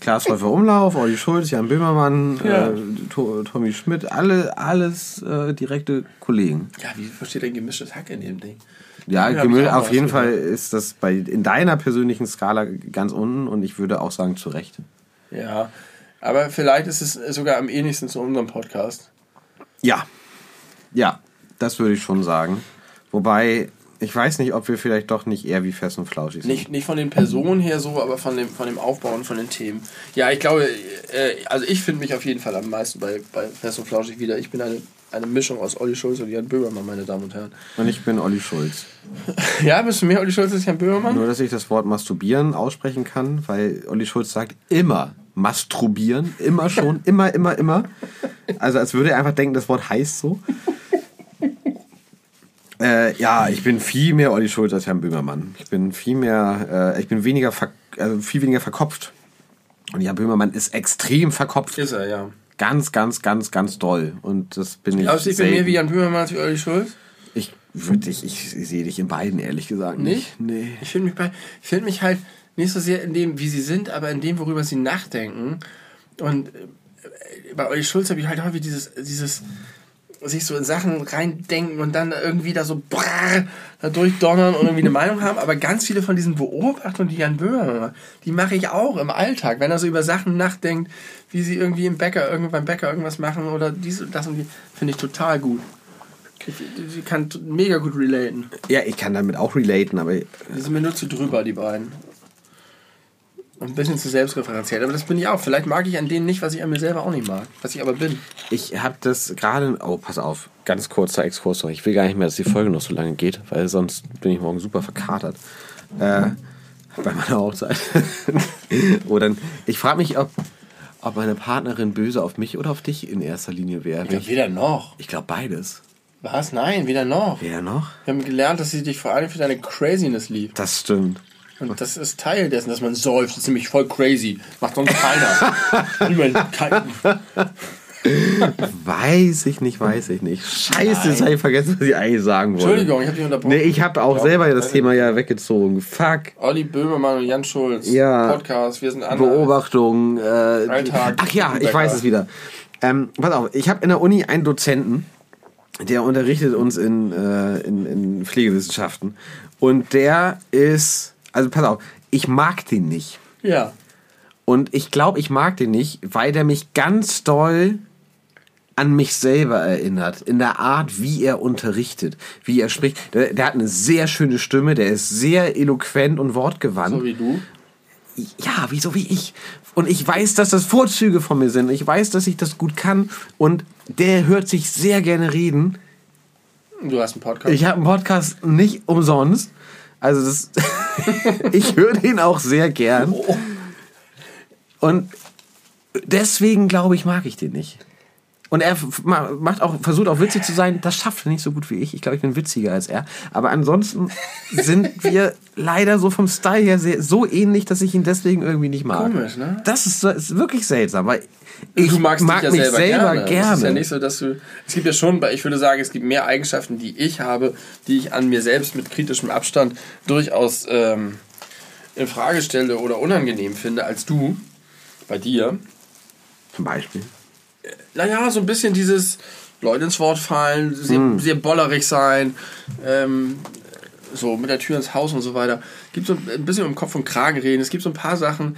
Klaas Häufer Umlauf, Olli Schulz, Jan Böhmermann, Ja. äh, To- Tommy Schmidt, alle, alles äh, direkte Kollegen. Ja, wie versteht denn gemischtes Hack in dem Ding? Ja, Ja, Gemüll, auf jeden Fall ist das bei in deiner persönlichen Skala ganz unten und ich würde auch sagen zu Recht. Ja, aber vielleicht ist es sogar am ähnlichsten zu unserem Podcast. Ja, ja, das würde ich schon sagen. Wobei ich weiß nicht, ob wir vielleicht doch nicht eher wie Fest und Flauschig sind. Nicht, nicht von den Personen her so, aber von dem, von dem Aufbau und von den Themen. Ja, ich glaube, äh, also ich finde mich auf jeden Fall am meisten bei, bei Fest und Flauschig wieder. Ich bin eine, eine Mischung aus Olli Schulz und Jan Böhmermann, meine Damen und Herren. Und ich bin Olli Schulz. Ja, bist du mehr Olli Schulz als Jan Böhmermann? Nur, dass ich das Wort masturbieren aussprechen kann, weil Olli Schulz sagt immer masturbieren, immer schon, immer, immer, immer. Also als würde er einfach denken, das Wort heißt so. Äh, ja, ich bin viel mehr Olli Schulz als Jan Böhmermann. Ich bin viel mehr, äh, ich bin weniger, also viel weniger verkopft. Und Jan Böhmermann ist extrem verkopft. Ist er, ja. Ganz, ganz, ganz, ganz doll. Und das bin ich. Glaubst du, ich bin mehr wie Jan Böhmermann als wie Olli Schulz? Ich würde dich, ich, sehe dich in beiden, ehrlich gesagt. Nicht? Nee. Ich finde mich, bei- ich find mich halt nicht so sehr in dem, wie sie sind, aber in dem, worüber sie nachdenken. Und äh, bei Olli Schulz habe ich halt häufig dieses, dieses sich so in Sachen reindenken und dann irgendwie da so brrr, da durchdonnern und irgendwie eine Meinung haben. Aber ganz viele von diesen Beobachtungen, die Jan Böhmer macht, die mache ich auch im Alltag. Wenn er so über Sachen nachdenkt, wie sie irgendwie im Bäcker, irgendwie beim Bäcker irgendwas machen oder dies und das und die, finde ich total gut. Ich, kann mega gut relaten. Ja, ich kann damit auch relaten, aber Die sind mir nur zu drüber, die beiden. Ein bisschen zu selbstreferenziell. Aber das bin ich auch. Vielleicht mag ich an denen nicht, was ich an mir selber auch nicht mag. Was ich aber bin. Ich habe das gerade. Oh, pass auf. Ganz kurzer Exkurs noch. Ich will gar nicht mehr, dass die Folge noch so lange geht, weil sonst bin ich morgen super verkatert. Äh, bei meiner Hochzeit. oder ich frage mich, ob, ob meine Partnerin böse auf mich oder auf dich in erster Linie wäre. Ja, weder noch. Ich glaube beides. Was? Nein, weder noch. Wer noch? Wir haben gelernt, dass sie dich vor allem für deine Craziness liebt. Das stimmt. Und das ist Teil dessen, dass man säuft. Das ist nämlich voll crazy. Macht sonst keiner. Niemand. Weiß ich nicht, weiß ich nicht. Scheiße, jetzt habe ich vergessen, was ich eigentlich sagen wollte. Entschuldigung, ich habe dich unterbrochen. Nee, ich habe auch Ja, selber das Thema ja weggezogen. Fuck. Olli Böhmermann und Jan Schulz. Ja. Podcast. Wir sind andere. Beobachtung. Äh, Alltag. ach ja, ich weiß es wieder. Ähm, pass auf, ich habe in der Uni einen Dozenten, der unterrichtet uns in, äh, in, in Pflegewissenschaften. Und der ist, also pass auf, ich mag den nicht. Ja. Und ich glaube, ich mag den nicht, weil der mich ganz doll an mich selber erinnert. In der Art, wie er unterrichtet, wie er spricht. Der, der hat eine sehr schöne Stimme, der ist sehr eloquent und wortgewandt. So wie du. Ja, wieso wie ich? Und ich weiß, dass das Vorzüge von mir sind. Ich weiß, dass ich das gut kann. Und der hört sich sehr gerne reden. Du hast einen Podcast. Ich habe einen Podcast nicht umsonst. Also das, ich höre den auch sehr gern. Und deswegen glaube ich, mag ich den nicht. Und er macht auch, versucht auch witzig zu sein. Das schafft er nicht so gut wie ich. Ich glaube, ich bin witziger als er. Aber ansonsten sind wir leider so vom Style her sehr, so ähnlich, dass ich ihn deswegen irgendwie nicht mag. Komisch, ne? Das ist, ist wirklich seltsam, weil ich du magst mag dich ja mich selber, selber gerne. gerne. Es ist ja nicht so, dass du. Es gibt ja schon, ich würde sagen, es gibt mehr Eigenschaften, die ich habe, die ich an mir selbst mit kritischem Abstand durchaus ähm, in Frage stelle oder unangenehm finde, als du bei dir. Zum Beispiel. Naja, so ein bisschen dieses Leute ins Wort fallen, sehr, Hm. sehr bollerig sein, ähm, so mit der Tür ins Haus und so weiter. Gibt so ein bisschen um Kopf und Kragen reden. Es gibt so ein paar Sachen.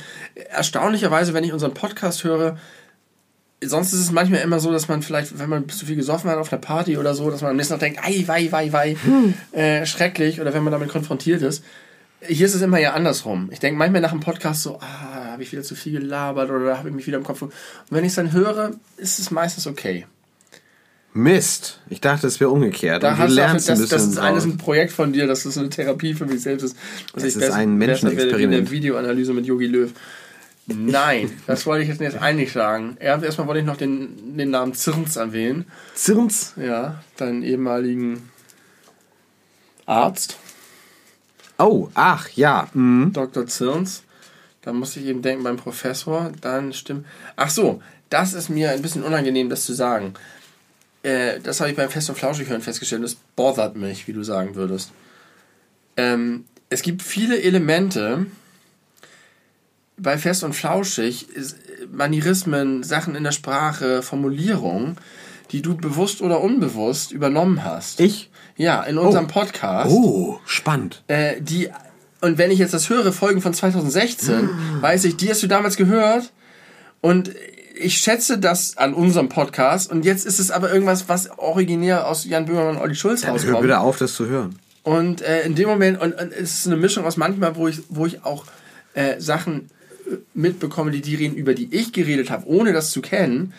Erstaunlicherweise, wenn ich unseren Podcast höre, sonst ist es manchmal immer so, dass man vielleicht, wenn man zu viel gesoffen hat auf einer Party oder so, dass man am nächsten Tag denkt, ei, wei, wei, wei, äh, schrecklich, oder wenn man damit konfrontiert ist. Hier ist es immer ja andersrum. Ich denke manchmal nach dem Podcast so, ah, habe ich wieder zu viel gelabert oder habe ich mich wieder im Kopf. Und wenn ich es dann höre, ist es meistens okay. Mist. Ich dachte, es wäre umgekehrt. Da Und du lernst das, ein das bisschen ist alles ein Projekt von dir, dass das eine Therapie für mich selbst ist. Dass Es ich ist besser- ein werde wie in Menschenexperiment. der Videoanalyse mit Yogi Löw. Nein, das wollte ich jetzt nicht eigentlich sagen. Erst- Erstmal wollte ich noch den, den Namen Zirns erwähnen. Zirns. Ja, deinen ehemaligen Arzt, Oh, ach, ja. Mhm. Dr. Zirns. Da musste ich eben denken beim Professor. Dann stimmt. Ach so, das ist mir ein bisschen unangenehm, das zu sagen. Äh, das habe ich beim Fest und Flauschig hören festgestellt. Das bothert mich, wie du sagen würdest. Ähm, es gibt viele Elemente bei Fest und Flauschig, Manierismen, Sachen in der Sprache, Formulierungen, die du bewusst oder unbewusst übernommen hast. Ich? Ja, in unserem Podcast. Oh, spannend. Äh, die, und wenn ich jetzt das höre, Folgen von 2016, weiß ich, die hast du damals gehört. Und ich schätze das an unserem Podcast. Und jetzt ist es aber irgendwas, was originär aus Jan Böhmermann und Olli Schulz Hör rauskommt. bitte auf, das zu hören. Und äh, in dem Moment, und, und es ist eine Mischung aus manchmal, wo ich, wo ich auch äh, Sachen äh, mitbekomme, die die reden, über die ich geredet habe, ohne das zu kennen,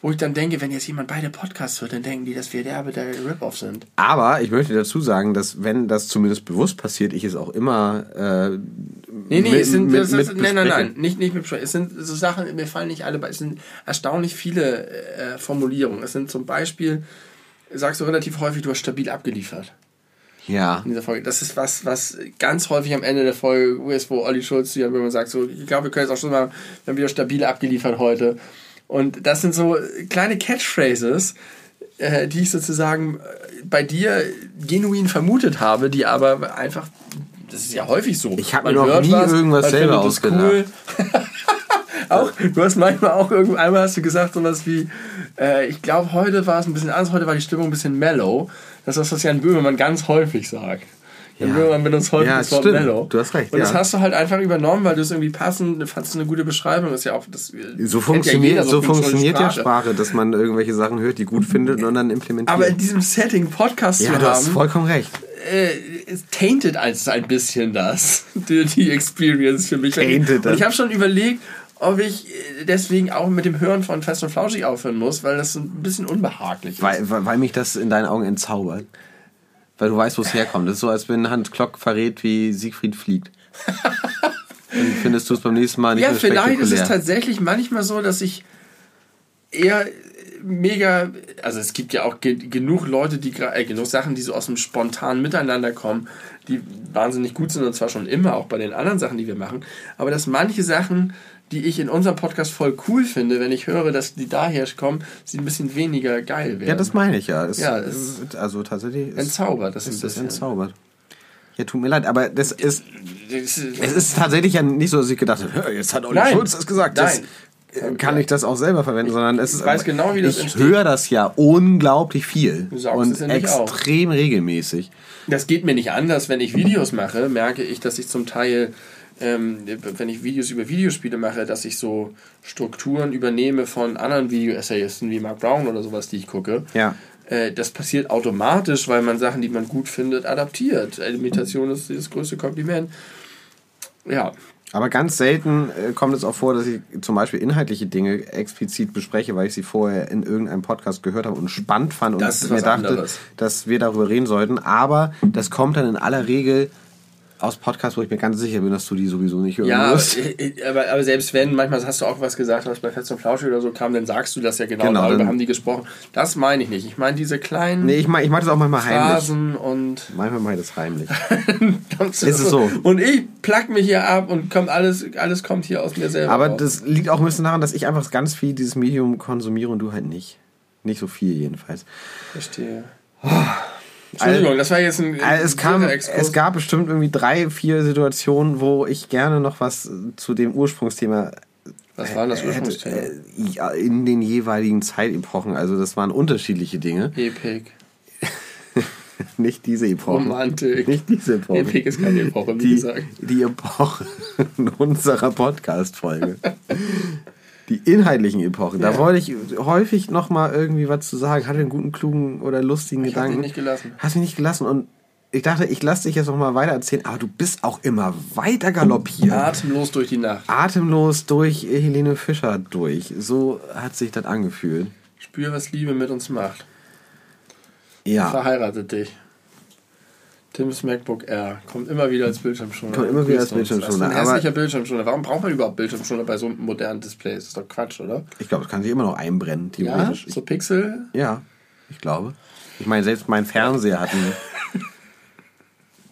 wo ich dann denke, wenn jetzt jemand beide Podcasts hört, dann denken die, dass wir derbe der Rip-Off sind. Aber ich möchte dazu sagen, dass wenn das zumindest bewusst passiert, ich es auch immer äh, Nee, nee, mit- es sind, mit- ist, mit nein, nein, nein, nicht, nicht mit. Es sind so Sachen, mir fallen nicht alle bei. Es sind erstaunlich viele äh, Formulierungen. Es sind zum Beispiel, sagst du relativ häufig, du hast stabil abgeliefert Ja. in dieser Folge. Das ist was, was ganz häufig am Ende der Folge ist, wo Olli Schulz zu Jan Böhmermann sagt, so, ich glaube, wir können jetzt auch schon mal, wir haben wieder stabil abgeliefert heute. Und das sind so kleine Catchphrases, äh, die ich sozusagen äh, bei dir genuin vermutet habe, die aber einfach, das ist ja häufig so. Ich hab Man mir noch nie irgendwas man selber findet es auch, du hast manchmal auch irgendwann einmal hast du gesagt sowas wie, äh, ich glaube heute war es ein bisschen anders, heute war die Stimmung ein bisschen mellow. Das ist das, was Jan Böhmermann ganz häufig sagt. Jan Ja. Böhmermann benutzt häufig Ja, das Wort stimmt. mellow. Du hast recht, Und das ja. hast du halt einfach übernommen, weil du es irgendwie passend, fandst eine gute Beschreibung. Das ist ja auch das. So ja funktioniert, jeder, so schon funktioniert ja Sprache, dass man irgendwelche Sachen hört, die gut findet und dann implementiert. Aber in diesem Setting Podcast ja, zu du hast haben, vollkommen recht. äh, es tainted als ein bisschen das, die, die Experience für mich. Tainted und ich das. habe schon überlegt, ob ich deswegen auch mit dem Hören von Fest und Flauschig aufhören muss, weil das so ein bisschen unbehaglich ist. Weil, weil, weil mich das in deinen Augen entzaubert. Weil du weißt, wo es herkommt. Das ist so, als wenn Hans Klock verrät, wie Siegfried fliegt. Dann findest du es beim nächsten Mal nicht ja, mehr vielleicht ist es tatsächlich manchmal so, dass ich eher mega, also es gibt ja auch ge genug Leute, die äh, genug Sachen, die so aus dem spontanen Miteinander kommen, die wahnsinnig gut sind und zwar schon immer, auch bei den anderen Sachen, die wir machen. Aber dass manche Sachen, die ich in unserem Podcast voll cool finde, wenn ich höre, dass die daher kommen, sie ein bisschen weniger geil werden. Ja, das meine ich ja. Es, Ja, es, ist- also tatsächlich ist, entzaubert. Das ist das entzaubert. Ja, tut mir leid, aber das ist, es ist tatsächlich ja nicht so, dass ich gedacht habe, "Hör, jetzt hat Olli Nein. Schulz das gesagt. Das, Nein. Äh, kann ich das auch selber verwenden, sondern es ist, weiß genau, wie das ich entsteht. höre das ja unglaublich viel und es in dich auf. extrem regelmäßig. Das geht mir nicht anders, wenn ich Videos mache, merke ich, dass ich zum Teil, ähm, wenn ich Videos über Videospiele mache, dass ich so Strukturen übernehme von anderen Video-Essayisten wie Mark Brown oder sowas, die ich gucke. Ja. Äh, das passiert automatisch, weil man Sachen, die man gut findet, adaptiert. Imitation ist das größte Kompliment. Ja, Aber ganz selten äh, kommt es auch vor, dass ich zum Beispiel inhaltliche Dinge explizit bespreche, weil ich sie vorher in irgendeinem Podcast gehört habe und spannend fand und Das ist mir dachte, anderes. dass wir darüber reden sollten. Aber das kommt dann in aller Regel aus Podcasts, wo ich mir ganz sicher bin, dass du die sowieso nicht hören ja aber, wirst. äh, aber, aber selbst wenn, manchmal hast du auch was gesagt, was bei Fest und Flauschig oder so kam, dann sagst du das ja genau, Genau, darüber haben die gesprochen. Das meine ich nicht. Ich meine diese kleinen Nee, ich mache ich mach das auch manchmal heimlich. Phrasen und Manchmal mache ich das heimlich. Ist es so. Und ich plack mich hier ab und kommt alles, alles kommt hier aus mir selber. Aber raus. das liegt auch ein bisschen daran, dass ich einfach ganz viel dieses Medium konsumiere und du halt nicht. Nicht so viel jedenfalls. verstehe. Entschuldigung, das war jetzt ein. Also es, kam, es gab bestimmt irgendwie drei, vier Situationen, wo ich gerne noch was zu dem Ursprungsthema Was war das hätte, Ursprungsthema? äh, ja, in den jeweiligen Zeitepochen. Also das waren unterschiedliche Dinge. Epik. Nicht diese Epochen. Romantik. Nicht diese Epochen. Epik ist keine Epoche, wie die, gesagt. die Epoche unserer Podcast-Folge. Die inhaltlichen Epochen. Da Ja. wollte ich häufig noch mal irgendwie was zu sagen. Hatte einen guten, klugen oder lustigen Ich Gedanken. dich nicht gelassen. Hast mich nicht gelassen. Und ich dachte, ich lasse dich jetzt noch mal weiter erzählen. Aber du bist auch immer weiter galoppiert. Atemlos durch die Nacht. Atemlos durch Helene Fischer durch. So hat sich das angefühlt. Spür, was Liebe mit uns macht. Ja. Verheiratet dich. Tims MacBook Air kommt immer wieder als Bildschirmschoner. Kommt immer wieder als. Bildschirmschoner, Das ist ein hässlicher Bildschirmschoner. Warum braucht man überhaupt Bildschirmschoner bei so einem modernen Display? Das ist doch Quatsch, oder? Ich glaube, es kann sich immer noch einbrennen, Ja, theoretisch. so Pixel. Ja, ich glaube. Ich meine, selbst mein Fernseher hat einen.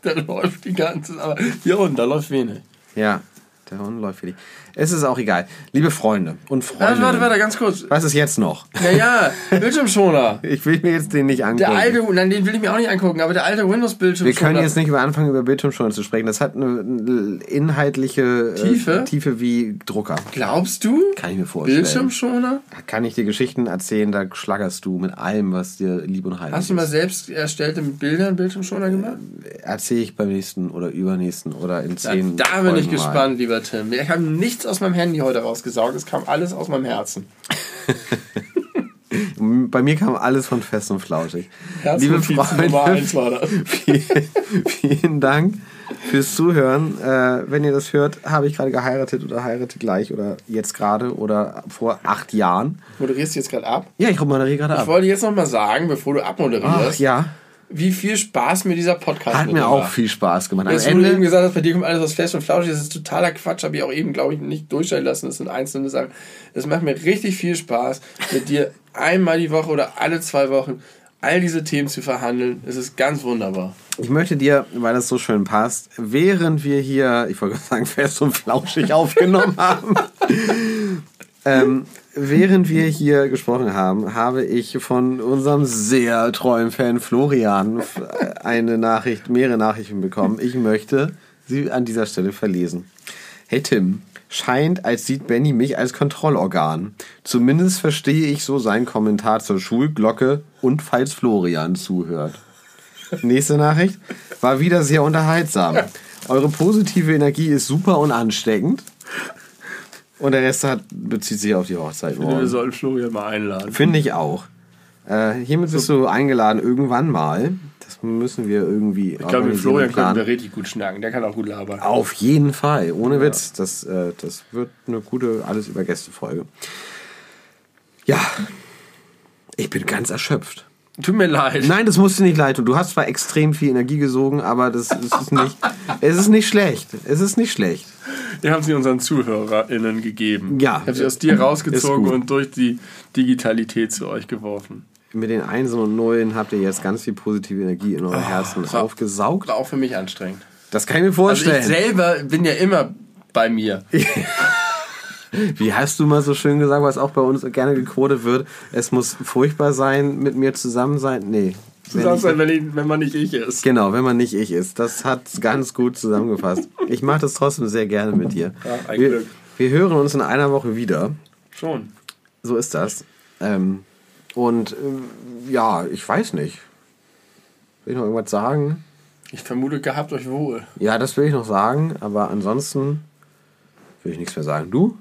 Da läuft die ganze. Aber hier unten, da läuft wenig. Ja, der Hund läuft dich. Es ist auch egal. Liebe Freunde und Freunde. warte, warte, ganz kurz. Was ist jetzt noch? Naja, Bildschirmschoner. Ich will mir jetzt den nicht angucken. Der alte, nein, den will ich mir auch nicht angucken, aber der alte Windows-Bildschirmschoner. Wir können jetzt nicht über anfangen, über Bildschirmschoner zu sprechen. Das hat eine inhaltliche äh, Tiefe? Tiefe wie Drucker. Glaubst du? Kann ich mir vorstellen. Bildschirmschoner? Kann ich dir Geschichten erzählen, da schlaggerst du mit allem, was dir lieb und heilig Hast du ist. mal selbst erstellte Bilder in Bildschirmschoner gemacht? Erzähle ich beim nächsten oder übernächsten oder in Da, zehn da bin ich Folgen mal. gespannt, lieber Tim. Ich habe nichts aus meinem Handy heute rausgesaugt. Es kam alles aus meinem Herzen. Bei mir kam alles von fest und flauschig. Herznotiz Liebe Freunde, Nummer eins war das. vielen, vielen Dank fürs Zuhören. Äh, wenn ihr das hört, habe ich gerade geheiratet oder heirate gleich oder jetzt gerade oder vor acht Jahren. Moderierst du jetzt gerade ab? Ja, ich moderiere gerade Ich ab. wollte jetzt noch mal sagen, bevor du Ach abmoderierst, ja, wie viel Spaß mir dieser Podcast hat mit mir auch macht. viel Spaß gemacht. Am Jetzt, wo du eben Ende, gesagt hast, bei dir kommt alles aus fest und flauschig, das ist totaler Quatsch, habe ich auch eben, glaube ich, nicht durchstellen lassen. Das sind einzelne Sachen. Es macht mir richtig viel Spaß, mit dir einmal die Woche oder alle zwei Wochen all diese Themen zu verhandeln. Es ist ganz wunderbar. ich möchte dir, weil das so schön passt, während wir hier, ich wollte gerade sagen, fest und flauschig aufgenommen haben, ähm, während wir hier gesprochen haben, habe ich von unserem sehr treuen Fan Florian f- eine Nachricht, mehrere Nachrichten bekommen. Ich möchte sie an dieser Stelle verlesen. Hey Tim, scheint, als sieht Benny mich als Kontrollorgan. Zumindest verstehe ich so seinen Kommentar zur Schulglocke und falls Florian zuhört. Nächste Nachricht. War wieder sehr unterhaltsam. Eure positive Energie ist super und ansteckend. Und der Rest hat, bezieht sich auf die Hochzeit. Wir morgen. sollten Florian mal einladen. Finde ich auch. Äh, hiermit bist du eingeladen irgendwann mal. Das müssen wir irgendwie Ich glaube, mit Florian planen. wir richtig gut schnacken. Der kann auch gut labern. Auf jeden Fall, ohne Witz. Das, äh, das wird eine gute Alles über Gäste-Folge. Ja, ich bin ganz erschöpft. Tut mir leid. Nein, das musst du nicht leid tun. Du hast zwar extrem viel Energie gesogen, aber das, das ist nicht. es ist nicht schlecht. Es ist nicht schlecht. Wir haben sie unseren ZuhörerInnen gegeben. Ja. Ich habe sie aus dir rausgezogen und durch die Digitalität zu euch geworfen. Mit den Einsen und Nullen habt ihr jetzt ganz viel positive Energie in eure Herzen das war- aufgesaugt. War auch für mich anstrengend. Das kann ich mir Also vorstellen. ich selber bin ja immer bei mir. Wie hast du mal so schön gesagt, was auch bei uns gerne gequotet wird? Es muss furchtbar sein, mit mir zusammen sein. Nee. Sagst halt, wenn, ich, wenn man nicht ich ist. Genau, wenn man nicht ich ist. Das hat ganz gut zusammengefasst. Ich mache das trotzdem sehr gerne mit dir. Ja, ein wir, Glück. wir hören uns in einer Woche wieder. Schon. So ist das. Ähm, und ähm, ja, ich weiß nicht. Will ich noch irgendwas sagen? Ich vermute, gehabt euch wohl. Ja, das will ich noch sagen, aber ansonsten will ich nichts mehr sagen. Du?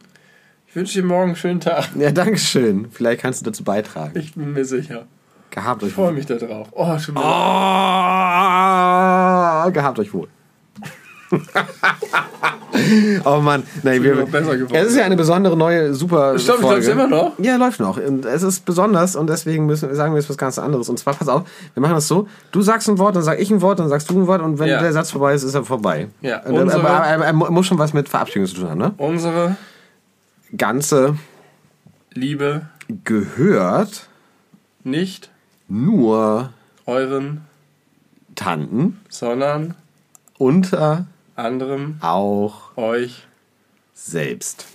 Ich wünsche dir morgen einen schönen Tag. Ja, danke schön. Vielleicht kannst du dazu beitragen. Ich bin mir sicher. Gehabt euch Ich freue wohl. mich da drauf. Oh, schon Oh, wieder. gehabt euch wohl. oh Mann, nein, wir, es ist ja eine besondere neue super Stimmt, Folge. läuft's immer noch? Ja, läuft noch. Und es ist besonders und deswegen müssen sagen wir jetzt was ganz anderes. Und zwar, pass auf, wir machen das so: Du sagst ein Wort, dann sag ich ein Wort, dann sagst du ein Wort und wenn Ja. der Satz vorbei ist, ist er vorbei. Ja, Und, unsere- aber, aber, aber, muss schon was mit Verabschiedung zu tun haben, ne? Unsere Ganze Liebe gehört nicht nur euren, Tanten sondern unter anderem auch euch selbst.